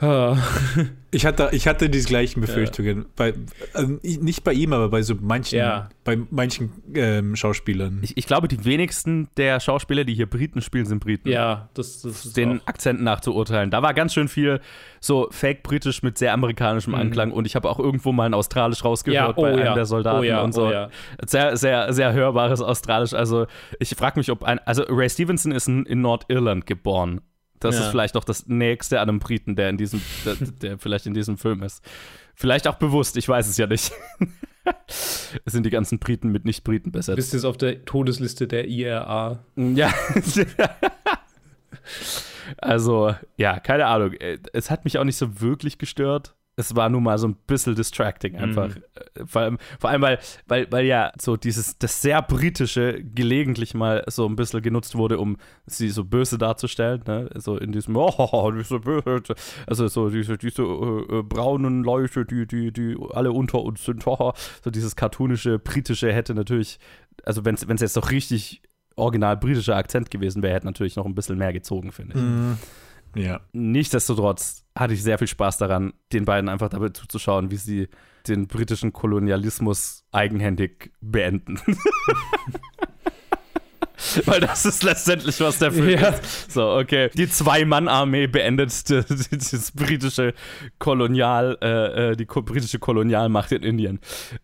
Ich hatte, ich hatte die gleichen Befürchtungen. Bei, ähm, nicht bei ihm, aber bei so manchen, Ja. bei manchen ähm, Schauspielern. Ich, ich glaube, die wenigsten der Schauspieler, die hier Briten spielen, sind Briten. Ja, das, das ist den auch- Akzenten nachzuurteilen. Da war ganz schön viel so fake-britisch mit sehr amerikanischem Mhm. Anklang und ich habe auch irgendwo mal ein Australisch rausgehört Ja, oh bei einem ja. der Soldaten Oh ja, und so. oh ja. Sehr, sehr, sehr hörbares Australisch. Also ich frage mich, ob ein, also Ray Stevenson ist in, in Nordirland geboren. Das Ja. ist vielleicht noch das nächste an einem Briten, der in diesem, der, der vielleicht in diesem Film ist. Vielleicht auch bewusst, ich weiß es ja nicht. es sind die ganzen Briten mit Nicht-Briten Du besetzt. bist jetzt auf der Todesliste der IRA. Ja. also, ja, keine Ahnung. Äh, Es hat mich auch nicht so wirklich gestört. Es war nur mal so ein bisschen distracting einfach. Mhm. Vor allem, vor allem weil, weil, weil ja so dieses, das sehr britische gelegentlich mal so ein bisschen genutzt wurde, um sie so böse darzustellen. Ne? So in diesem, oh, diese böse, also so diese, diese äh, äh, braunen Leute, die, die, die alle unter uns sind. Oh, so dieses cartoonische, britische hätte natürlich, also wenn es jetzt doch richtig original britischer Akzent gewesen wäre, hätte natürlich noch ein bisschen mehr gezogen, finde ich. Mhm. Ja. Nichtsdestotrotz hatte ich sehr viel Spaß daran, den beiden einfach dabei zuzuschauen, wie sie den britischen Kolonialismus eigenhändig beenden. Weil das ist letztendlich, was der Film Ja. ist. So, okay. Die Zwei-Mann-Armee beendet die, die, das britische Kolonial, äh, äh, die ko britische Kolonialmacht in Indien.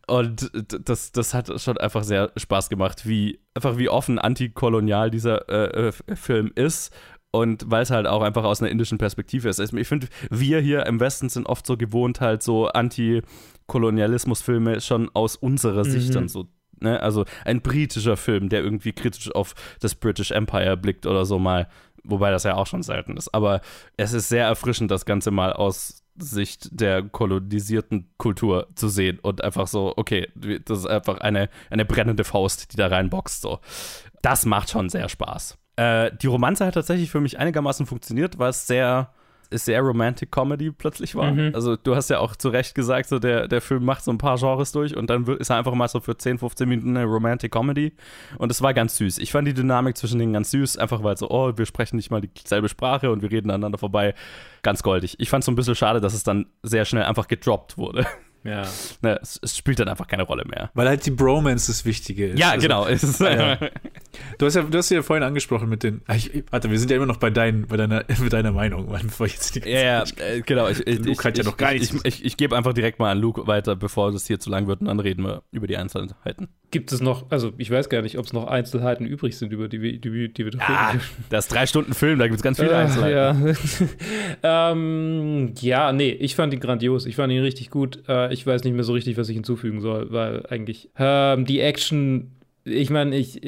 Und das, das hat schon einfach sehr Spaß gemacht, wie einfach wie offen antikolonial dieser äh, äh, Film ist. Und weil es halt auch einfach aus einer indischen Perspektive ist. Also ich finde, wir hier im Westen sind oft so gewohnt, halt so Anti-Kolonialismus-Filme schon aus unserer Sicht Mhm. dann so Ne? Also ein britischer Film, der irgendwie kritisch auf das British Empire blickt oder so mal, wobei das ja auch schon selten ist. Aber es ist sehr erfrischend, das Ganze mal aus Sicht der kolonisierten Kultur zu sehen und einfach so, okay, das ist einfach eine, eine brennende Faust, die da reinboxt. So. Das macht schon sehr Spaß. Äh, die Romanze hat tatsächlich für mich einigermaßen funktioniert, weil es sehr sehr Romantic Comedy plötzlich war. Mhm. Also du hast ja auch zu Recht gesagt, so der, der Film macht so ein paar Genres durch und dann ist er einfach mal so für 10, 15 Minuten eine Romantic Comedy und es war ganz süß. Ich fand die Dynamik zwischen denen ganz süß, einfach weil so, oh, wir sprechen nicht mal dieselbe Sprache und wir reden aneinander vorbei. Ganz goldig. Ich fand es so ein bisschen schade, dass es dann sehr schnell einfach gedroppt wurde. Ja. ne, es, es spielt dann einfach keine Rolle mehr. Weil halt die Bromance das Wichtige ist. Ja, Also, genau. Ja. Du hast ja, du hast ja vorhin angesprochen mit den. Ich, warte, wir sind ja immer noch bei, dein, bei deiner, mit deiner Meinung, bevor ich jetzt die Ja, ja, äh, genau. Ich, ich, Luke hat ja noch gar ich, nichts. Ich, ich, ich gebe einfach direkt mal an Luke weiter, bevor das hier zu lang wird und dann reden wir über die Einzelheiten. Gibt es noch, also ich weiß gar nicht, ob es noch Einzelheiten übrig sind, über die, wir- die, die wir doch Ah, reden. das ist drei Stunden Film, da gibt es ganz viele Ah, Einzelheiten. Ja. ähm, ja, nee, ich fand ihn grandios. Ich fand ihn richtig gut. Äh, ich weiß nicht mehr so richtig, was ich hinzufügen soll, weil eigentlich ähm, die Action. Ich meine, ich,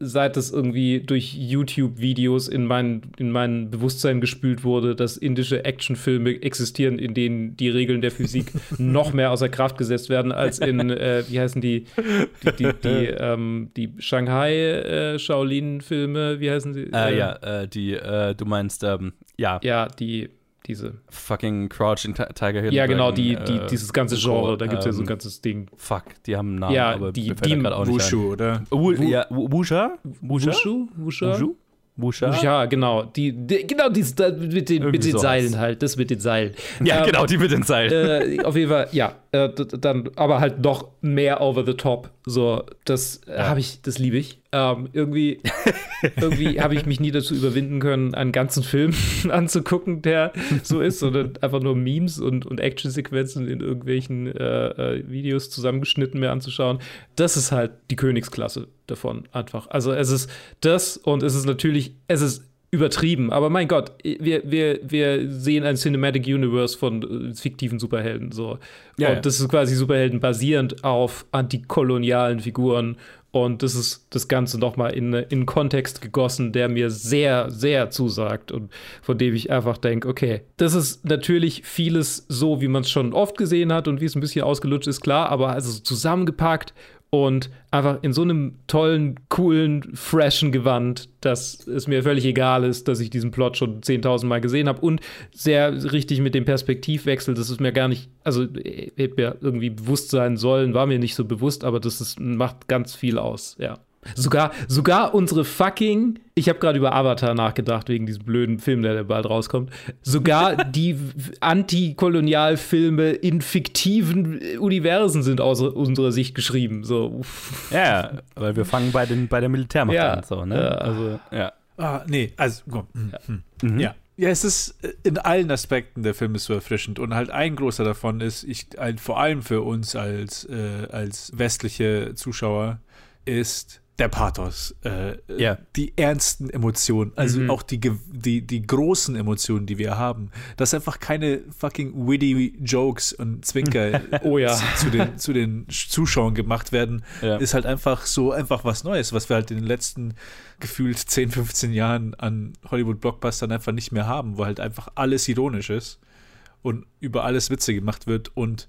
seit das irgendwie durch YouTube-Videos in mein, in mein Bewusstsein gespült wurde, dass indische Actionfilme existieren, in denen die Regeln der Physik noch mehr außer Kraft gesetzt werden, als in, äh, wie heißen die, die, die, die, ähm, die Shanghai-Shaolin-Filme, wie heißen sie? Äh, ja, äh, die, äh, du meinst, ähm, ja. Ja, die, diese. Fucking Crouching Ti- Tiger Hill. Ja, genau, die, die, äh, dieses ganze Genre, da gibt es ja so ein ähm, ganzes Ding. Fuck, die haben einen Namen, Ja, aber die- die- gerade auch nicht Wushu, ein. oder? Wu, ja, Wu- Wusha? Wusha? Wushu? Wusha? Wushu? Wusha? Ja, genau. Die, die, genau, da, mit den, Irgendwie mit den sowas. Seilen halt, das mit den Seilen. Ja, Ähm, genau, die mit den Seilen. Äh, auf jeden Fall, ja. Äh, dann, aber halt noch mehr over the top. So, das äh, habe ich, das liebe ich. Ähm, irgendwie irgendwie habe ich mich nie dazu überwinden können, einen ganzen Film anzugucken, der so ist, sondern einfach nur Memes und, und Actionsequenzen in irgendwelchen äh, äh, Videos zusammengeschnitten mir anzuschauen. Das ist halt die Königsklasse davon einfach. Also es ist das und es ist natürlich, es ist übertrieben, aber mein Gott, wir, wir, wir sehen ein Cinematic Universe von äh, fiktiven Superhelden so. Ja, und ja. das ist quasi Superhelden basierend auf antikolonialen Figuren und das ist das Ganze nochmal in, in Kontext gegossen, der mir sehr, sehr zusagt und von dem ich einfach denke, okay, das ist natürlich vieles so, wie man es schon oft gesehen hat und wie es ein bisschen ausgelutscht ist, klar, aber also zusammengepackt und einfach in so einem tollen, coolen, freshen Gewand, dass es mir völlig egal ist, dass ich diesen Plot schon 10.000 Mal gesehen habe und sehr richtig mit dem Perspektivwechsel, das ist mir gar nicht, also äh, hätte mir irgendwie bewusst sein sollen, war mir nicht so bewusst, aber das ist, macht ganz viel aus, ja. Sogar, sogar unsere fucking, ich habe gerade über Avatar nachgedacht, wegen diesem blöden Film, der, der bald rauskommt. Sogar die Antikolonialfilme in fiktiven äh, Universen sind aus unserer Sicht geschrieben. So. Ja, weil wir fangen bei, den, bei der Militärmacht Ja, an. So, ne? ja. Also, ja. Ah, nee, also, komm. hm, hm. Mhm. Ja. Ja, es ist äh, in allen Aspekten der Film ist so erfrischend und halt ein großer davon ist, ich, ein, vor allem für uns als, äh, als westliche Zuschauer, ist der Pathos, äh, Ja. die ernsten Emotionen, also Mhm. auch die, die, die großen Emotionen, die wir haben, dass einfach keine fucking witty Jokes und Zwinker Oh ja. zu, zu, den, zu den Zuschauern gemacht werden, Ja. ist halt einfach so einfach was Neues, was wir halt in den letzten gefühlt 10, 15 Jahren an Hollywood-Blockbustern einfach nicht mehr haben, wo halt einfach alles ironisch ist und über alles Witze gemacht wird und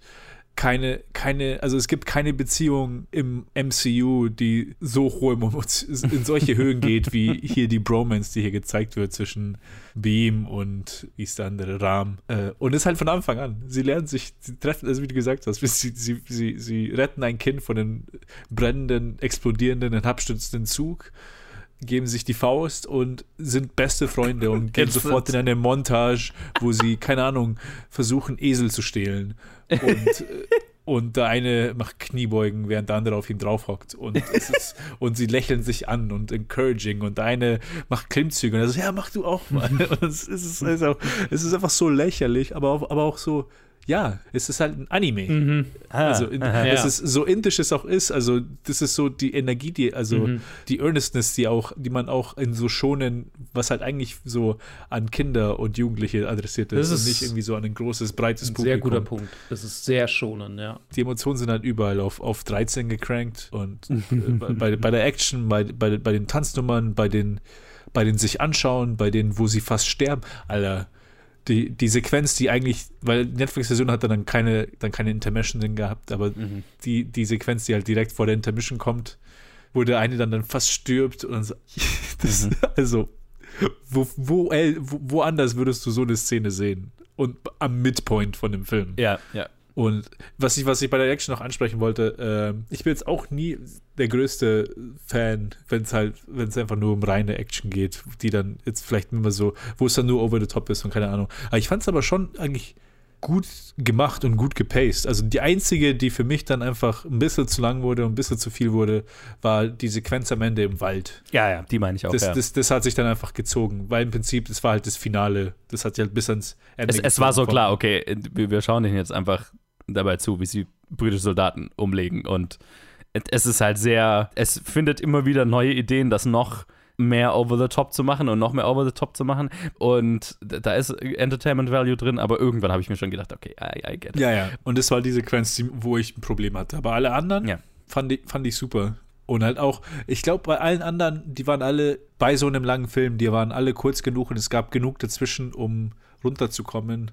keine, keine, also es gibt keine Beziehung im MCU, die so hohe in solche Höhen geht, wie hier die Bromance, die hier gezeigt wird zwischen Beam und wie ist der andere Ram. Äh, Und es ist halt von Anfang an. Sie lernen sich, sie treffen, also wie du gesagt hast, sie, sie, sie, sie retten ein Kind von einem brennenden, explodierenden, herabstürzenden Zug geben sich die Faust und sind beste Freunde und gehen sofort in eine Montage, wo sie, keine Ahnung, versuchen, Esel zu stehlen. Und, äh, und der eine macht Kniebeugen, während der andere auf ihm draufhockt. Und, ist, und sie lächeln sich an und encouraging. Und der eine macht Klimmzüge und er sagt, ja, mach du auch mal. Und es ist, es ist, auch, es ist einfach so lächerlich, aber auch, aber auch so, ja, es ist halt ein Anime. Mhm. Also in, aha. es Ja. ist so indisch es auch ist, also das ist so die Energie, die, also Mhm. die Earnestness, die auch, die man auch in so schonen, was halt eigentlich so an Kinder und Jugendliche adressiert ist, ist und nicht irgendwie so an ein großes, breites Ein Publikum. sehr guter Punkt. Das ist sehr schonend, ja. Die Emotionen sind halt überall auf, auf 13 gecrankt und äh, bei, bei der Action, bei, bei, bei den Tanznummern, bei den, bei den sich anschauen, bei denen, wo sie fast sterben, Alter. Die, die Sequenz, die eigentlich, weil Netflix-Version hat dann keine, dann keine Intermission drin gehabt, aber Mhm. die, die Sequenz, die halt direkt vor der Intermission kommt, wo der eine dann, dann fast stirbt und dann so, das, Mhm. also, wo, wo, ey, wo, woanders würdest du so eine Szene sehen? Und am Midpoint von dem Film. Ja, ja. Und was ich, was ich bei der Action noch ansprechen wollte, ähm, ich bin jetzt auch nie der größte Fan, wenn es halt, wenn es einfach nur um reine Action geht, die dann jetzt vielleicht immer so, wo es dann nur over the top ist und keine Ahnung. Aber ich fand es aber schon eigentlich gut gemacht und gut gepaced. Also die einzige, die für mich dann einfach ein bisschen zu lang wurde und ein bisschen zu viel wurde, war die Sequenz am Ende im Wald. Ja, ja, die meine ich auch. Das, ja. das, das hat sich dann einfach gezogen, weil im Prinzip, das war halt das Finale. Das hat sich halt bis ans Ende es, es war so klar, okay, wir, wir schauen denen jetzt einfach dabei zu, wie sie britische Soldaten umlegen. Und es ist halt sehr, es findet immer wieder neue Ideen, das noch mehr over the top zu machen und noch mehr over the top zu machen. Und da ist Entertainment Value drin, aber irgendwann habe ich mir schon gedacht, okay, I, I get it. Ja, ja. Und das war die Sequenz, wo ich ein Problem hatte. Aber alle anderen Ja. fand, ich, fand ich super. Und halt auch, ich glaube, bei allen anderen, die waren alle bei so einem langen Film, die waren alle kurz genug und es gab genug dazwischen, um runterzukommen,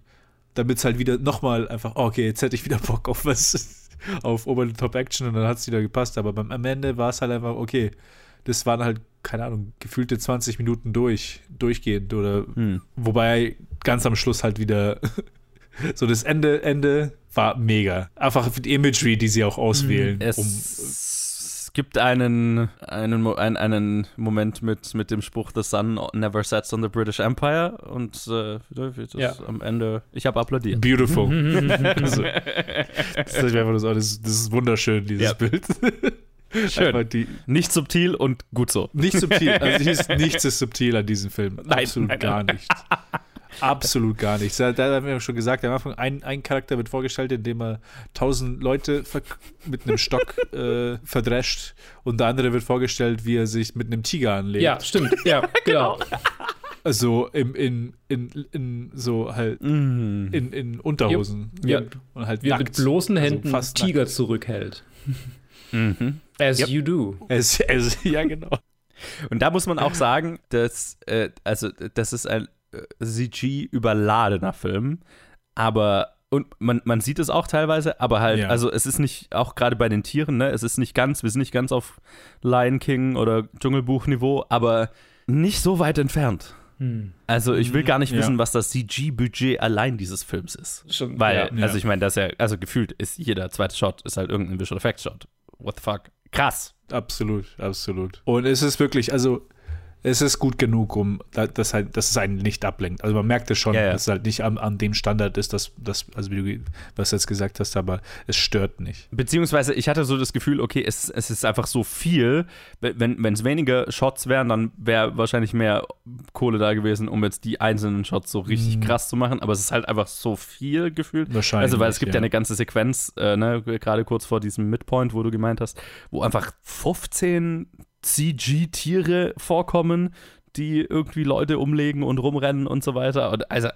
damit es halt wieder nochmal einfach, oh, okay, jetzt hätte ich wieder Bock auf was, auf Over-the-Top-Action und dann hat es wieder gepasst. Aber beim, am Ende war es halt einfach, okay, das waren halt, keine Ahnung, gefühlte 20 Minuten durch, durchgehend oder, Hm. wobei ganz am Schluss halt wieder so das Ende, Ende war mega. Einfach die Imagery, die sie auch auswählen. Es um, gibt einen, einen, einen, Moment mit, mit dem Spruch, The sun never sets on the British Empire und äh, das Ja. am Ende, ich habe applaudiert. beautiful. also, das, ist einfach das, ist- das ist wunderschön, dieses Ja. Bild. Schön. Die, Nicht subtil und gut so. nicht subtil. Also ist nichts ist subtil an diesem Film. Nein, Absolut nein, gar nein. nichts. Absolut gar nichts. Da, da haben wir schon gesagt, am Anfang ein, ein Charakter wird vorgestellt, indem er tausend Leute mit einem Stock äh, verdrescht und der andere wird vorgestellt, wie er sich mit einem Tiger anlegt. Ja, stimmt. Ja, genau. Also im, in, in, in so halt Mhm. in, in Unterhosen. Ja. Und halt Wie er mit bloßen Also Händen fast Tiger nackt. zurückhält. Mhm. As Yep. you do. Es, es, ja, genau. Und da muss man auch sagen, dass, äh, also, das ist ein äh, CG-überladener Film, aber und man, man sieht es auch teilweise, aber halt, Ja. also es ist nicht, auch gerade bei den Tieren, ne, es ist nicht ganz, wir sind nicht ganz auf Lion King oder Dschungelbuch-Niveau, aber nicht so weit entfernt. Hm. Also ich will gar nicht Ja. wissen, was das CG-Budget allein dieses Films ist. Schon, Weil, ja. also ich meine, das ist ja, also gefühlt ist jeder zweite Shot ist halt irgendein Visual Effects Shot. What the fuck? Krass. Absolut, absolut. Und es ist wirklich, also es ist gut genug, um da- dass, halt, dass es einen nicht ablenkt. Also man merkt es schon, Ja, ja. dass es halt nicht an, an dem Standard ist, dass, dass, also wie du was du jetzt gesagt hast, aber es stört nicht. Beziehungsweise ich hatte so das Gefühl, okay, es, es ist einfach so viel. Wenn es weniger Shots wären, dann wäre wahrscheinlich mehr Kohle da gewesen, um jetzt die einzelnen Shots so richtig Mhm. krass zu machen. Aber es ist halt einfach so viel gefühlt. Wahrscheinlich, Also, weil es gibt ja, ja. eine ganze Sequenz, äh, ne, gerade kurz vor diesem Midpoint, wo du gemeint hast, wo einfach 15 CG-Tiere vorkommen, die irgendwie Leute umlegen und rumrennen und so weiter. Und also,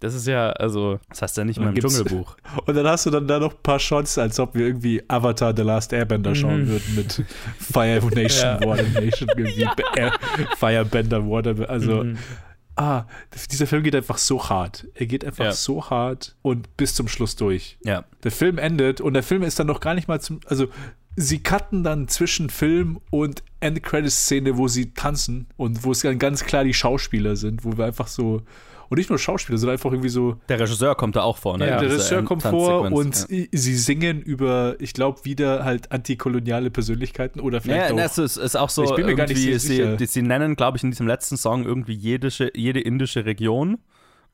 das ist ja, also, das heißt ja nicht mal im Dschungelbuch. Und dann hast du dann da noch ein paar Shots, als ob wir irgendwie Avatar The Last Airbender schauen Mhm. würden mit Fire Nation, Ja. Water Nation, irgendwie äh, Firebender, Water, also Mhm. ah, dieser Film geht einfach so hart. Er geht einfach Ja. so hart und bis zum Schluss durch. Ja. Der Film endet und der Film ist dann noch gar nicht mal zum, also sie cutten dann zwischen Film und End-Credits-Szene, wo sie tanzen und wo es dann ganz klar die Schauspieler sind, wo wir einfach so, und nicht nur Schauspieler, sondern einfach irgendwie so, Der Regisseur kommt da auch vor, ne? Ja. der Regisseur kommt vor und i- sie singen über, ich glaube, wieder halt antikoloniale Persönlichkeiten oder Ja, vielleicht ja auch. es ist, ist auch so, Ich bin mir gar nicht so sicher. sie, sie nennen, glaube ich, in diesem letzten Song irgendwie jedische, jede indische Region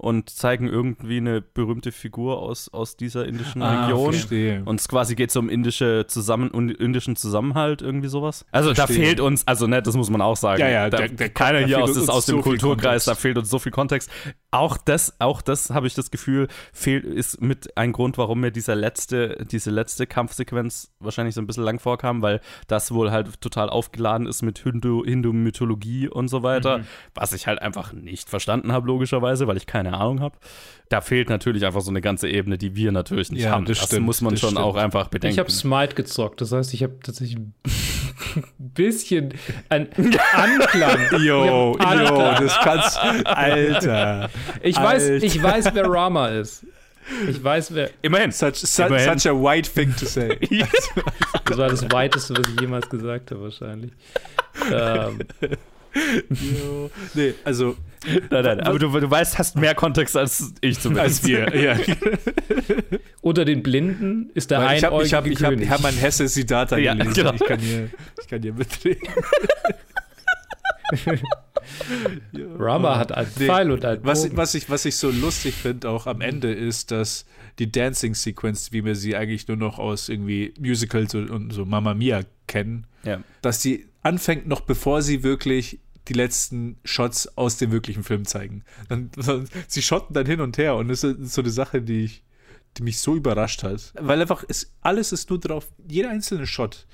und zeigen irgendwie eine berühmte Figur aus, aus dieser indischen Ah, Region. verstehe. Und es quasi geht so um indische Zusammen indischen Zusammenhalt, irgendwie sowas. Also da Verstehe. fehlt uns, also ne, das muss man auch sagen. Ja, ja, da, der- der- keiner da hier aus, ist aus dem so Kulturkreis, da fehlt uns so viel Kontext. Auch das, auch das habe ich das Gefühl, fehlt, ist mit ein Grund, warum mir dieser letzte, diese letzte Kampfsequenz wahrscheinlich so ein bisschen lang vorkam, weil das wohl halt total aufgeladen ist mit Hindu- Hindu-Mythologie und so weiter, Mhm. was ich halt einfach nicht verstanden habe, logischerweise, weil ich keine Ahnung habe. Da fehlt natürlich einfach so eine ganze Ebene, die wir natürlich nicht Ja, haben. das Das, stimmt, muss man das schon stimmt. auch einfach bedenken. Ich habe Smite gezockt, das heißt, ich habe tatsächlich bisschen ein Anklang. Hab yo, das kannst, Alter. Ich weiß, Alter. ich weiß, wer Rama ist. Ich weiß, wer. Immerhin. Such, such, Immerhin. such a white thing to say. Das war das Weiteste, was ich jemals gesagt habe, wahrscheinlich. Ähm. Nee, also Nein, nein, aber du, du weißt, hast mehr Kontext als ich zumindest. als wir, ja. unter den Blinden ist der Weil ich habe hab, ich hab. Hermann Hesse Siddhartha Ja, gelesen. genau. Ich kann hier, ich kann hier mitreden. Rama hat einen Nee, Pfeil und einen was, Bogen. was, ich, was ich so lustig finde auch am Ende ist, dass die Dancing-Sequence, wie wir sie eigentlich nur noch aus irgendwie Musicals und, und so Mamma Mia kennen, Ja. dass die anfängt noch bevor sie wirklich die letzten Shots aus dem wirklichen Film zeigen. Dann, sie schotten dann hin und her und das ist so eine Sache, die ich, die mich so überrascht hat. Weil einfach ist, alles ist nur drauf, jeder einzelne Shot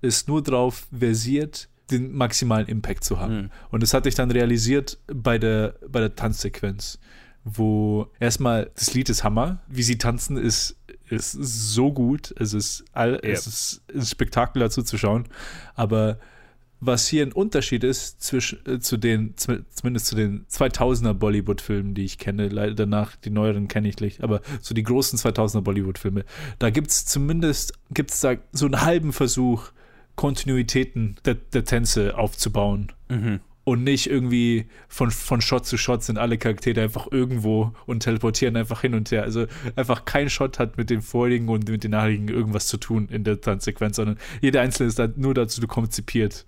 ist nur drauf versiert, den maximalen Impact zu haben. Und das hatte ich dann realisiert bei der, bei der Tanzsequenz, wo erstmal das Lied ist Hammer, wie sie tanzen ist, ist so gut, es ist, all, es ist ein Spektakel dazu zu schauen, aber was hier ein Unterschied ist zwischen, äh, zu den, zumindest zu den 2000er Bollywood-Filmen, die ich kenne, leider danach, die neueren kenne ich nicht, aber so die großen 2000er Bollywood-Filme, da gibt es zumindest, gibt es da so einen halben Versuch, Kontinuitäten der, der Tänze aufzubauen. Mhm. Und nicht irgendwie von, von Shot zu Shot sind alle Charaktere einfach irgendwo und teleportieren einfach hin und her. Also einfach kein Shot hat mit dem vorigen und mit den nachrigen irgendwas zu tun in der Tanzsequenz, sondern jeder einzelne ist da nur dazu konzipiert,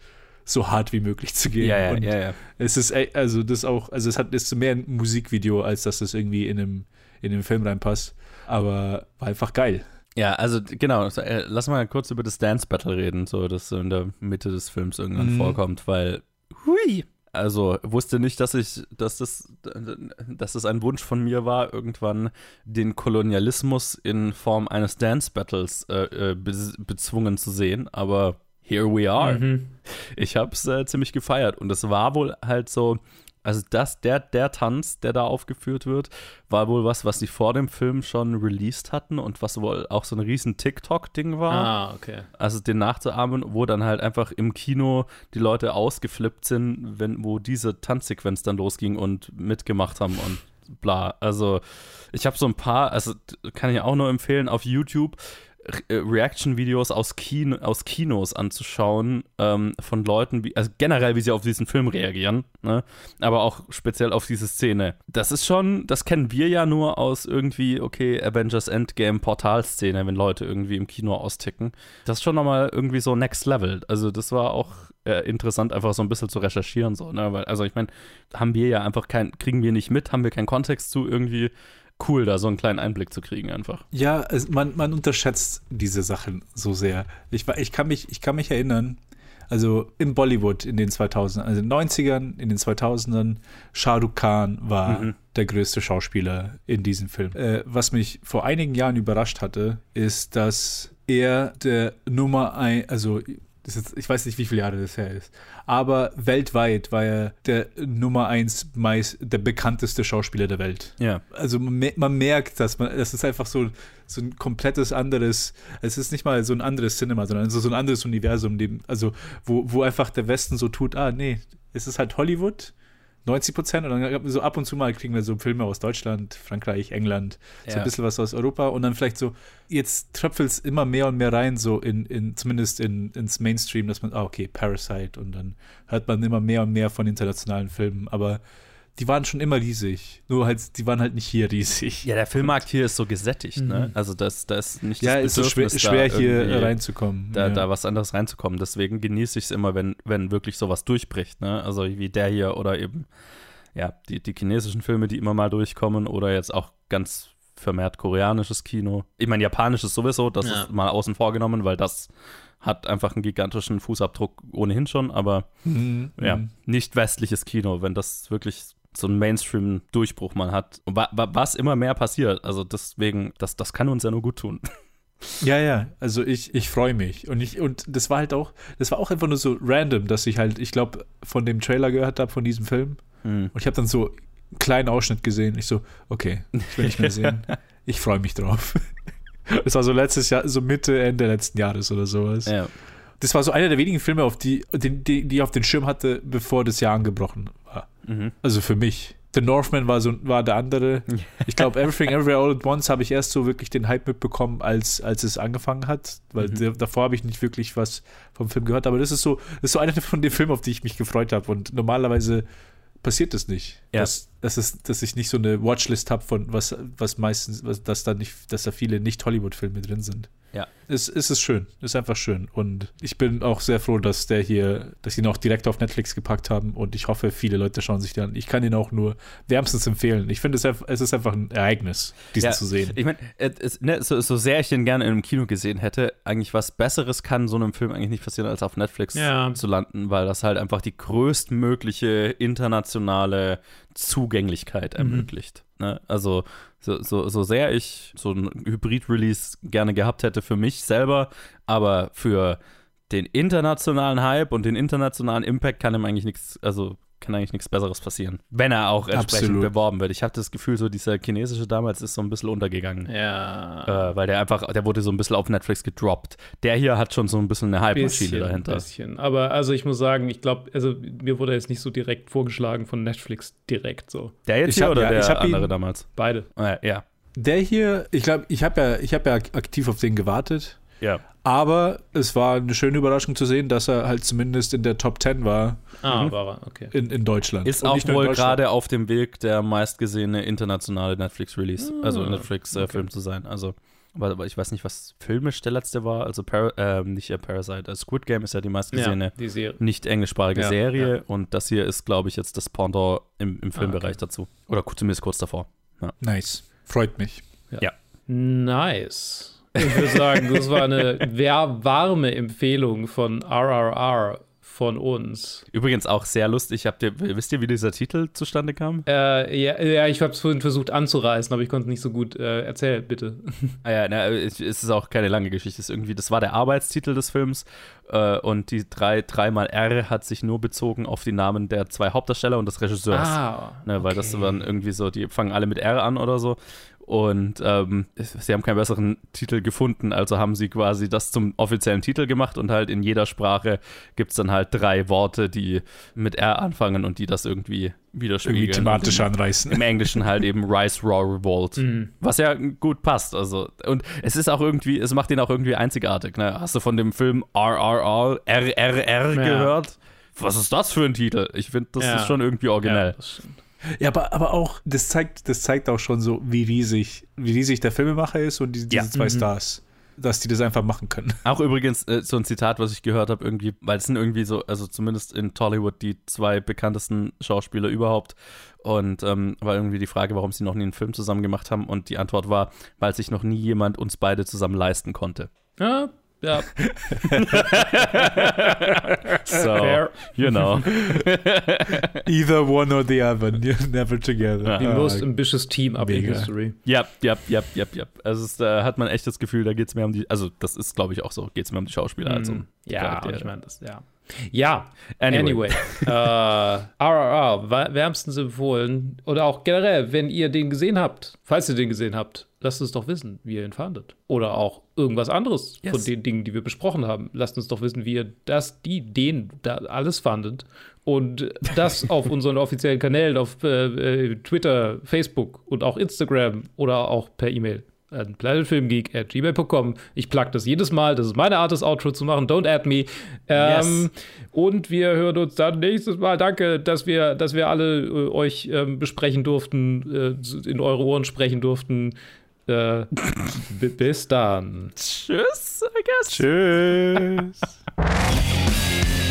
so hart wie möglich zu gehen. Ja, ja, und ja, ja. Es ist, also das auch, also es hat ist mehr ein Musikvideo, als dass es irgendwie in einem, in den Film reinpasst. Aber war einfach geil. Ja, also genau, äh, lass mal kurz über das Dance Battle reden, so das so in der Mitte des Films irgendwann Mhm. vorkommt, weil hui, also wusste nicht, dass ich, dass das, dass das ein Wunsch von mir war, irgendwann den Kolonialismus in Form eines Dance Battles äh, äh, be bezwungen zu sehen, aber here we are. Mhm. Ich habe es äh, ziemlich gefeiert und es war wohl halt so, also das, der, der Tanz, der da aufgeführt wird, war wohl was, was sie vor dem Film schon released hatten und was wohl auch so ein riesen TikTok-Ding war. Ah, okay. Also den nachzuahmen, wo dann halt einfach im Kino die Leute ausgeflippt sind, wenn, wo diese Tanzsequenz dann losging und mitgemacht haben und bla. Also ich habe so ein paar, also kann ich auch nur empfehlen, auf YouTube Reaction-Videos aus, Kino, aus Kinos anzuschauen, ähm, von Leuten, wie, also generell, wie sie auf diesen Film reagieren, ne? aber auch speziell auf diese Szene. Das ist schon, das kennen wir ja nur aus irgendwie, okay, Avengers Endgame Portalszene, wenn Leute irgendwie im Kino austicken. Das ist schon nochmal irgendwie so next level. Also das war auch äh, interessant, einfach so ein bisschen zu recherchieren, so, ne? Weil, also ich meine, haben wir ja einfach kein, kriegen wir nicht mit, haben wir keinen Kontext zu irgendwie cool, da so einen kleinen Einblick zu kriegen einfach. Ja, es, man, man unterschätzt diese Sachen so sehr. Ich, ich, kann mich, ich kann mich erinnern, also im Bollywood in den 2000ern, also in den 90ern, in den 2000ern, Shah Rukh Khan war Mhm. der größte Schauspieler in diesem Film. Äh, was mich vor einigen Jahren überrascht hatte, ist, dass er der Nummer ein, also ist, ich weiß nicht, wie viele Jahre das her ist, aber weltweit war er der Nummer eins meist, der bekannteste Schauspieler der Welt Ja. also man, man merkt, dass man, das ist einfach so, so ein komplettes anderes, es ist nicht mal so ein anderes Cinema, sondern so ein anderes Universum, also wo, wo einfach der Westen so tut, ah nee, es ist halt Hollywood, 90 Prozent und dann so ab und zu mal kriegen wir so Filme aus Deutschland, Frankreich, England, so Ja. ein bisschen was aus Europa und dann vielleicht so, jetzt tröpfelt es immer mehr und mehr rein, so in, in zumindest in, ins Mainstream, dass man, ah okay, Parasite und dann hört man immer mehr und mehr von internationalen Filmen, aber die waren schon immer riesig. Nur halt, die waren halt nicht hier riesig. Ja, der Filmmarkt hier ist so gesättigt, ne? Mhm. Also das, das ist nicht Ja, das ist so schwer- Bedürfnis, schwer hier reinzukommen, Da, ja. da was anderes reinzukommen. Deswegen genieße ich es immer, wenn, wenn wirklich sowas durchbricht, ne? Also wie der hier oder eben, ja, die, die chinesischen Filme, die immer mal durchkommen oder jetzt auch ganz vermehrt koreanisches Kino. Ich meine, japanisches sowieso, das Ja. ist mal außen vor genommen, weil das hat einfach einen gigantischen Fußabdruck ohnehin schon, aber Mhm, ja, mhm. nicht westliches Kino, wenn das wirklich so einen Mainstream-Durchbruch mal hat. Wa wa was immer mehr passiert, also deswegen, das, das kann uns ja nur gut tun. Ja, ja, also ich, ich freue mich. Und ich, und das war halt auch, das war auch einfach nur so random, dass ich halt, ich glaube, von dem Trailer gehört habe, von diesem Film. Hm. Und ich habe dann so einen kleinen Ausschnitt gesehen. Ich so, okay, ich will nicht mehr sehen. Ich freue mich drauf. Das war so letztes Jahr, so Mitte, Ende letzten Jahres oder sowas. Ja. Das war so einer der wenigen Filme, auf die, die, die, die ich auf den Schirm hatte, bevor das Jahr angebrochen war. Mhm. Also für mich. The Northman war so war der andere. Ich glaube, Everything Everywhere All at Once habe ich erst so wirklich den Hype mitbekommen, als, als es angefangen hat. Weil Mhm. davor habe ich nicht wirklich was vom Film gehört. Aber das ist so, das ist so einer von den Filmen, auf die ich mich gefreut habe. Und normalerweise passiert das nicht. Ja. Dass, dass, es, dass ich nicht so eine Watchlist habe von was, was meistens, was, dass da nicht, dass da viele Nicht-Hollywood-Filme drin sind. Ja. Es, es ist schön, ist einfach schön. Und ich bin auch sehr froh, dass der hier, dass sie ihn auch direkt auf Netflix gepackt haben und ich hoffe, viele Leute schauen sich den an. Ich kann ihn auch nur wärmstens empfehlen. Ich finde, es, einfach- es ist einfach ein Ereignis, diesen Ja, zu sehen. Ich meine, ne, so, so sehr ich den gerne in einem Kino gesehen hätte, eigentlich was Besseres kann so einem Film eigentlich nicht passieren, als auf Netflix Ja. zu landen, weil das halt einfach die größtmögliche internationale Zugänglichkeit Mhm. ermöglicht. Ne? Also so, so, so sehr ich so ein Hybrid-Release gerne gehabt hätte für mich selber, aber für den internationalen Hype und den internationalen Impact kann ihm eigentlich nichts, also kann eigentlich nichts Besseres passieren. Wenn er auch entsprechend Absolut. beworben wird. Ich habe das Gefühl, so dieser chinesische damals ist so ein bisschen untergegangen. Ja. Äh, weil der einfach, der wurde so ein bisschen auf Netflix gedroppt. Der hier hat schon so ein bisschen eine Hype-Maschine Bisschen, dahinter. bisschen. Aber also ich muss sagen, ich glaube, also mir wurde jetzt nicht so direkt vorgeschlagen von Netflix direkt so. Der jetzt Ich hier hab- oder ja, der hab andere damals? Beide. Äh, ja. Der hier, ich glaube, ich habe ja, ich habe ja aktiv auf den gewartet. Ja. Aber es war eine schöne Überraschung zu sehen, dass er halt zumindest in der Top 10 war Ah, Mhm. war er, okay. in, in Deutschland. Ist Und auch wohl gerade auf dem Weg, der meistgesehene internationale Netflix-Release, also Ah, Netflix-Film zu sein. Also, aber, aber ich weiß nicht, was filmisch der letzte war. Also, Par ähm, nicht äh, Parasite. Also Squid Game ist ja die meistgesehene Ja, die nicht englischsprachige Ja, Serie. ja. Und das hier ist, glaube ich, jetzt das Pendant im, im Filmbereich dazu. Oder zumindest kurz davor. Ja. Nice. Freut mich. Ja. Nice. Ich würde sagen, das war eine sehr warme Empfehlung von RRR von uns. Übrigens auch sehr lustig. Habt ihr, wisst ihr, wie dieser Titel zustande kam? Äh, ja, ja, ich habe es vorhin versucht anzureißen, aber ich konnte es nicht so gut äh, erzählen, bitte. Ah ja, na, es ist auch keine lange Geschichte. Es ist irgendwie, das war der Arbeitstitel des Films äh, und die drei, dreimal R hat sich nur bezogen auf die Namen der zwei Hauptdarsteller und des Regisseurs. Ah, ne, weil das waren irgendwie so, die fangen alle mit R an oder so. Und ähm, sie haben keinen besseren Titel gefunden, also haben sie quasi das zum offiziellen Titel gemacht und halt in jeder Sprache gibt es dann halt drei Worte, die mit R anfangen und die das irgendwie widerspiegeln. Irgendwie thematisch anreißen. Im Englischen halt eben Rice Raw Revolt. Mhm. Was ja gut passt. Also, und es ist auch irgendwie, es macht ihn auch irgendwie einzigartig. Ne? Hast du von dem Film RRR, RRR Ja. gehört? Was ist das für ein Titel? Ich finde, das Ja. ist schon irgendwie originell. Ja, das stimmt. Ja, aber, aber auch, das zeigt, das zeigt auch schon so, wie riesig, wie riesig der Filmemacher ist und die, diese Ja. zwei Mhm. Stars, dass die das einfach machen können. Auch übrigens äh, so ein Zitat, was ich gehört habe, irgendwie, weil es sind irgendwie so, also zumindest in Tollywood die zwei bekanntesten Schauspieler überhaupt. Und ähm, war irgendwie die Frage, warum sie noch nie einen Film zusammen gemacht haben. Und die Antwort war, weil sich noch nie jemand uns beide zusammen leisten konnte. Ja, ja. So, Fair. you know. Either one or the other, never together. The Ah, most ambitious team up in mega. history. Ja, ja, ja, ja, ja. Also es, da hat man echt das Gefühl, da geht es mehr um die, also das ist, glaube ich, auch so, geht es mehr um die Schauspieler als um die Ja, Charaktere. ich meine das, ja. Ja, Anyway. anyway. äh, RRR, wärmstens empfohlen. Oder auch generell, wenn ihr den gesehen habt, falls ihr den gesehen habt, lasst uns doch wissen, wie ihr ihn fandet. Oder auch irgendwas anderes Yes. von den Dingen, die wir besprochen haben. Lasst uns doch wissen, wie ihr das, die, den, da alles fandet. Und das auf unseren offiziellen Kanälen, auf äh, äh, Twitter, Facebook und auch Instagram oder auch per E-Mail an planetfilmgeek.gmail.com. Ich plug das jedes Mal. Das ist meine Art, das Outro zu machen. Don't add me. Ähm, Und wir hören uns dann nächstes Mal. Danke, dass wir, dass wir alle äh, euch ähm, besprechen durften, äh, in eure Ohren sprechen durften. Äh, b- bis dann. Tschüss, I guess. Tschüss.